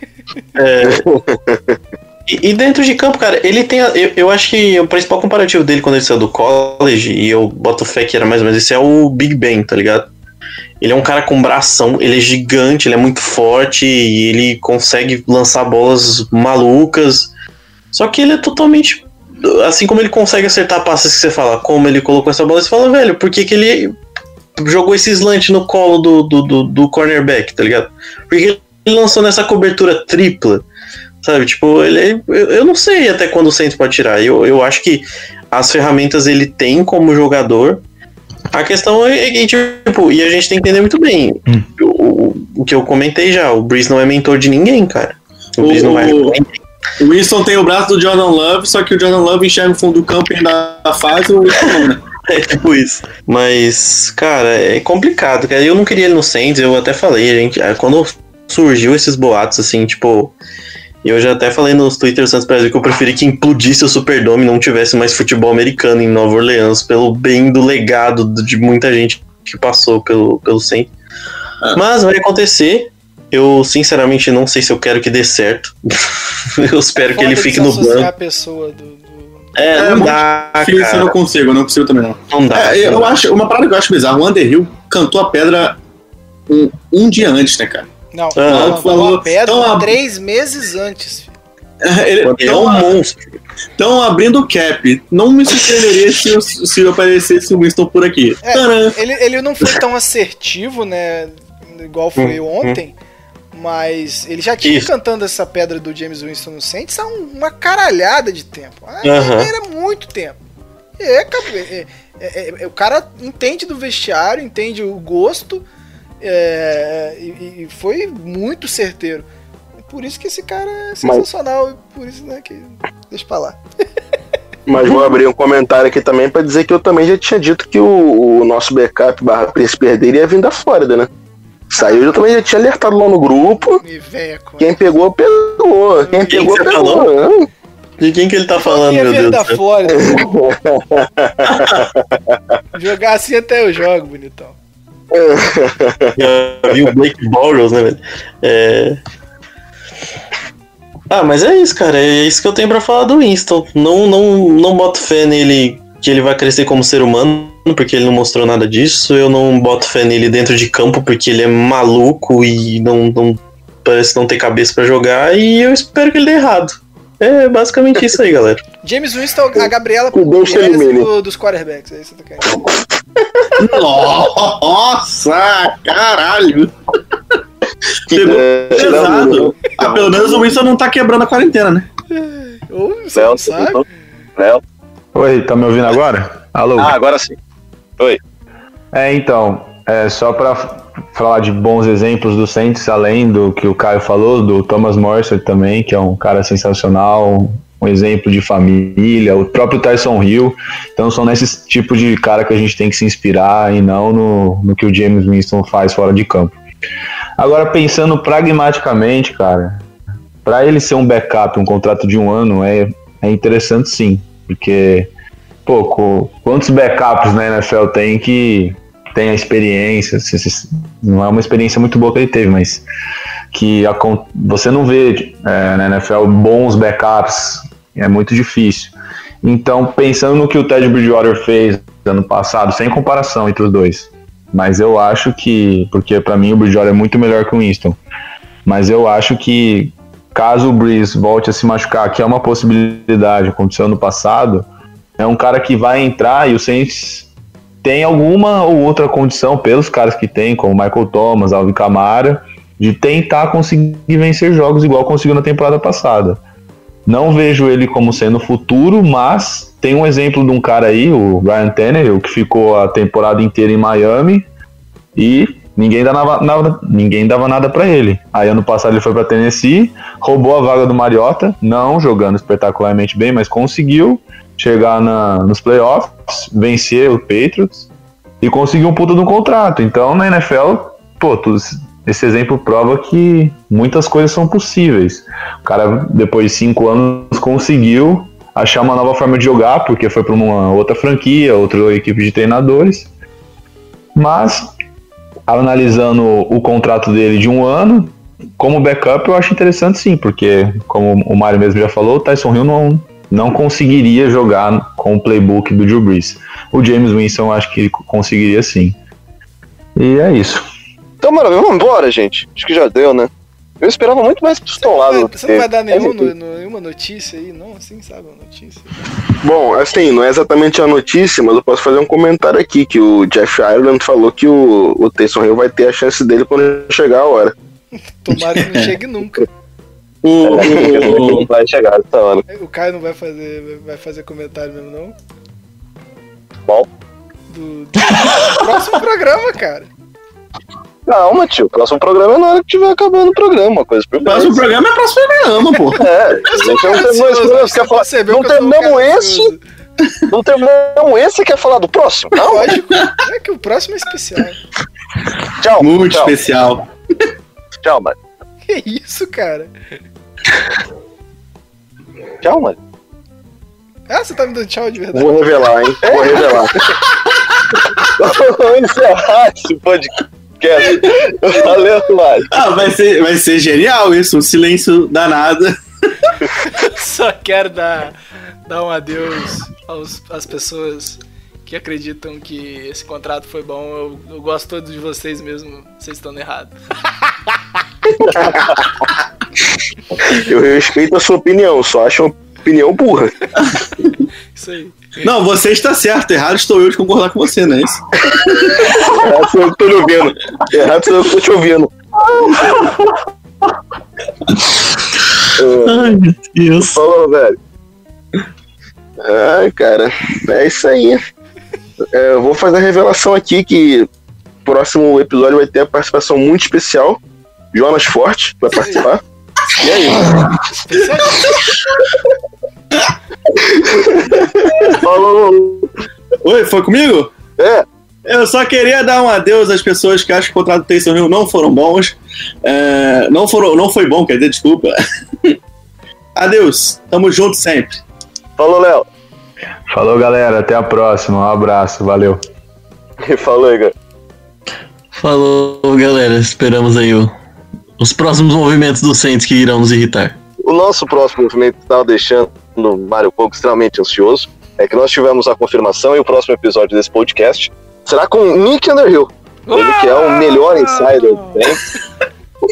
E, e dentro de campo, cara, ele tem. a- eu, eu acho que o principal comparativo dele quando ele saiu do college, e eu boto fé que era mais ou menos esse, é o Big Ben, tá ligado? Ele é um cara com bração, ele é gigante, ele é muito forte e ele consegue lançar bolas malucas. Só que ele é totalmente. Assim como ele consegue acertar passes que você fala, como ele colocou essa bola, você fala, velho, por que, que ele jogou esse slant no colo do, do, do, do cornerback, tá ligado? Por que ele lançou nessa cobertura tripla? Sabe, tipo, ele é- eu, não sei até quando o Saints pode tirar. Eu, eu acho que as ferramentas ele tem como jogador. A questão é que, tipo, e a gente tem que entender muito bem. Hum. O, o- que eu comentei já, o Breeze não é mentor de ninguém, cara. O O- Breeze não vai. o- O Winston tem o braço do Jordan Love, só que o Jordan Love enxerga o fundo do campo e ainda faz o Winston não, né? É tipo isso. Mas, cara, é complicado, cara. Eu não queria ele no Saints, eu até falei, gente. Quando surgiu esses boatos, assim, tipo. Eu já até falei nos Twitter Santos Brasil que eu preferi que implodisse o Superdome e não tivesse mais futebol americano em Nova Orleans, pelo bem do legado de muita gente que passou pelo, pelo Saints. Ah. Mas vai acontecer. Eu, sinceramente, não sei se eu quero que dê certo. eu espero que ele fique no banco. a pessoa do, É, É, não dá, Difícil, eu cara. não consigo, eu não consigo também não. Não dá. É, não eu dá. acho, uma parada que eu acho bizarro, o Underhill cantou a pedra um, um dia antes, né, cara? Não, Ah, não, falou- uma pedra então a- três meses antes. filho. Ele é um monstro. Estão abrindo o cap. Não me surpreenderia se, eu- se aparecesse o Winston por aqui. É, ele, ele não foi tão assertivo, né? Igual foi ontem. Mas ele já tinha Isso. cantando essa pedra do James Winston no Saints há um- uma caralhada de tempo. Ah. Era muito tempo. É, cara, é- é- é- o cara entende do vestiário, entende o gosto. É, e, e foi muito certeiro. Por isso que esse cara é sensacional. e Por isso, né, que. Deixa pra lá. Mas vou abrir um comentário aqui também pra dizer que eu também já tinha dito que o, o nosso backup barra príncipe herdeiro ia vir da Flórida, né? Saiu, eu também já tinha alertado lá no grupo. Quem pegou, pegou. Quem Quem pegou, pegou. De quem que ele tá falando, é meu Deus da? Flórida. Jogar assim até eu jogo, bonitão. Vi o Blake Bortles, né, velho? É... Ah, mas é isso, cara. É isso que eu tenho pra falar do Winston. Não, não, não boto fé nele que ele vai crescer como ser humano, porque ele não mostrou nada disso. Eu não boto fé nele dentro de campo, porque ele é maluco e não, não parece não ter cabeça pra jogar. E eu espero que ele dê errado. É basicamente isso aí, galera. James Winston, a Gabriela elimine. do, dos quarterbacks. É isso que eu tô. Nossa, caralho. Pegou É, pesado. Ah, pelo menos o Winston não tá quebrando a quarentena, né? Ou você Léo, não sabe? Léo. Oi, tá me ouvindo agora? Alô? Ah, agora sim. É, então, é, só pra falar de bons exemplos do Saints, além do que o Caio falou, do Thomas Morrison também, que é um cara sensacional, um exemplo de família, o próprio Tyson Hill. Então são nesses tipos de cara que a gente tem que se inspirar e não no, no que o James Winston faz fora de campo. Agora, pensando pragmaticamente, cara, para ele ser um backup, um contrato de um ano, é, é interessante sim, porque, pô, co- quantos backups na NFL tem que tem a experiência, não é uma experiência muito boa que ele teve, mas que acon- você não vê é, na NFL bons backups, é muito difícil. Então, pensando no que o Ted Bridgewater fez ano passado, sem comparação entre os dois, mas eu acho que, porque para mim o Bridgewater é muito melhor que o Winston, mas eu acho que caso o Breeze volte a se machucar, que é uma possibilidade, aconteceu no passado, é um cara que vai entrar e o Saints tem alguma ou outra condição pelos caras que tem, como Michael Thomas, Alvin Kamara, de tentar conseguir vencer jogos igual conseguiu na temporada passada. Não vejo ele como sendo futuro, mas tem um exemplo de um cara aí, o Ryan Tannehill, que ficou a temporada inteira em Miami e ninguém dava nada, ninguém dava nada para ele. Aí ano passado ele foi para Tennessee, roubou a vaga do Mariota, não jogando espetacularmente bem, mas conseguiu chegar na, nos playoffs, vencer o Patriots e conseguir um puta de um contrato. Então na NFL, pô, esse exemplo prova que muitas coisas são possíveis. O cara, depois de cinco anos, conseguiu achar uma nova forma de jogar, porque foi para uma outra franquia, outra equipe de treinadores. Mas, analisando o contrato dele de um ano, como backup, eu acho interessante sim, porque, como o Mário mesmo já falou, o Tyson Hill não, não conseguiria jogar com o playbook do Drew Brees. O James Winston acho que ele conseguiria sim. E é isso. Então, mano, vamos embora, gente. Acho que já deu, né? Eu esperava muito mais pro seu lado. Você, você não vai dar nenhum, no- no- nenhuma notícia aí, não? Assim, sabe, uma notícia. Bom, assim, não é exatamente a notícia, mas eu posso fazer um comentário aqui, que o Jeff Ireland falou que o, o Taysom Hill vai ter a chance dele quando chegar a hora. Tomara que não chegue nunca. O, o, Vai chegar essa hora. O Caio não vai fazer, vai fazer comentário mesmo, não? Qual? Do, do próximo programa, cara. Calma, tio. O próximo programa é na hora que tiver acabando o programa. Uma coisa por o próximo programa é próximo programa, pô. É, a gente não tem mais programas. Quer falar? Não um terminamos esse? Não terminamos esse e quer falar do próximo? Não? Lógico. É que o próximo é especial. Tchau. Muito tchau, especial. Tchau, mano. Que isso, cara? Tchau, mano. Ah, você tá me dando tchau de verdade? Vou revelar, hein? Vou revelar. Vamos encerrar esse podcast. Valeu, mano. Ah, vai ser, vai ser genial isso, um silêncio danado. Só quero dar, dar um adeus aos, às pessoas que acreditam que esse contrato foi bom. Eu, eu gosto todos de vocês mesmo, vocês estão errados. Eu respeito a sua opinião, só acho uma opinião burra. Isso aí. Não, você está certo, errado estou eu de concordar com você, não é isso? Errado sou eu que tô te ouvindo. Errado sou eu que tô te ouvindo. Ai, meu Deus. Falou, velho. Ai, cara, é isso aí. É, eu vou fazer a revelação aqui que o próximo episódio vai ter a participação muito especial. Jonas Forte vai participar. E aí? Falou. Oi, foi comigo? É, Eu só queria dar um adeus às pessoas que acham que o contrato do Taysom Hill não foram bons. É, não, foram, não foi bom, quer dizer, desculpa. adeus, tamo junto sempre. Falou, Léo. Falou, galera. Até a próxima. Um abraço. Valeu. Falou, Igor. Falou, galera. Esperamos aí o- os próximos movimentos do Saints que irão nos irritar. O nosso próximo movimento estava deixando o Mário Pouco extremamente ansioso é que nós tivemos a confirmação e o próximo episódio desse podcast será com Nick Underhill. Ele que é o melhor insider do Saints.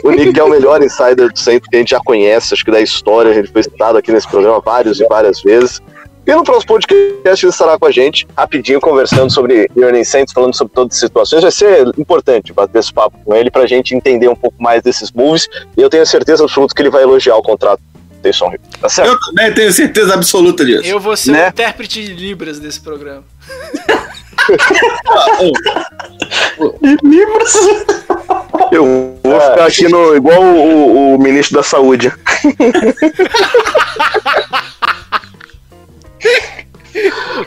O Nick é o melhor insider do centro que a gente já conhece, acho que da história, a gente foi citado aqui nesse programa várias e várias vezes. E no próximo podcast ele estará com a gente, rapidinho, conversando sobre Earning Saints, falando sobre todas as situações. Vai ser importante bater esse papo com ele pra gente entender um pouco mais desses moves. E eu tenho certeza absoluta que ele vai elogiar o contrato do Taysom Hill. Tá certo? Eu também tenho certeza absoluta disso. Eu vou ser Né? o intérprete de Libras desse programa. Eu vou ficar aqui no, igual o, o ministro da saúde.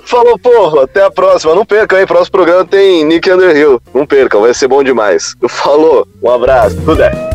Falou, porra, até a próxima. Não percam, hein? Próximo programa tem Nick Underhill. Não percam, vai ser bom demais. Falou, um abraço, tudo é.